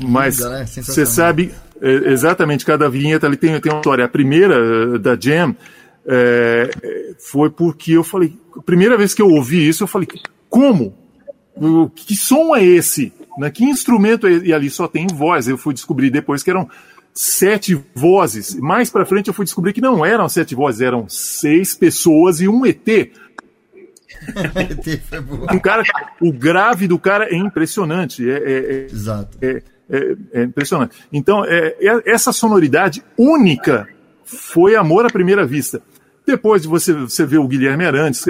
Mas né? você Sensacional. sabe é, exatamente, cada vinheta ali tem, tem uma história. A primeira eh, da Jam é, foi porque eu falei, a primeira vez que eu ouvi isso, eu falei, como? Que som é esse? Né? Que instrumento é esse? E ali só tem voz. Eu fui descobrir depois que eram sete vozes. Mais pra frente eu fui descobrir que não eram sete vozes, eram seis pessoas e um ET. Um cara, o grave do cara é impressionante. É, é- é- Exato. é, é- é impressionante. Então, é- é- essa sonoridade única foi amor à primeira vista. Depois de você, você ver o Guilherme Arantes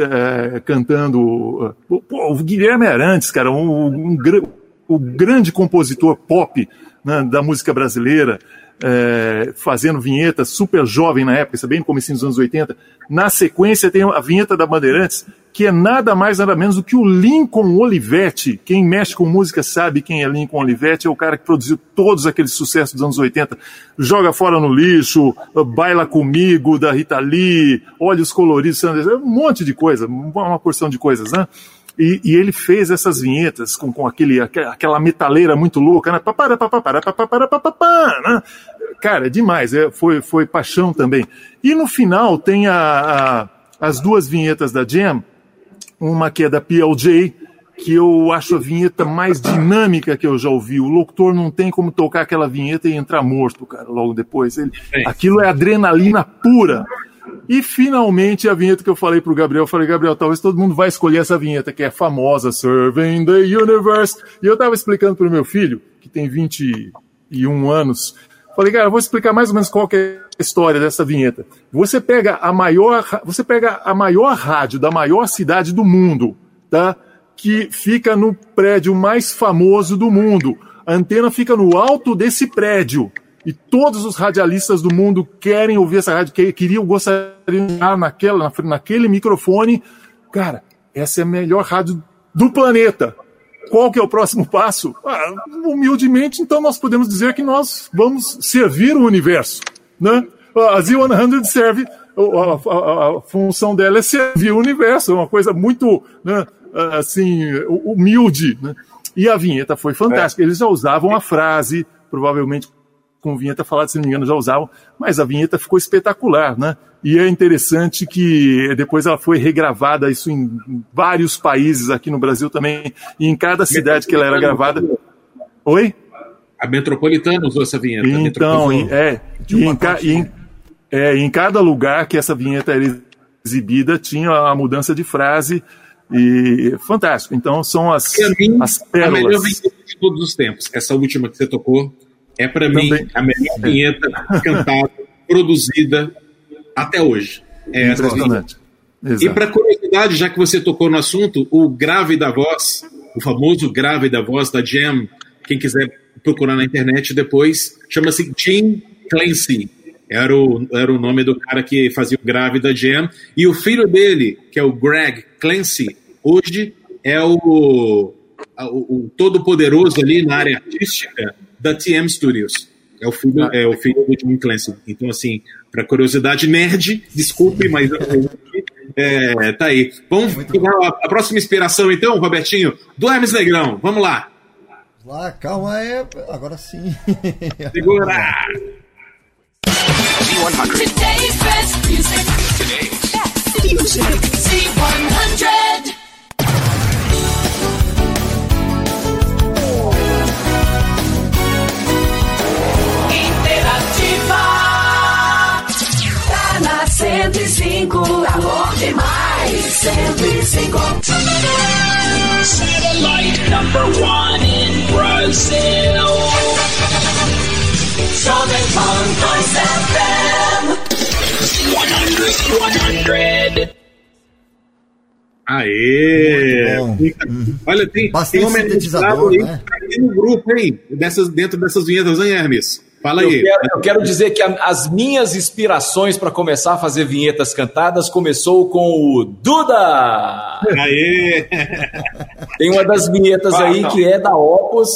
cantando. pô, o Guilherme Arantes, cara, um, um gra- o grande compositor pop né, da música brasileira, é, fazendo vinheta, super jovem na época, isso é bem no comecinho dos anos 80. Na sequência tem a vinheta da Bandeirantes, que é nada mais nada menos do que o Lincoln Olivetti. Quem mexe com música sabe quem é Lincoln Olivetti, é o cara que produziu todos aqueles sucessos dos anos 80. Joga fora no lixo, baila comigo, da Rita Lee, olhos coloridos, Sanders, um monte de coisa, uma porção de coisas, né? E, e ele fez essas vinhetas com, com aquele, aque- aquela metaleira muito louca, né? Né? Cara, é demais, é, foi, foi paixão também. E no final tem a, a- as duas vinhetas da Jam, uma que é da PLJ, que eu acho a vinheta mais dinâmica que eu já ouvi. O locutor não tem como tocar aquela vinheta e entrar morto, cara, logo depois. Ele, aquilo é adrenalina pura. E finalmente a vinheta que eu falei pro Gabriel, eu falei, Gabriel, talvez todo mundo vai escolher essa vinheta, que é a famosa Serving the Universe. E eu tava explicando pro meu filho, que tem 21 anos, falei, cara, vou explicar mais ou menos qual que é a história dessa vinheta. Você pega a maior, você pega a maior rádio da maior cidade do mundo, tá? Que fica no prédio mais famoso do mundo. A antena fica no alto desse prédio. E todos os radialistas do mundo querem ouvir essa rádio, que queriam, gostariam de estar naquela, naquele microfone. Cara, essa é a melhor rádio do planeta. Qual que é o próximo passo? Ah, humildemente, então nós podemos dizer que nós vamos servir o universo, né? A Z100 serve, a, a- a- função dela é servir o universo, é uma coisa muito, né, assim, humilde, né? E a vinheta foi fantástica. Eles já usavam a frase, provavelmente com vinheta falada, se não me engano, já usavam, mas a vinheta ficou espetacular, né? E é interessante que depois ela foi regravada, isso em vários países, aqui no Brasil também, e em cada cidade que ela era gravada. Oi? A Metropolitana usou essa vinheta. Então, e- é, e em, ca- e em- é, em cada lugar que essa vinheta era exibida, tinha a mudança de frase, e fantástico. Então, são as, mim, as a melhor pérolas. vinheta de todos os tempos. Essa última que você tocou é, pra mim, a melhor vinheta cantada, produzida até hoje. É. Impressionante. E para curiosidade, já que você tocou no assunto, o grave da voz, o famoso grave da voz da Jam, quem quiser procurar na internet depois, chama-se Jim Clancy. Era o, era o nome do cara que fazia o grave da Jam. E o filho dele, que é o Greg Clancy, hoje é o, o, o todo-poderoso ali na área artística da TM Studios. É o filho, é o filho do John Clancy. Então, assim, para curiosidade nerd, desculpe, mas é, tá aí. Vamos é pegar a, próxima inspiração, então, Robertinho, do Hermes Negrão. Vamos lá. Lá, calma aí. Agora sim. Segura! C100. 105. Alô demais. 105. Satellite number one in Brazil. Jovem Pan 2 FM. 100, 100. Aê! Bom. Olha, tem, Bastante tem homem sintetizador, aí, né? no grupo, hein? Dessas, dentro dessas vinhetas, hein, Hermes? Fala Eu aí. quero, eu quero dizer que a- as minhas inspirações para começar a fazer vinhetas cantadas começou com o Duda. Aê! Tem uma das vinhetas Ah, aí não. que é da Opus.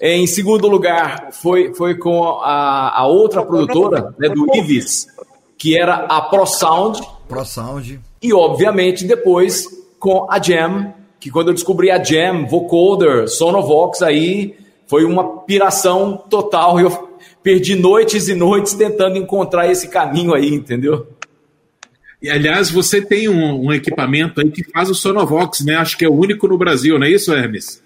Em segundo lugar, foi, foi com a, a outra produtora, né, do Ives, que era a Pro Sound. Pro Sound. E, obviamente, depois com a Jam, que quando eu descobri a Jam, Vocoder, Sonovox, aí foi uma piração total. Eu perdi noites e noites tentando encontrar esse caminho aí, entendeu? E, aliás, você tem um, um equipamento aí que faz o Sonovox, né? Acho que é o único no Brasil, não é isso, Hermes?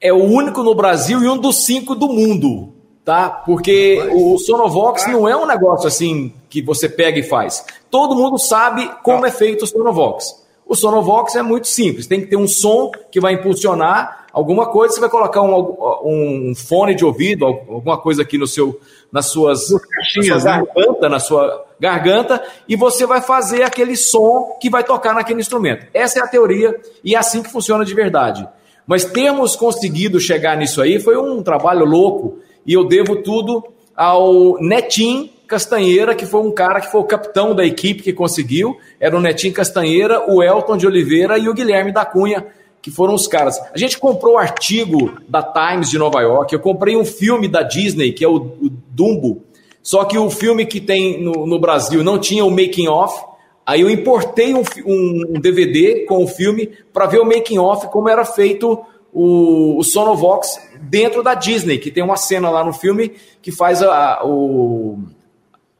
É o único no Brasil e um dos cinco do mundo, tá? Porque o Sonovox não é um negócio assim que você pega e faz. Todo mundo sabe como é feito o Sonovox. O Sonovox é muito simples, tem que ter um som que vai impulsionar alguma coisa, você vai colocar um, um fone de ouvido, alguma coisa aqui no seu, nas suas, na sua caixinhas, né? garganta, na sua garganta, e você vai fazer aquele som que vai tocar naquele instrumento. Essa é a teoria e é assim que funciona de verdade. Mas termos conseguido chegar nisso aí foi um trabalho louco e eu devo tudo ao Netim Castanheira, que foi um cara que foi o capitão da equipe que conseguiu. Era o Netim Castanheira, o Elton de Oliveira e o Guilherme da Cunha, que foram os caras. A gente comprou o artigo da Times de Nova York, eu comprei um filme da Disney, que é o, o Dumbo, só que o filme que tem no, no Brasil não tinha o making off. Aí eu importei um, um DVD com o filme para ver o making off como era feito o, o Sonovox dentro da Disney, que tem uma cena lá no filme que faz a, a- o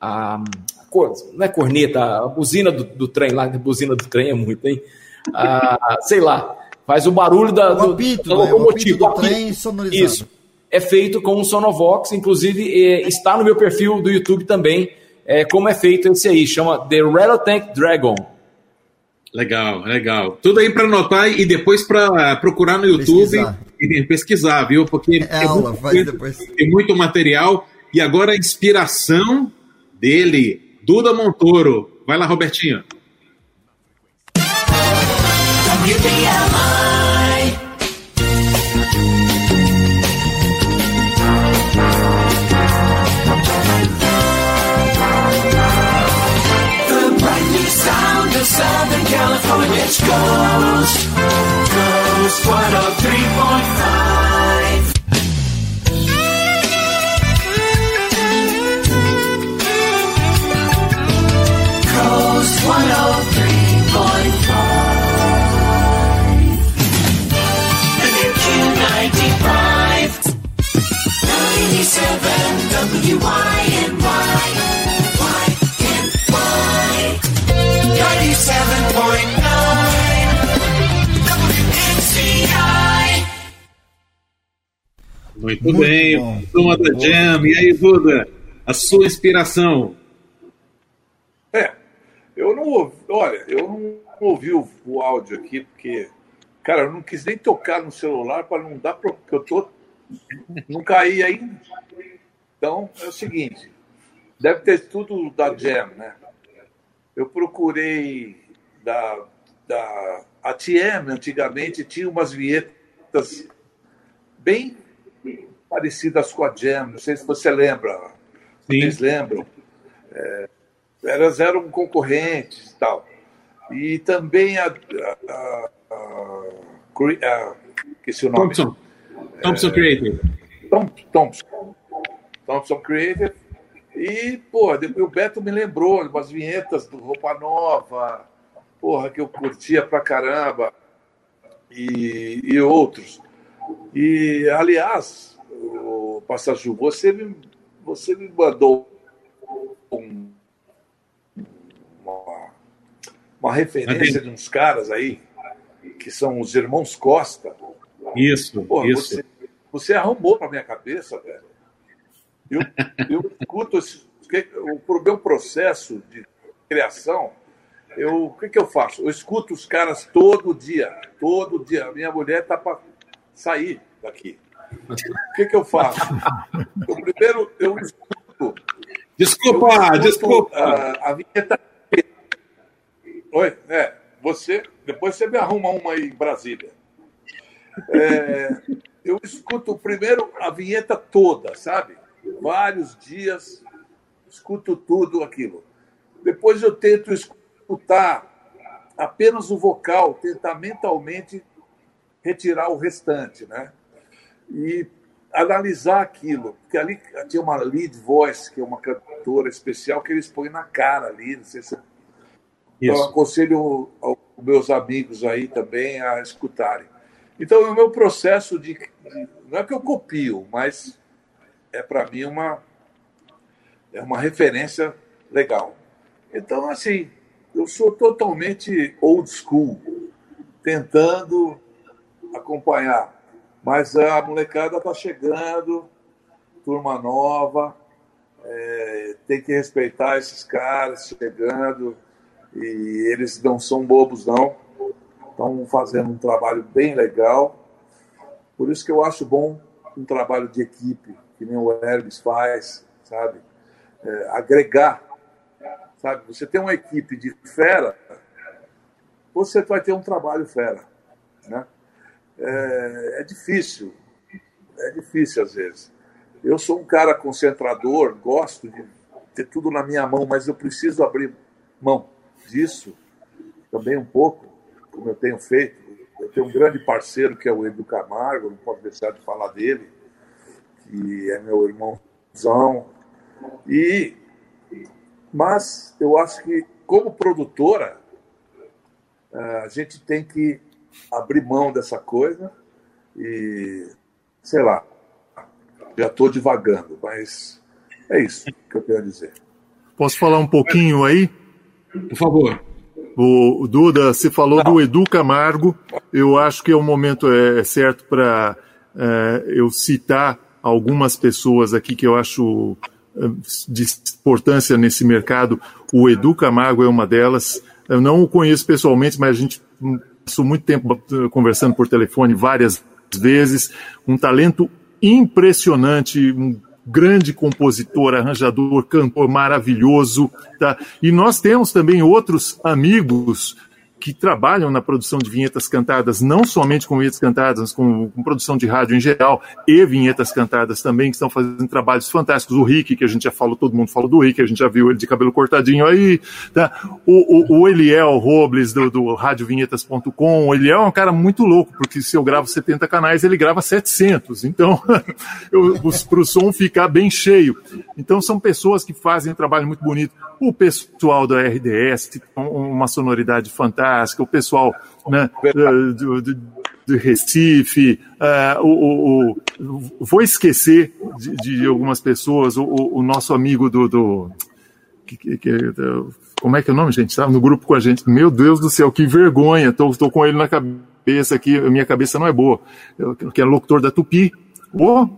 a, a cor- não é corneta, a buzina do, do trem lá, a buzina do trem é muito, hein? Ah, sei lá, faz o barulho da, do, apito, da né? O locomotiva. apito do o trem sonorizado. Isso. É feito com um Sonovox, inclusive eh, está no meu perfil do YouTube também, eh, como é feito esse aí, chama The Rattlesnake Dragon. Legal, legal. Tudo aí para anotar e depois para procurar no YouTube Pesquisar. e pesquisar, viu? Porque É aula, muito- faz depois. tem muito material. E agora a inspiração dele, Duda Montoro. Vai lá, Robertinho. Southern California's Ghost. Ghost 103.5. Coast 103.5. The new Q95. 97 WYNY. YNY. 97.9 WNCI. Muito, Muito bem. bom. Turma da Jam. E aí, Duda? A sua inspiração? Eu não ouvi, olha, eu não ouvi o, o áudio aqui, porque, cara, eu não quis nem tocar no celular para não dar, porque eu tô. Não caí ainda. Então, é o seguinte, deve ter tudo da Jam, né? Eu procurei da, da a TM antigamente tinha umas vinhetas bem parecidas com a Jam, não sei se você lembra. Vocês lembram? É, elas eram concorrentes e tal. E também a. a, a, a, esqueci o nome. Thompson. Thompson Creative. Tom, Thompson. Thompson Creative. E, pô, depois o Beto me lembrou umas vinhetas do Roupa Nova, porra, que eu curtia pra caramba, e, e outros. E, aliás, o Passaju, você me, você me mandou um- uma, uma referência de uns caras aí, que são os irmãos Costa. Isso, Porra, isso. Você, você arrumou pra minha cabeça, velho. Eu, eu escuto esse, o meu processo de criação, eu, o que, que eu faço? Eu escuto os caras todo dia, todo dia. A minha mulher tá para sair daqui. O que, que eu faço? Eu, primeiro, eu escuto. Desculpa, eu escuto desculpa. A, a vinheta. Oi, é, você. Depois você me arruma uma aí em Brasília. É, eu escuto primeiro a vinheta toda, sabe? Vários dias, escuto tudo aquilo. Depois eu tento escutar apenas o vocal, tentar mentalmente retirar o restante, né? E analisar aquilo, porque ali tinha uma lead voice, que é uma cantora especial que eles põem na cara ali, não sei se então, eu aconselho aos meus amigos aí também a escutarem. Então, o meu processo de, de- Não é que eu copio, mas é para mim uma, é uma referência legal. Então, assim, eu sou totalmente old school, tentando acompanhar. Mas a molecada está chegando, turma nova, é, tem que respeitar esses caras chegando, e eles não são bobos, não. Estão fazendo um trabalho bem legal. Por isso que eu acho bom um trabalho de equipe, que nem o Hermes faz, sabe? É, agregar, sabe? Você tem uma equipe de fera, você vai ter um trabalho fera, né? É, é difícil, é difícil às vezes. Eu sou um cara concentrador, gosto de ter tudo na minha mão, mas eu preciso abrir mão disso também um pouco, como eu tenho feito. Eu tenho um grande parceiro que é o Edu Camargo, não posso deixar de falar dele, que é meu irmãozão. E, mas eu acho que, como produtora, eh, a gente tem que abrir mão dessa coisa e, sei lá, já estou divagando, mas é isso que eu tenho a dizer. Posso falar um pouquinho aí? Por favor. O, Duda, você falou do Edu Camargo. Eu acho que é o momento é, certo para eu citar algumas pessoas aqui que eu acho eh, de importância nesse mercado. O Edu Camargo é uma delas. Eu não o conheço pessoalmente, mas a gente passou muito tempo conversando por telefone várias vezes. Um talento impressionante, um grande compositor, arranjador, cantor maravilhoso, tá? E nós temos também outros amigos que trabalham na produção de vinhetas cantadas, não somente com vinhetas cantadas, mas com, com produção de rádio em geral, e vinhetas cantadas também, que estão fazendo trabalhos fantásticos. O Rick, que a gente já falou, todo mundo falou do Rick, a gente já viu ele de cabelo cortadinho aí, tá? O, o, o Eliel Robles, do, do radiovinhetas.com, o Eliel é um cara muito louco, porque se eu gravo 70 canais, ele grava 700, então, para o som ficar bem cheio. Então, são pessoas que fazem um trabalho muito bonito. O pessoal da RDS, que tem uma sonoridade fantástica, o pessoal né, do, do, do Recife, uh, o, o, o, vou esquecer de, de algumas pessoas, o, nosso amigo do. do que, que, que, como é que é o nome, gente? Estava no grupo com a gente. Meu Deus do céu, que vergonha! Estou com ele na cabeça aqui, minha cabeça não é boa. Eu, que é locutor da Tupi. Oh.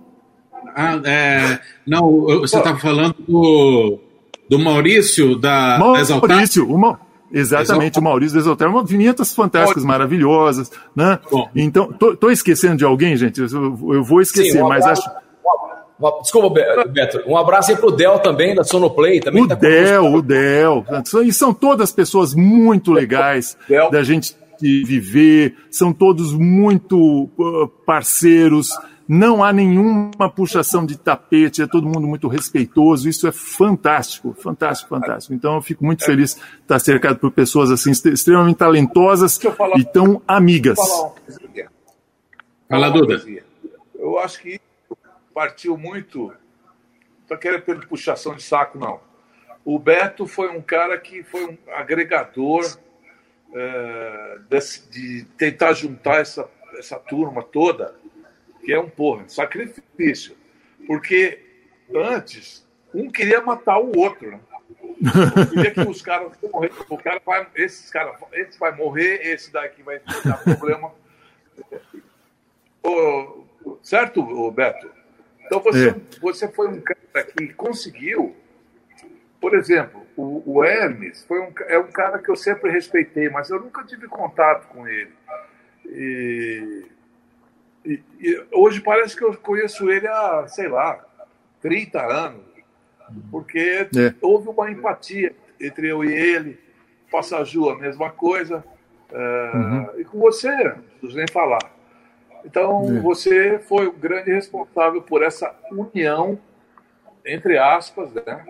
Ah, é, não, você estava falando do, do Maurício da Maurício, uma, exatamente, o Maurício da Exaltar, uma vinhetas fantásticas, maravilhosas, né? Bom. Então, tô, tô, esquecendo de alguém, gente, eu, eu vou esquecer, Sim, um mas abraço, acho... Desculpa, Beto, um abraço aí pro Del também, da Sonoplay. Também o tá Del, o Del, e são todas pessoas muito legais Del. da gente viver, são todos muito uh, parceiros, não há nenhuma puxação de tapete, é todo mundo muito respeitoso, isso é fantástico, fantástico, fantástico. Então eu fico muito feliz de estar cercado por pessoas assim extremamente talentosas e tão amigas. Fala, Duda. Eu acho que partiu muito tô querendo pelo puxação de saco, não. O Beto foi um cara que foi um agregador é, desse- de tentar juntar essa, essa turma toda, que é um porra, sacrifício. Porque antes, um queria matar o outro, né? Queria que os caras morrer, o cara vai, esses caras, esse vai morrer, esse daqui vai dar problema. Certo, Beto? Então você, É. você foi um cara que conseguiu, por exemplo, o, o Hermes foi um, é um cara que eu sempre respeitei, mas eu nunca tive contato com ele. E, e- e hoje parece que eu conheço ele há, sei lá, 30 anos, porque É. houve uma empatia entre eu e ele, Passaju a mesma coisa, é, e com você, não preciso nem falar. Então, É. você foi o grande responsável por essa união, entre aspas, né,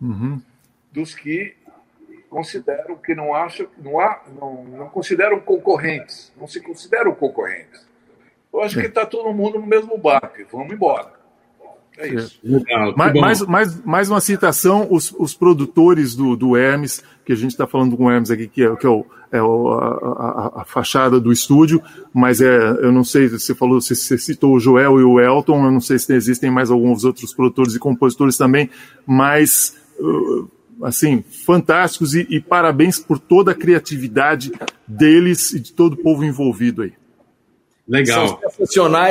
Uhum. dos que consideram que não acham, não, há, não, não consideram concorrentes, não se consideram concorrentes. Eu acho que está todo mundo no mesmo barco, vamos embora. É isso. Legal, que Mais, mais, mais, mais uma citação: os, os produtores do, do Hermes, que a gente está falando com o Hermes aqui, que é, que é, o, é o- a, a- a fachada do estúdio, mas é, eu não sei, você falou, você, você citou o Joel e o Elton, eu não sei se existem mais alguns outros produtores e compositores também, mas uh, assim, fantásticos e, e parabéns por toda a criatividade deles e de todo o povo envolvido aí. Legal. São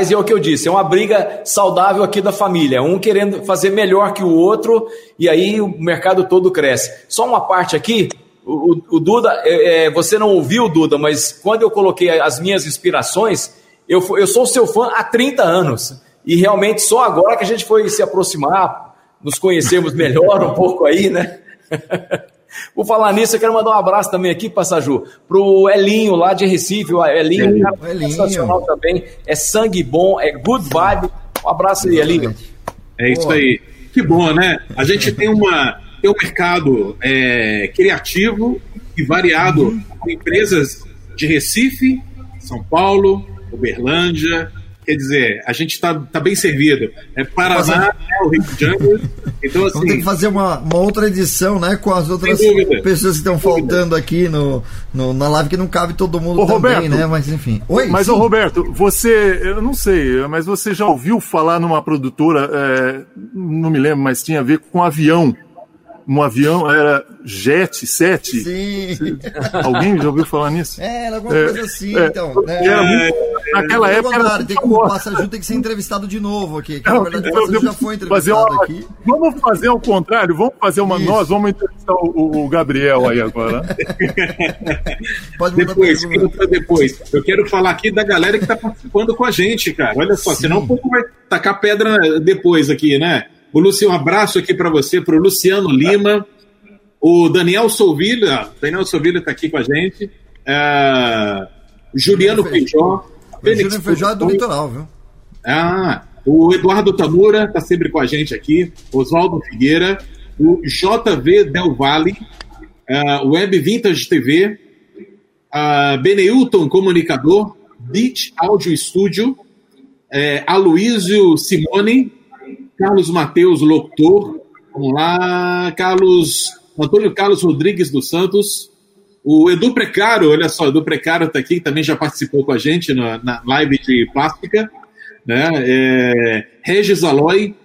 e é o que eu disse, é uma briga saudável aqui da família, um querendo fazer melhor que o outro e aí o mercado todo cresce. Só uma parte aqui, o, o- Duda, é, é, você não ouviu, Duda, mas quando eu coloquei as minhas inspirações, eu, eu sou seu fã há 30 anos e realmente só agora que a gente foi se aproximar, nos conhecermos melhor um pouco aí, né? Por falar nisso, eu quero mandar um abraço também aqui, Passaju, pro Elinho lá de Recife. O Elinho, é cara Elinho. sensacional também. É sangue bom, é good vibe. Um abraço aí, Elinho. É isso aí. Que bom, né? A gente tem, uma, tem um mercado é, criativo e variado com empresas de Recife, São Paulo, Uberlândia. Quer dizer, a gente está tá bem servido. É Paraná, é o Rio de Janeiro. Então, Vamos ter que assim, fazer uma, uma outra edição, né? Com as outras pessoas que estão faltando aqui no, no- na live, que não cabe todo mundo Ô, também, Roberto. né? Mas enfim. Oi, Mas, ô Roberto, você, eu não sei, mas você já ouviu falar numa produtora, é, não me lembro, mas tinha a ver com avião. Um avião, era Jet 7? Sim. Alguém já ouviu falar nisso? É, era alguma É, coisa assim, é, então. né? era muito- naquela Pelo época era tem que, o. Passaju tem que ser entrevistado de novo aqui. Que, na verdade, o Passaju já vamos foi fazer entrevistado uma- aqui. Vamos fazer ao contrário, vamos fazer uma Isso. nós, vamos entrevistar o, o Gabriel aí agora. Pode depois, pergunta. depois. Eu quero falar aqui da galera que está participando com a gente, cara. Olha só, senão o povo vai tacar pedra depois aqui, né? O Luciano, um abraço aqui para você, para o Luciano Lima, o Daniel Souvilha, Daniel Souvilha está aqui com a gente, é, Juliano Feijó, O Júnior Feijó é do litoral, viu? Ah, o Eduardo Tamura está sempre com a gente aqui, Oswaldo Figueira, o JV Del Valle, ah, Web Vintage TV, ah, Beneilton Comunicador, Beat Audio Studio, eh, Aloísio Simone, Carlos Mateus Locutor, vamos lá, Carlos, Antônio Carlos Rodrigues dos Santos, o Edu Precário, olha só, o Edu Precário está aqui, também já participou com a gente na, na live de plástica, né? É, Regis Aloy,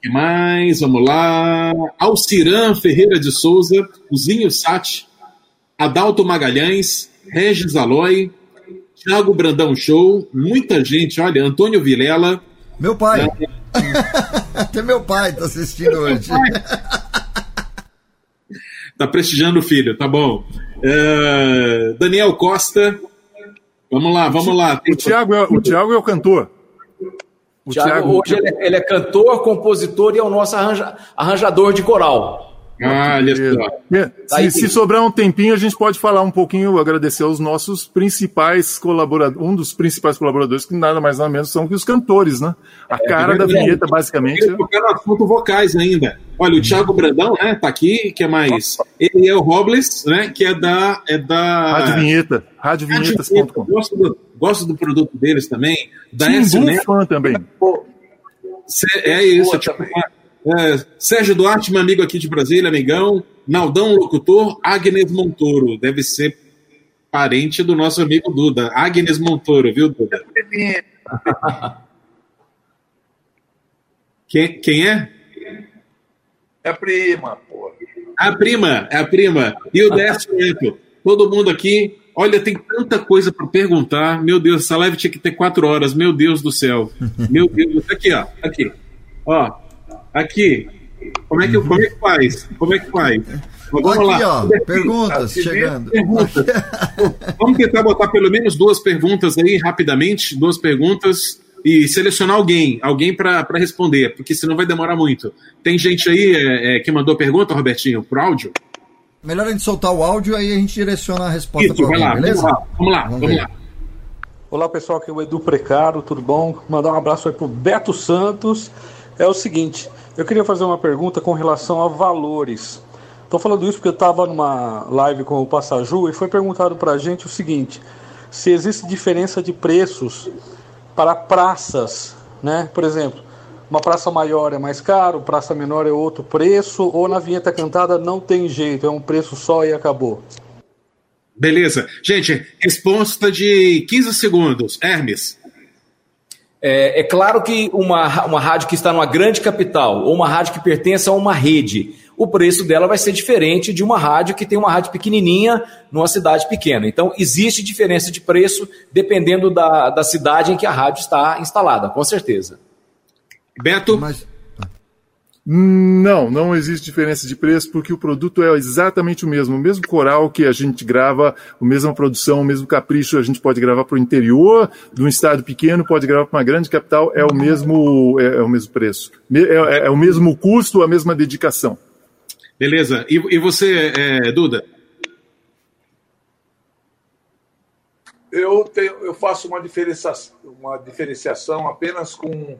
que mais? Vamos lá. Alciran Ferreira de Souza, Zinho Sati, Adalto Magalhães, Regis Aloy, Thiago Brandão Show, muita gente, olha, Antônio Vilela. Meu pai. Até meu pai tá assistindo hoje. Tá prestigiando o filho, tá bom. É, Daniel Costa. Vamos lá, vamos lá. O Thiago é o, Thiago é o cantor. O Thiago, Thiago- hoje ele é, ele é cantor, compositor e é o nosso arranja- arranjador de coral. Ah, olha só. É, aí, se, se sobrar um tempinho, a gente pode falar um pouquinho, agradecer aos nossos principais colaboradores, um dos principais colaboradores, que nada mais nada menos são que os cantores, né? A cara da vinheta, basicamente. Tocar no assunto vocais ainda. Olha, o Thiago Brandão, né, tá aqui, que é mais. Ele é o Robles, né, que é da. É da Rádio Vinheta, Rádio. Gosto do, gosto do produto deles também. Da Timbu Écio Neto. fã também. Cê- É isso, Boa tipo, também. É, Sérgio Duarte, meu amigo aqui de Brasília, amigão. Naldão Locutor, Agnes Montoro. Deve ser parente do nosso amigo Duda. Agnes Montoro, viu, Duda? Quem, quem é? É prima, pô. A prima, é a prima. E o Décio Neto. Todo mundo aqui. Olha, tem tanta coisa para perguntar. Meu Deus, essa live tinha que ter quatro horas. Meu Deus do céu. Meu Deus. Aqui, ó. Aqui. Ó. Aqui. Como é que, como é que faz? Como é que faz? Vamos Aqui, lá. ó, perguntas chegando. Perguntas. Vamos tentar botar pelo menos duas perguntas aí, rapidamente. Duas perguntas. E selecionar alguém, alguém para responder, porque senão vai demorar muito. Tem gente aí é, é, que mandou pergunta, Robertinho, por áudio? Melhor a gente soltar o áudio aí a gente direciona a resposta para vai alguém, lá, beleza? vamos lá, vamos lá, vamos lá. Olá pessoal, aqui é o Edu Precaro, tudo bom? Mandar um abraço aí pro Beto Santos. É o seguinte, eu queria fazer uma pergunta com relação a valores. Tô falando isso porque eu estava numa live com o Passaju e foi perguntado pra gente o seguinte: se existe diferença de preços para praças, né? Por exemplo, uma praça maior é mais caro, praça menor é outro preço, ou na vinheta cantada não tem jeito, é um preço só e acabou. Beleza. Gente, resposta de 15 segundos. Hermes. É, é claro que uma, uma rádio que está numa grande capital ou uma rádio que pertence a uma rede, o preço dela vai ser diferente de uma rádio que tem uma rádio pequenininha numa cidade pequena. Então, existe diferença de preço dependendo da, da cidade em que a rádio está instalada, com certeza. Beto? Não, não existe diferença de preço porque o produto é exatamente o mesmo. O mesmo coral que a gente grava, a mesma produção, o mesmo capricho, a gente pode gravar para o interior de um estado pequeno, pode gravar para uma grande capital, é o mesmo, é, é o mesmo preço. Me- É, é o mesmo custo, a mesma dedicação. Beleza. E, e você, é, Duda? Eu, tenho, eu faço uma, diferença, uma diferenciação apenas com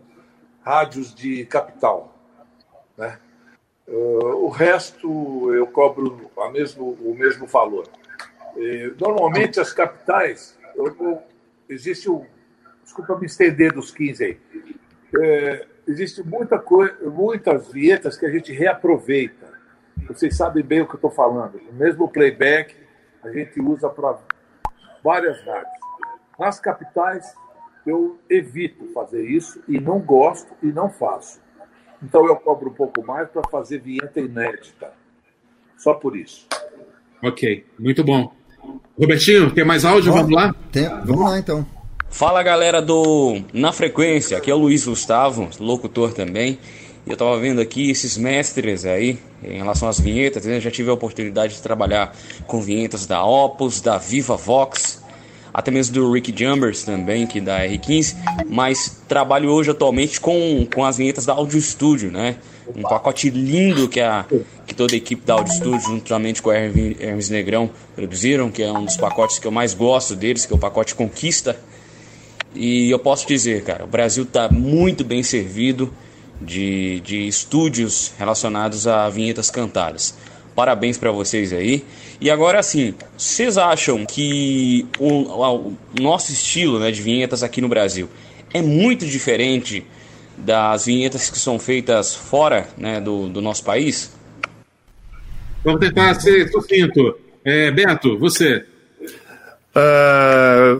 rádios de capital. Uh, o resto eu cobro a mesmo, o mesmo valor. Normalmente as capitais, eu, eu- existe o. Desculpa me estender dos 15 aí. Eh, existe muita muitas vinhetas que a gente reaproveita. Vocês sabem bem o que eu estou falando. O mesmo playback a gente usa para várias rádios. Nas capitais, eu evito fazer isso e não gosto e não faço. Então eu cobro um pouco mais para fazer vinheta inédita. Só por isso. Ok, muito bom. Robertinho, tem mais áudio? Vamos lá? vamos lá então. Fala galera do Na Frequência, aqui é o Luiz Gustavo, locutor também. E eu tava vendo aqui esses mestres aí em relação às vinhetas. né? Eu já tive a oportunidade de trabalhar com vinhetas da Opus, da Viva Vox, até mesmo do Rick Jumbers também, que da R15. Mas trabalho hoje atualmente com, com as vinhetas da Audio Studio, né? Um pacote lindo que, a, que toda a equipe da Audio Studio, juntamente com a Hermes Hermes Negrão, produziram, que é um dos pacotes que eu mais gosto deles, que é o pacote Conquista. E eu posso dizer, cara, o Brasil está muito bem servido de, de estúdios relacionados a vinhetas cantadas. Parabéns para vocês aí. E agora assim, vocês acham que o, o nosso estilo né, de vinhetas aqui no Brasil é muito diferente das vinhetas que são feitas fora né, do, do nosso país? Vamos tentar ser sucinto. É, Beto, você. Ah,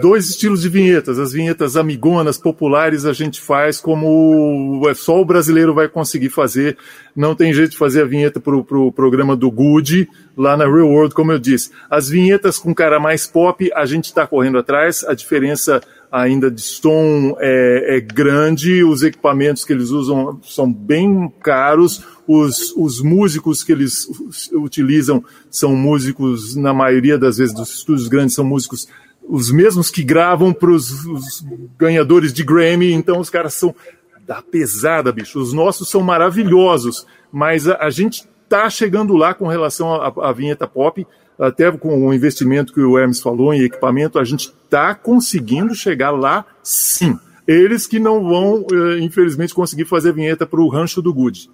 dois estilos de vinhetas. As vinhetas amigonas, populares, a gente faz como é só o brasileiro vai conseguir fazer. Não tem jeito de fazer a vinheta para o pro programa do Good lá na Real World, como eu disse. As vinhetas com cara mais pop, a gente está correndo atrás. A diferença ainda de som é, é grande. Os equipamentos que eles usam são bem caros. Os, os músicos que eles utilizam são músicos, na maioria das vezes dos estúdios grandes, são músicos os mesmos que gravam para os ganhadores de Grammy, então os caras são da pesada, bicho. Os nossos são maravilhosos, mas a, a gente tá chegando lá com relação à, vinheta pop, até com o investimento que o Hermes falou em equipamento, a gente tá conseguindo chegar lá sim. Eles que não vão, eh, infelizmente, conseguir fazer a vinheta para o Rancho do Good.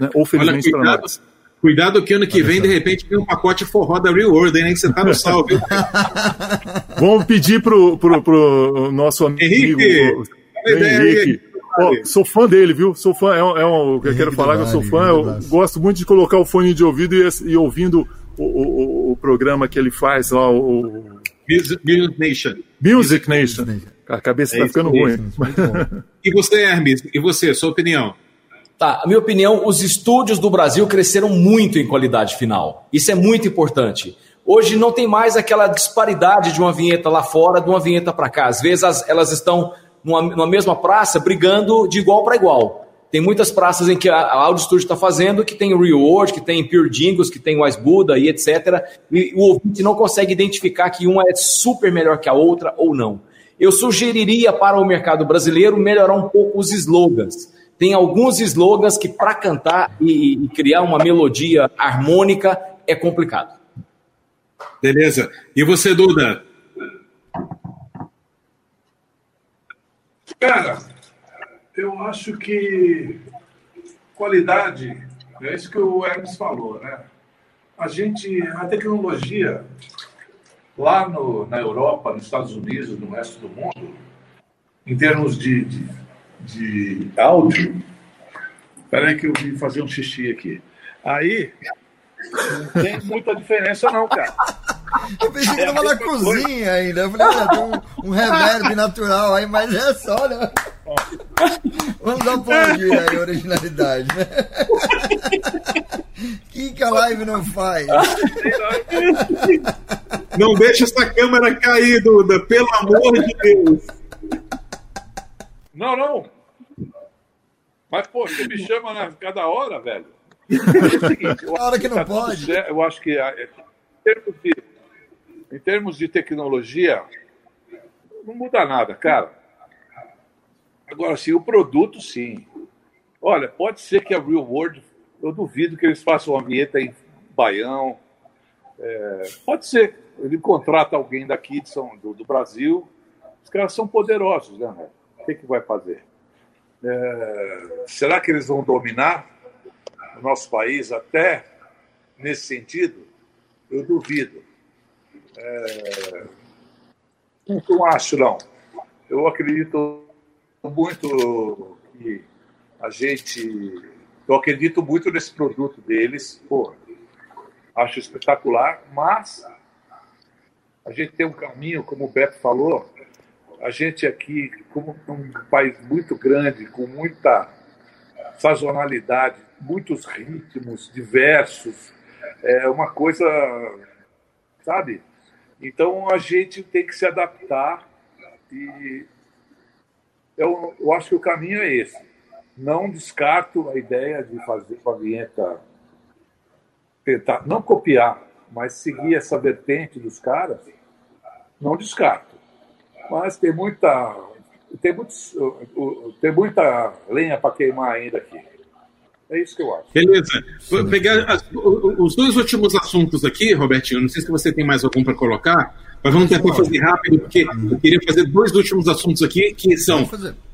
Né? Ou felizmente para cuidado, nós. cuidado que ano que vem, de repente, tem um pacote forró da Real World, hein? Que você tá no sal, viu? Vamos pedir pro, pro, pro nosso amigo Henrique, o. Henrique. Ó, sou fã dele, viu? Sou fã, é um, é um- eu quero falar que eu sou fã, eu gosto muito de colocar o fone de ouvido e, e ouvindo o, o- o- programa que ele faz lá, o, Music, Music Nation. Music Nation. A cabeça É tá isso ficando mesmo, ruim. E você, Hermes? E você, sua opinião? Tá, a minha opinião, os estúdios do Brasil cresceram muito em qualidade final. Isso é muito importante. Hoje não tem mais aquela disparidade de uma vinheta lá fora, de uma vinheta para cá. Às vezes as- elas estão numa, numa mesma praça brigando de igual para igual. Tem muitas praças em que a, Audio Studio está fazendo que tem Reward, que tem Pure Jingles, que tem Wise Buddha e etc. E o ouvinte não consegue identificar que uma é super melhor que a outra ou não. Eu sugeriria para o mercado brasileiro melhorar um pouco os slogans. Tem alguns slogans que para cantar e, e criar uma melodia harmônica é complicado. Beleza. E você, Duda? Cara, eu acho que qualidade, é isso que o Hermes falou, né? A gente, a tecnologia lá no, na Europa, nos Estados Unidos, no resto do mundo, em termos de, de, de áudio, peraí que eu vim fazer um xixi aqui. Aí, não tem muita diferença não, cara. Eu pensei que É a tava na mesma coisa. cozinha ainda. Eu falei, tem um, um reverb natural aí, mas é só, né? Vamos aplaudir aí a originalidade, né? que que a live não faz? Não deixa essa câmera cair, Duda, pelo amor de Deus. Não, não. Mas, pô, você me chama na cada hora, velho. É seguinte, A hora que não tá pode. certo, Eu acho que ah, é, em termos, de, em termos de tecnologia, não muda nada, cara. Agora, sim, o produto, sim. Olha, pode ser que a Real World, eu duvido que eles façam uma vinheta em Baião. É, pode ser. Ele contrata alguém daqui de São, do, do Brasil. Os caras são poderosos, né? O que, que vai fazer? É, será que eles vão dominar o nosso país até nesse sentido? Eu duvido. É, não acho, não. Eu acredito muito que a gente. Eu acredito muito nesse produto deles. Pô, acho espetacular, mas a gente tem um caminho, como o Beto falou, a gente aqui, como um país muito grande, com muita sazonalidade, muitos ritmos diversos, é uma coisa, sabe? Então a gente tem que se adaptar e eu, eu acho que o caminho é esse. Não descarto a ideia de fazer uma vinheta, tentar, não copiar, mas seguir essa vertente dos caras, não descarto. Mas tem muita, tem, muitos, tem muita lenha para queimar ainda aqui. É isso que eu acho. Beleza. Vou pegar as- os dois últimos assuntos aqui, Robertinho. Não sei se você tem mais algum para colocar, mas vamos tentar fazer rápido, porque eu queria fazer dois últimos assuntos aqui, que são.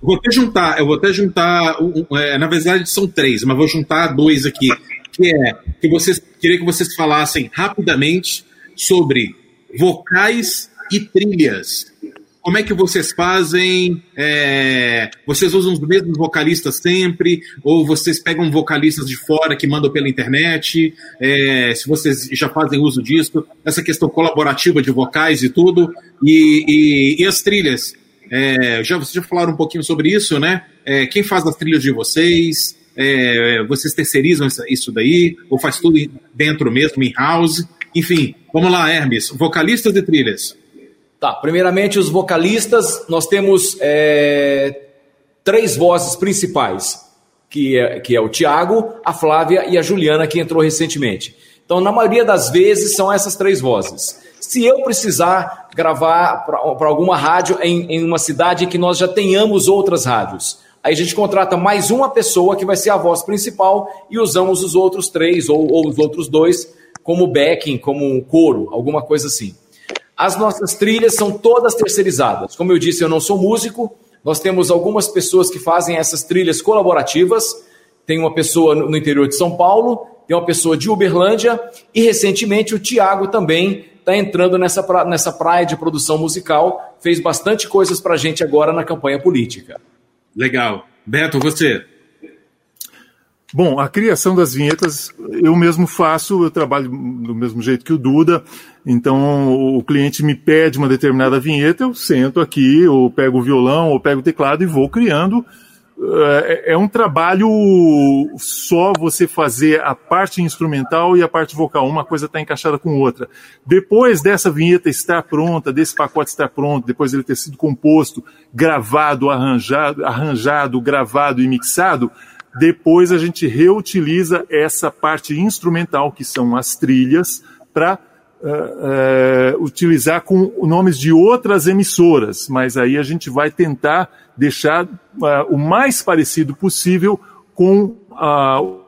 Vou até juntar, eu vou até juntar. é, na verdade, são três, mas vou juntar dois aqui. Que é que vocês queria que vocês falassem rapidamente sobre vocais e trilhas. Como é que vocês fazem? É, vocês usam os mesmos vocalistas sempre? Ou vocês pegam vocalistas de fora que mandam pela internet? É, se vocês já fazem uso disso? Essa questão colaborativa de vocais e tudo. E, e- e as trilhas? É, já, vocês já falaram um pouquinho sobre isso, né? É, quem faz as trilhas de vocês? É, vocês terceirizam isso daí? Ou faz tudo dentro mesmo, em house? Enfim, vamos lá, Hermes. Vocalistas e trilhas. Tá, primeiramente os vocalistas, nós temos é, três vozes principais, que é, que é o Tiago, a Flávia e a Juliana, que entrou recentemente. Então, na maioria das vezes, são essas três vozes. Se eu precisar gravar para alguma rádio em, em uma cidade que nós já tenhamos outras rádios, aí a gente contrata mais uma pessoa que vai ser a voz principal e usamos os outros três ou, ou os outros dois como backing, como coro, alguma coisa assim. As nossas trilhas são todas terceirizadas. Como eu disse, eu não sou músico. Nós temos algumas pessoas que fazem essas trilhas colaborativas. Tem uma pessoa no interior de São Paulo, tem uma pessoa de Uberlândia e recentemente o Tiago também está entrando nessa, pra- nessa praia de produção musical. Fez bastante coisas para a gente agora na campanha política. Legal. Beto, você. Bom, a criação das vinhetas eu mesmo faço, eu trabalho do mesmo jeito que o Duda. Então o cliente me pede uma determinada vinheta, eu sento aqui, ou pego o violão, ou pego o teclado e vou criando. É, é um trabalho só você fazer a parte instrumental e a parte vocal, uma coisa está encaixada com outra. Depois dessa vinheta estar pronta, desse pacote estar pronto, depois ele ter sido composto, gravado, arranjado, arranjado, gravado e mixado, depois a gente reutiliza essa parte instrumental, que são as trilhas, para uh, utilizar com nomes de outras emissoras. Mas aí a gente vai tentar deixar uh, o mais parecido possível com o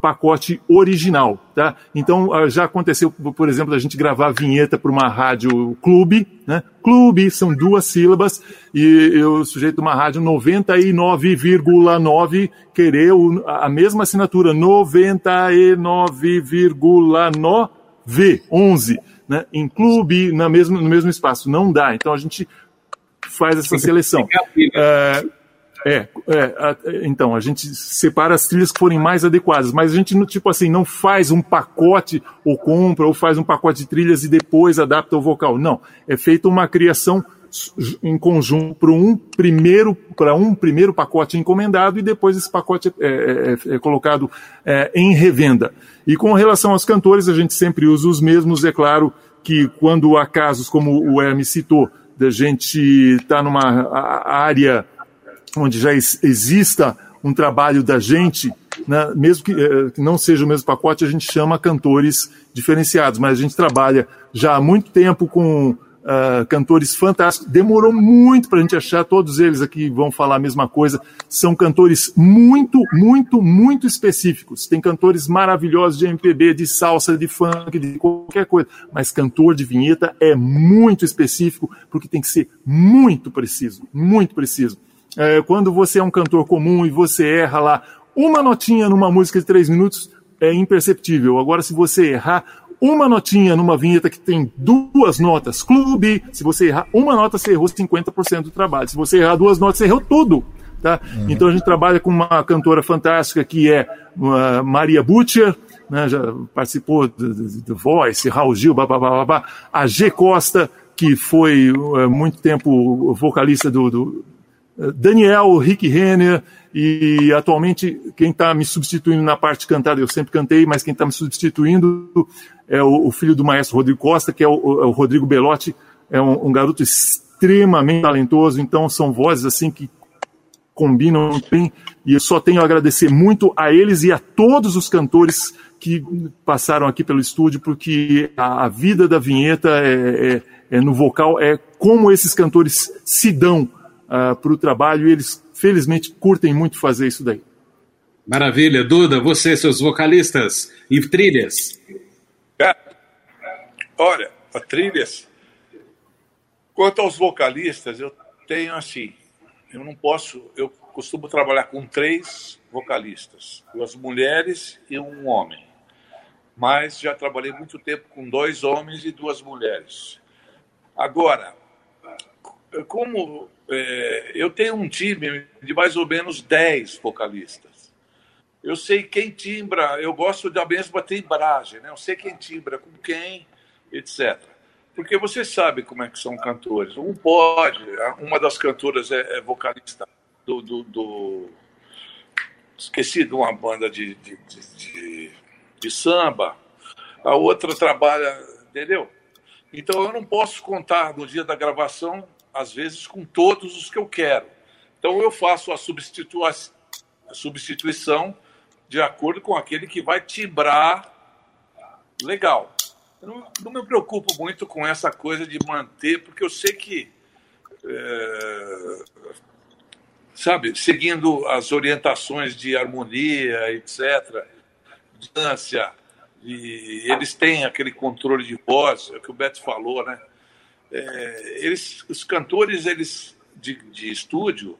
pacote original, tá? Então já aconteceu, por exemplo, a gente gravar vinheta para uma rádio clube, né? Clube são duas sílabas e o sujeito uma rádio 99,9 querer a mesma assinatura 99,9 11, né? Em clube na mesmo no mesmo espaço não dá. Então a gente faz essa seleção. É, é, é, então, a gente separa as trilhas que forem mais adequadas, mas a gente, tipo assim, não faz um pacote ou compra ou faz um pacote de trilhas e depois adapta o vocal. Não, é feita uma criação em conjunto para um primeiro para um primeiro pacote encomendado e depois esse pacote é, é, é, é colocado é, em revenda. E com relação aos cantores, a gente sempre usa os mesmos. É claro que quando há casos como o Hermes citou, da gente estar tá numa área onde já exista um trabalho da gente, né, mesmo eh, que, não seja o mesmo pacote, a gente chama cantores diferenciados, mas a gente trabalha já há muito tempo com uh, cantores fantásticos. Demorou muito para a gente achar, todos eles aqui vão falar a mesma coisa. São cantores muito, muito, muito específicos. Tem cantores maravilhosos de MPB, de salsa, de funk, de qualquer coisa, mas cantor de vinheta é muito específico, porque tem que ser muito preciso, muito preciso é, quando você é um cantor comum e você erra lá uma notinha numa música de três minutos, é imperceptível. Agora, se você errar uma notinha numa vinheta que tem duas notas, clube, se você errar uma nota, você errou 50% do trabalho. Se você errar duas notas, você errou tudo. Tá? Uhum. Então a gente trabalha com uma cantora fantástica que é uh, Maria Butcher, né, já participou do, Voice, Raul Gil, babá, babá, a G Costa, que foi uh, muito tempo vocalista do, do Daniel, Rick Renner e atualmente quem está me substituindo na parte cantada, eu sempre cantei, mas quem está me substituindo é o, o, filho do maestro Rodrigo Costa, que é o, é o Rodrigo Belotti, é um, um, garoto extremamente talentoso, então são vozes assim que combinam bem. E eu só tenho a agradecer muito a eles e a todos os cantores que passaram aqui pelo estúdio, porque a, a vida da vinheta é, é, é no vocal, é como esses cantores se dão uh, ah, para o trabalho e eles, felizmente, curtem muito fazer isso daí. Maravilha. Duda, você, seus vocalistas e trilhas? É, olha, a trilhas. Quanto aos vocalistas, eu tenho assim, eu não posso, eu costumo trabalhar com três vocalistas, duas mulheres e um homem. Mas já trabalhei muito tempo com dois homens e duas mulheres. Agora, como é, eu tenho um time de mais ou menos 10 vocalistas. Eu sei quem timbra, eu gosto da mesma timbragem, né? eu sei quem timbra com quem, etc. Porque você sabe como é que são cantores. Um pode, uma das cantoras é, é vocalista do, do, do, Esqueci de uma banda de, de, de, de, de samba, a outra trabalha, entendeu? Então eu não posso contar no dia da gravação às vezes, com todos os que eu quero. Então, eu faço a, a substituição de acordo com aquele que vai timbrar legal. Eu não, não, me preocupo muito com essa coisa de manter, porque eu sei que, é, sabe, seguindo as orientações de harmonia, etc., distância, e eles têm aquele controle de voz, é o que o Beto falou, né? É, eles, os cantores eles de, de, estúdio,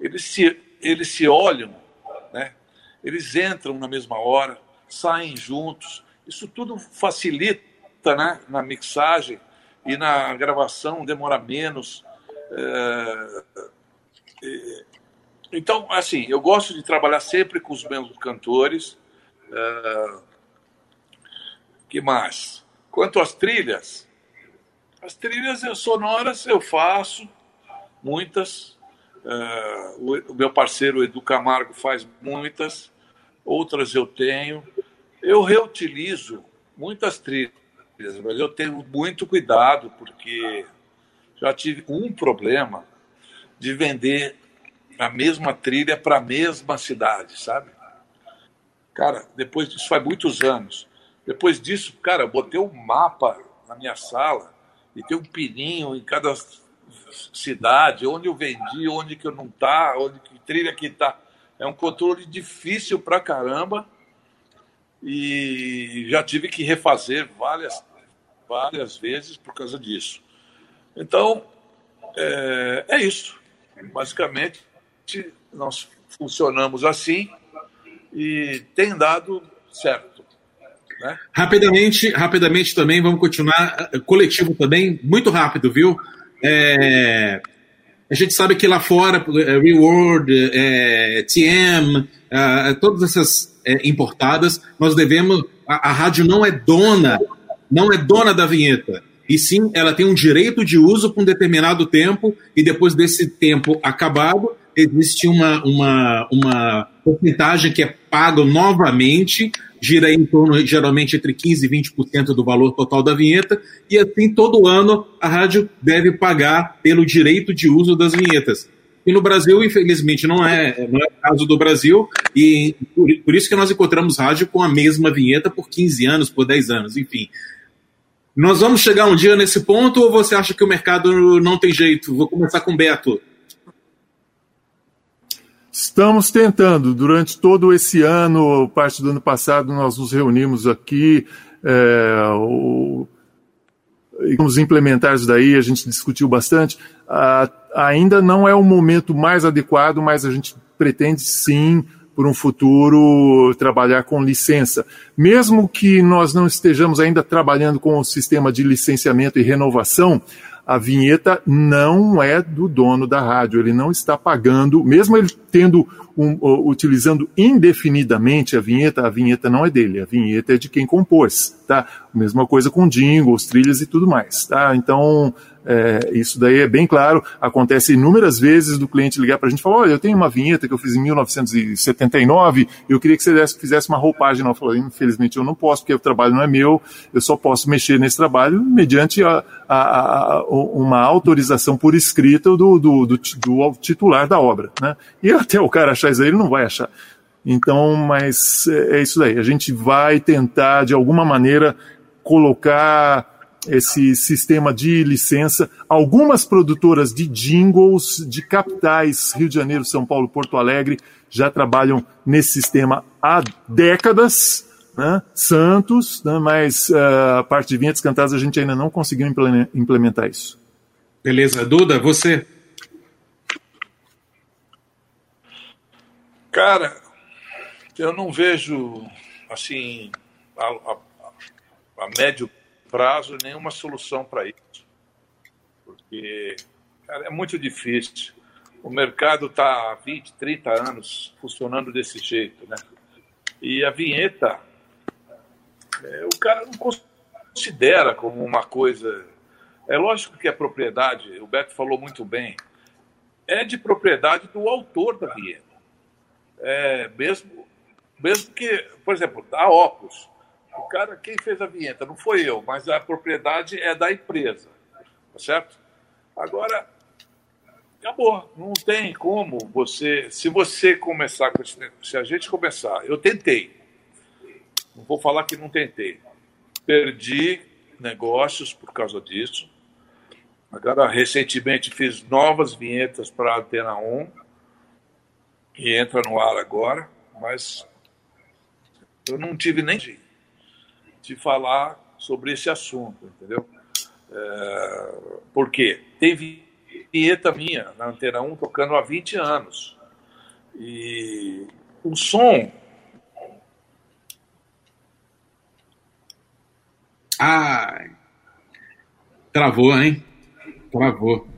eles se, eles se olham, né? eles entram na mesma hora, saem juntos. Isso tudo facilita né? na mixagem e na gravação, demora menos. É, Então, assim, eu gosto de trabalhar sempre com os meus cantores. Uh, que mais? Quanto às trilhas, as trilhas sonoras eu faço, muitas. Uh, o, meu parceiro Edu Camargo faz muitas, outras eu tenho. Eu reutilizo muitas trilhas, mas eu tenho muito cuidado, porque já tive um problema de vender a mesma trilha para a mesma cidade, sabe? Cara, depois disso faz muitos anos. Depois disso, cara, eu botei um mapa na minha sala e tem um pininho em cada cidade, onde eu vendi, onde que eu não tá, onde que trilha que tá. É um controle difícil pra caramba e já tive que refazer várias, várias vezes por causa disso. Então, é, é isso. Basicamente, nós funcionamos assim e tem dado certo. Né? Rapidamente, rapidamente também, vamos continuar. Coletivo também, muito rápido, viu? É, a gente sabe que lá fora, é, Reward, é, TM, é, todas essas importadas, nós devemos. A, a rádio não é dona, não é dona da vinheta e sim ela tem um direito de uso por um determinado tempo, e depois desse tempo acabado, existe uma, uma, uma porcentagem que é paga novamente, gira em torno, geralmente, entre 15% e 20% do valor total da vinheta, e assim, todo ano, a rádio deve pagar pelo direito de uso das vinhetas. E no Brasil, infelizmente, não é, não é o caso do Brasil, e por, por isso que nós encontramos rádio com a mesma vinheta por 15 anos, por 10 anos, enfim. Nós vamos chegar um dia nesse ponto ou você acha que o mercado não tem jeito? Vou começar com o Beto. Estamos tentando. Durante todo esse ano, parte do ano passado, nós nos reunimos aqui. É, o, e vamos implementar isso daí, a gente discutiu bastante. Ainda não é o momento mais adequado, mas a gente pretende sim por um futuro trabalhar com licença. Mesmo que nós não estejamos ainda trabalhando com o sistema de licenciamento e renovação, a vinheta não é do dono da rádio, ele não está pagando, mesmo ele tendo um, utilizando indefinidamente a vinheta, a vinheta não é dele, a vinheta é de quem compôs, tá? Mesma coisa com jingles, trilhas e tudo mais, tá? Então, é, isso daí é bem claro. Acontece inúmeras vezes do cliente ligar para a gente e falar: olha, eu tenho uma vinheta que eu fiz em 1979 e eu queria que você desse, fizesse uma roupagem. Eu falei: infelizmente eu não posso, porque o trabalho não é meu, eu só posso mexer nesse trabalho mediante a, a, a, uma autorização por escrita do, do, do, do, titular da obra. Né? E até o cara achar isso aí, ele não vai achar. Então, mas é, é isso daí. A gente vai tentar, de alguma maneira, colocar esse sistema de licença. Algumas produtoras de jingles de capitais, Rio de Janeiro, São Paulo, Porto Alegre, já trabalham nesse sistema há décadas. Né? Santos, né? mas uh, a parte de vinhetas cantadas a gente ainda não conseguiu implementar isso. Beleza. Duda, você? Cara, eu não vejo, assim, a, a, a médio prazo nenhuma solução para isso. Porque cara, é muito difícil. O mercado está há 20, 30 anos funcionando desse jeito. Né? E a vinheta, é, o cara não considera como uma coisa. É lógico que a propriedade, o Beto falou muito bem, é de propriedade do autor da vinheta. É, mesmo, mesmo que, por exemplo, a Opus, o cara, quem fez a vinheta, não foi eu, mas a propriedade é da empresa. Tá certo? Agora, acabou. Não tem como você. Se você começar se a gente começar, eu tentei. Não vou falar que não tentei. Perdi negócios por causa disso. Agora, recentemente, fiz novas vinhetas para a Antena 1, que entra no ar agora, mas eu não tive nem de falar sobre esse assunto, entendeu? É, por quê? Tem vinheta minha na Antena 1 tocando há 20 anos. E o som. Ah! Travou, hein? Travou.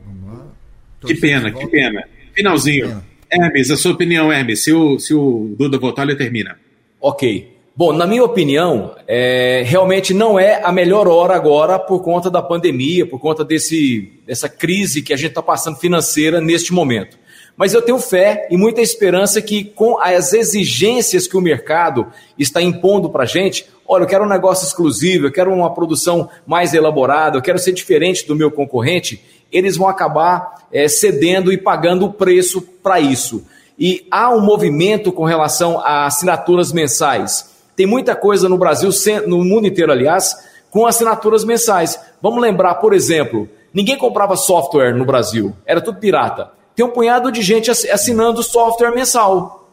Que pena, que pena. Finalzinho. Hermes, a sua opinião, Hermes. Se o, se o Duda votar, ele termina. Ok. Bom, na minha opinião, é, realmente não é a melhor hora agora por conta da pandemia, por conta desse, dessa crise que a gente está passando financeira neste momento. Mas eu tenho fé e muita esperança que, com as exigências que o mercado está impondo para a gente, olha, eu quero um negócio exclusivo, eu quero uma produção mais elaborada, eu quero ser diferente do meu concorrente, eles vão acabar é, cedendo e pagando o preço para isso. E há um movimento com relação a assinaturas mensais. Tem muita coisa no Brasil, no mundo inteiro, aliás, com assinaturas mensais. Vamos lembrar, por exemplo, ninguém comprava software no Brasil, era tudo pirata. Tem um punhado de gente assinando software mensal.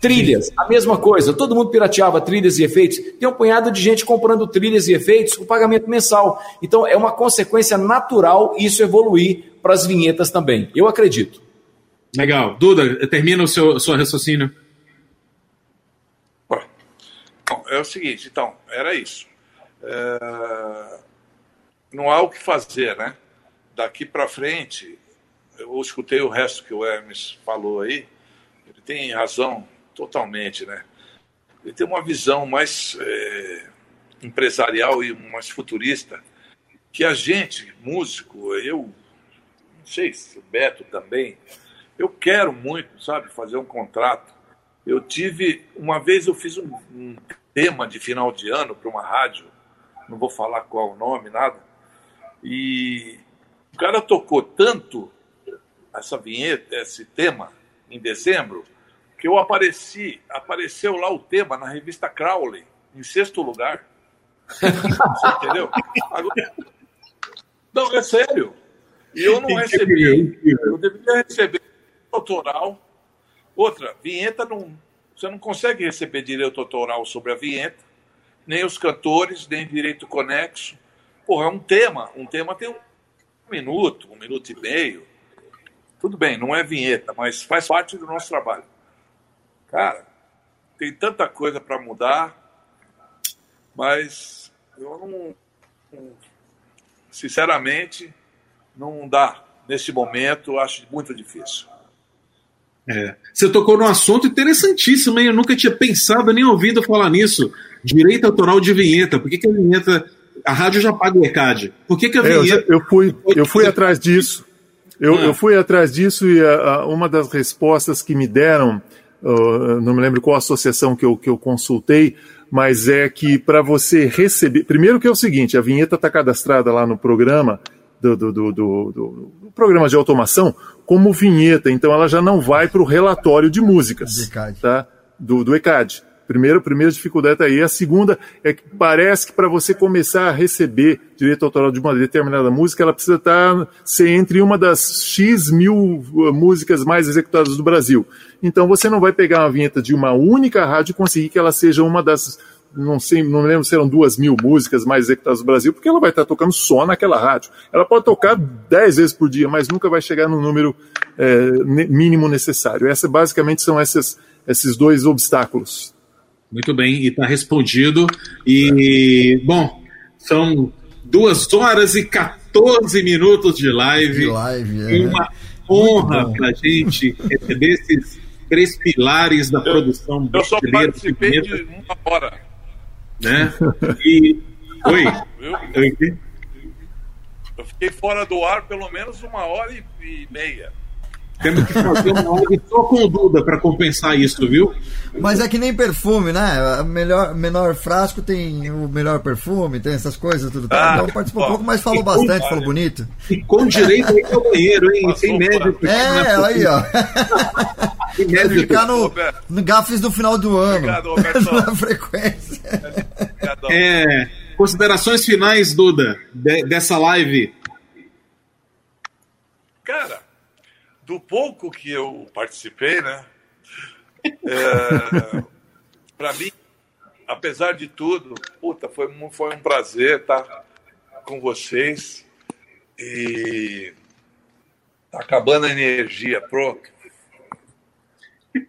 Trilhas, a mesma coisa. Todo mundo pirateava trilhas e efeitos. Tem um punhado de gente comprando trilhas e efeitos com pagamento mensal. Então é uma consequência natural isso evoluir para as vinhetas também. Eu acredito. Legal. Duda, termina o seu, seu raciocínio. É o seguinte, então, era isso. É, Não há o que fazer, né? Daqui para frente, eu escutei o resto que o Hermes falou aí, ele tem razão totalmente, né? Ele tem uma visão mais é, empresarial e mais futurista, que a gente, músico, eu, não sei se o Beto também, eu quero muito, sabe, fazer um contrato. Eu tive, uma vez eu fiz um, um tema de final de ano para uma rádio, não vou falar qual o nome, nada, e o cara tocou tanto essa vinheta, esse tema, em dezembro, que eu apareci, apareceu lá o tema na revista Crowley, em sexto lugar. Você entendeu? Agora- Não, é sério. E eu não recebi. Eu deveria receber autoral. Outra, vinheta não. Você não consegue receber direito autoral sobre a vinheta, nem os cantores, nem direito conexo. Porra, é um tema. Um tema tem um minuto, um minuto e meio. Tudo bem, não é vinheta, mas faz parte do nosso trabalho. Cara, tem tanta coisa para mudar, mas eu não. Sinceramente, não dá. Nesse momento, acho muito difícil. É. Você tocou num assunto interessantíssimo, hein? Eu nunca tinha pensado nem ouvido falar nisso. Direito autoral de vinheta. Por que, que a vinheta. A rádio já paga o ECAD. Por que, que a É, vinheta. eu fui, eu fui atrás disso. Eu, Ah. eu fui atrás disso e a- a- uma das respostas que me deram, uh, não me lembro qual associação que eu, que eu consultei, mas é que para você receber. Primeiro que é o seguinte: a vinheta está cadastrada lá no programa do, do, do, do- programa de automação como vinheta, então ela já não vai para o relatório de músicas tá? do, do ECAD. Primeiro, primeira dificuldade está aí. A segunda é que parece que para você começar a receber direito autoral de uma determinada música, ela precisa estar ser entre uma das X mil uh, músicas mais executadas do Brasil. Então você não vai pegar uma vinheta de uma única rádio e conseguir que ela seja uma das não sei, não me lembro se eram duas mil músicas mais executadas no Brasil, porque ela vai estar tocando só naquela rádio. Ela pode tocar dez vezes por dia, mas nunca vai chegar no número é, mínimo necessário. Essa, basicamente são essas, esses dois obstáculos. Muito bem, e está respondido. E, bom, são duas horas e 14 minutos de live. De live, é. Uma honra para a gente receber esses três pilares da produção Eu só brasileira participei de de uma hora. Né? E. Oi. Oi. Eu fiquei fora do ar pelo menos uma hora e meia. Temos que fazer uma live só com o Duda para compensar isso, viu? Mas é que nem perfume, né? Melhor, menor frasco tem o melhor perfume, tem essas coisas, tudo. Tá? Ah, então participou um ó. pouco, mas falou bastante, com- falou bonito. E com direito aí ao banheiro, hein? Sem médico. É, aí, ó. Médico. ficar no, no Gafes do final do ano. Obrigado, Roberto. Na frequência. É, considerações finais, Duda, de- dessa live. Cara, do pouco que eu participei, né? É, para mim, apesar de tudo, puta, foi, um- foi um prazer estar com vocês. E tá acabando a energia, pronto.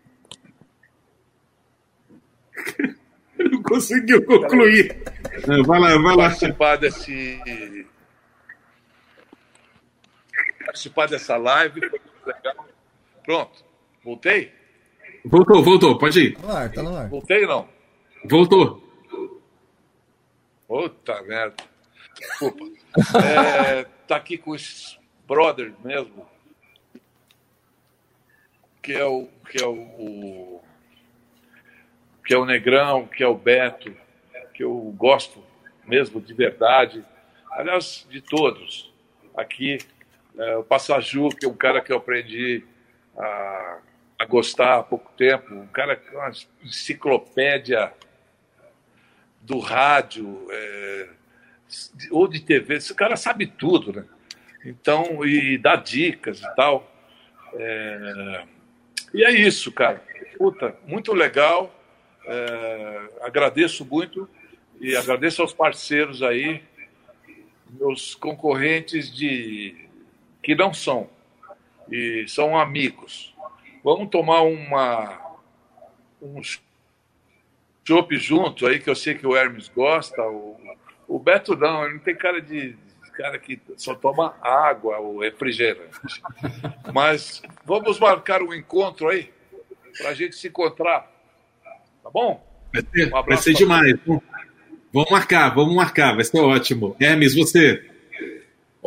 Não conseguiu concluir. Vai lá, vai lá. Participar desse. Participar dessa live foi legal. Pronto. Voltei? Voltou, voltou, pode ir. Tá no ar, tá no ar. Voltei ou não? Voltou. Puta merda. Desculpa. É, tá aqui com esses brothers mesmo. Que é o. Que é o, o- que é o Negrão, que é o Beto, que eu gosto mesmo de verdade. Aliás, de todos. Aqui, é, o Passaju, que é um cara que eu aprendi a, a gostar há pouco tempo, um cara que é uma enciclopédia do rádio, é, ou de TV, esse cara sabe tudo, né? Então, e dá dicas e tal. É, e é isso, cara. Puta, muito legal. É, agradeço muito e agradeço aos parceiros aí, meus concorrentes de que não são e são amigos. Vamos tomar uma um chopp junto aí, que eu sei que o Hermes gosta. O, o Beto não, ele não tem cara de cara que só toma água ou refrigerante. Mas vamos marcar um encontro aí para a gente se encontrar. Tá bom? Vai ser, Um vai ser demais. Vamos marcar, vamos marcar, vai ser ótimo. Hermes, você.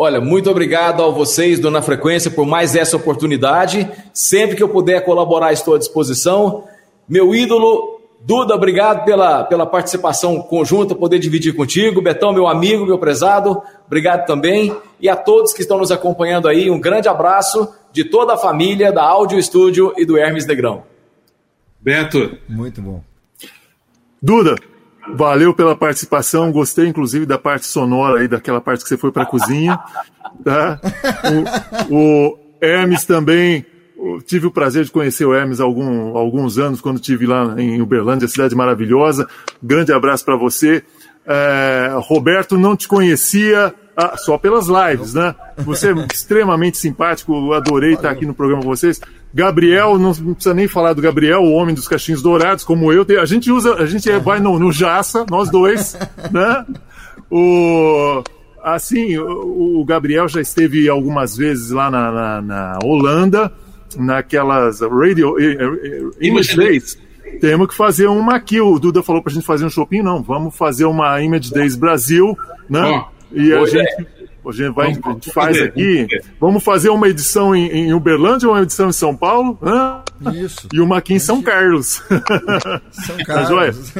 Olha, muito obrigado a vocês do Na Frequência por mais essa oportunidade. Sempre que eu puder colaborar, estou à disposição. Meu ídolo, Duda, obrigado pela, pela participação conjunta, poder dividir contigo. Betão, meu amigo, meu prezado, obrigado também. E a todos que estão nos acompanhando aí, um grande abraço de toda a família da Áudio Estúdio e do Hermes Negrão. Beto. Muito bom. Duda, valeu pela participação. Gostei, inclusive, da parte sonora aí, daquela parte que você foi para a cozinha. Tá? O, o Hermes também. Tive o prazer de conhecer o Hermes há algum, alguns anos, quando estive lá em Uberlândia, cidade maravilhosa. Grande abraço para você. É, Roberto, não te conhecia ah, só pelas lives, né? Você é extremamente simpático, eu adorei estar aqui no programa com vocês. Gabriel, não precisa nem falar do Gabriel, o homem dos cachinhos dourados, como eu. A gente usa, a gente é- vai no, no Jaça, nós dois, né? O, assim, o, o Gabriel já esteve algumas vezes lá na, na- na Holanda, naquelas radio eh, eh, Image Days. Temos que fazer uma aqui. O Duda falou pra gente fazer um shopping, não. Vamos fazer uma Image Days Brasil, né? Ó, e a hoje é. A gente vai, Vamos- a gente faz vamos aqui. fazer. Vamos fazer uma edição em, em Uberlândia, uma edição em São Paulo, né? Isso. E uma aqui em São Carlos. São Tá Carlos.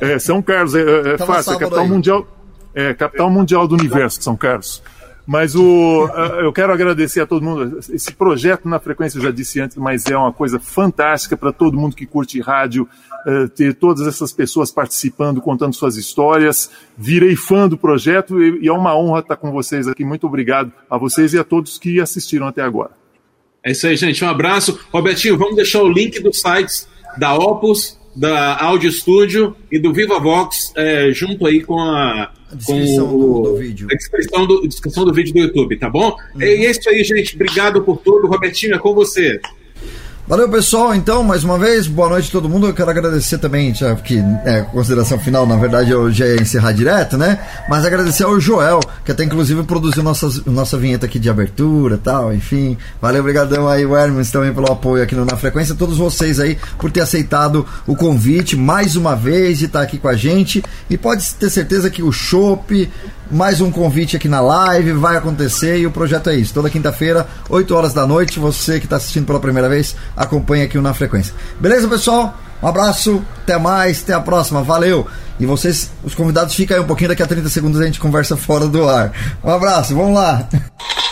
É, São Carlos é, é fácil, é capital aí. mundial, é capital mundial do universo, São Carlos. Mas o, eu quero agradecer a todo mundo. Esse projeto na frequência eu já disse antes, mas é uma coisa fantástica para todo mundo que curte rádio, eh, ter todas essas pessoas participando, contando suas histórias. Virei fã do projeto e é uma honra estar com vocês aqui. Muito obrigado a vocês e a todos que assistiram até agora. É isso aí, gente. Um abraço. Robertinho, vamos deixar o link dos sites da Opus, da Audio Studio e do Viva Vox é, junto aí com a. descrição com do- o- do vídeo. A descrição do, descrição do vídeo do YouTube, tá bom? E é isso aí, gente. Obrigado por tudo. Robertinho, é com você. Valeu, pessoal. Então, mais uma vez, boa noite a todo mundo. Eu quero agradecer também, já que é, consideração final, na verdade, eu já ia encerrar direto, né? Mas agradecer ao Joel, que até inclusive produziu nossas, nossa vinheta aqui de abertura tal, enfim. Valeu, obrigadão aí, o Hermes, também pelo apoio aqui no Na Frequência. Todos vocês aí por ter aceitado o convite mais uma vez de estar aqui com a gente. E pode ter certeza que o Chopp, mais um convite aqui na live, vai acontecer e o projeto é isso. Toda quinta-feira, 8 horas da noite, você que está assistindo pela primeira vez, acompanha aqui o Na Frequência. Beleza, pessoal? Um abraço, até mais, até a próxima, valeu! E vocês, os convidados, ficam aí um pouquinho, daqui a 30 segundos a gente conversa fora do ar. Um abraço, vamos lá!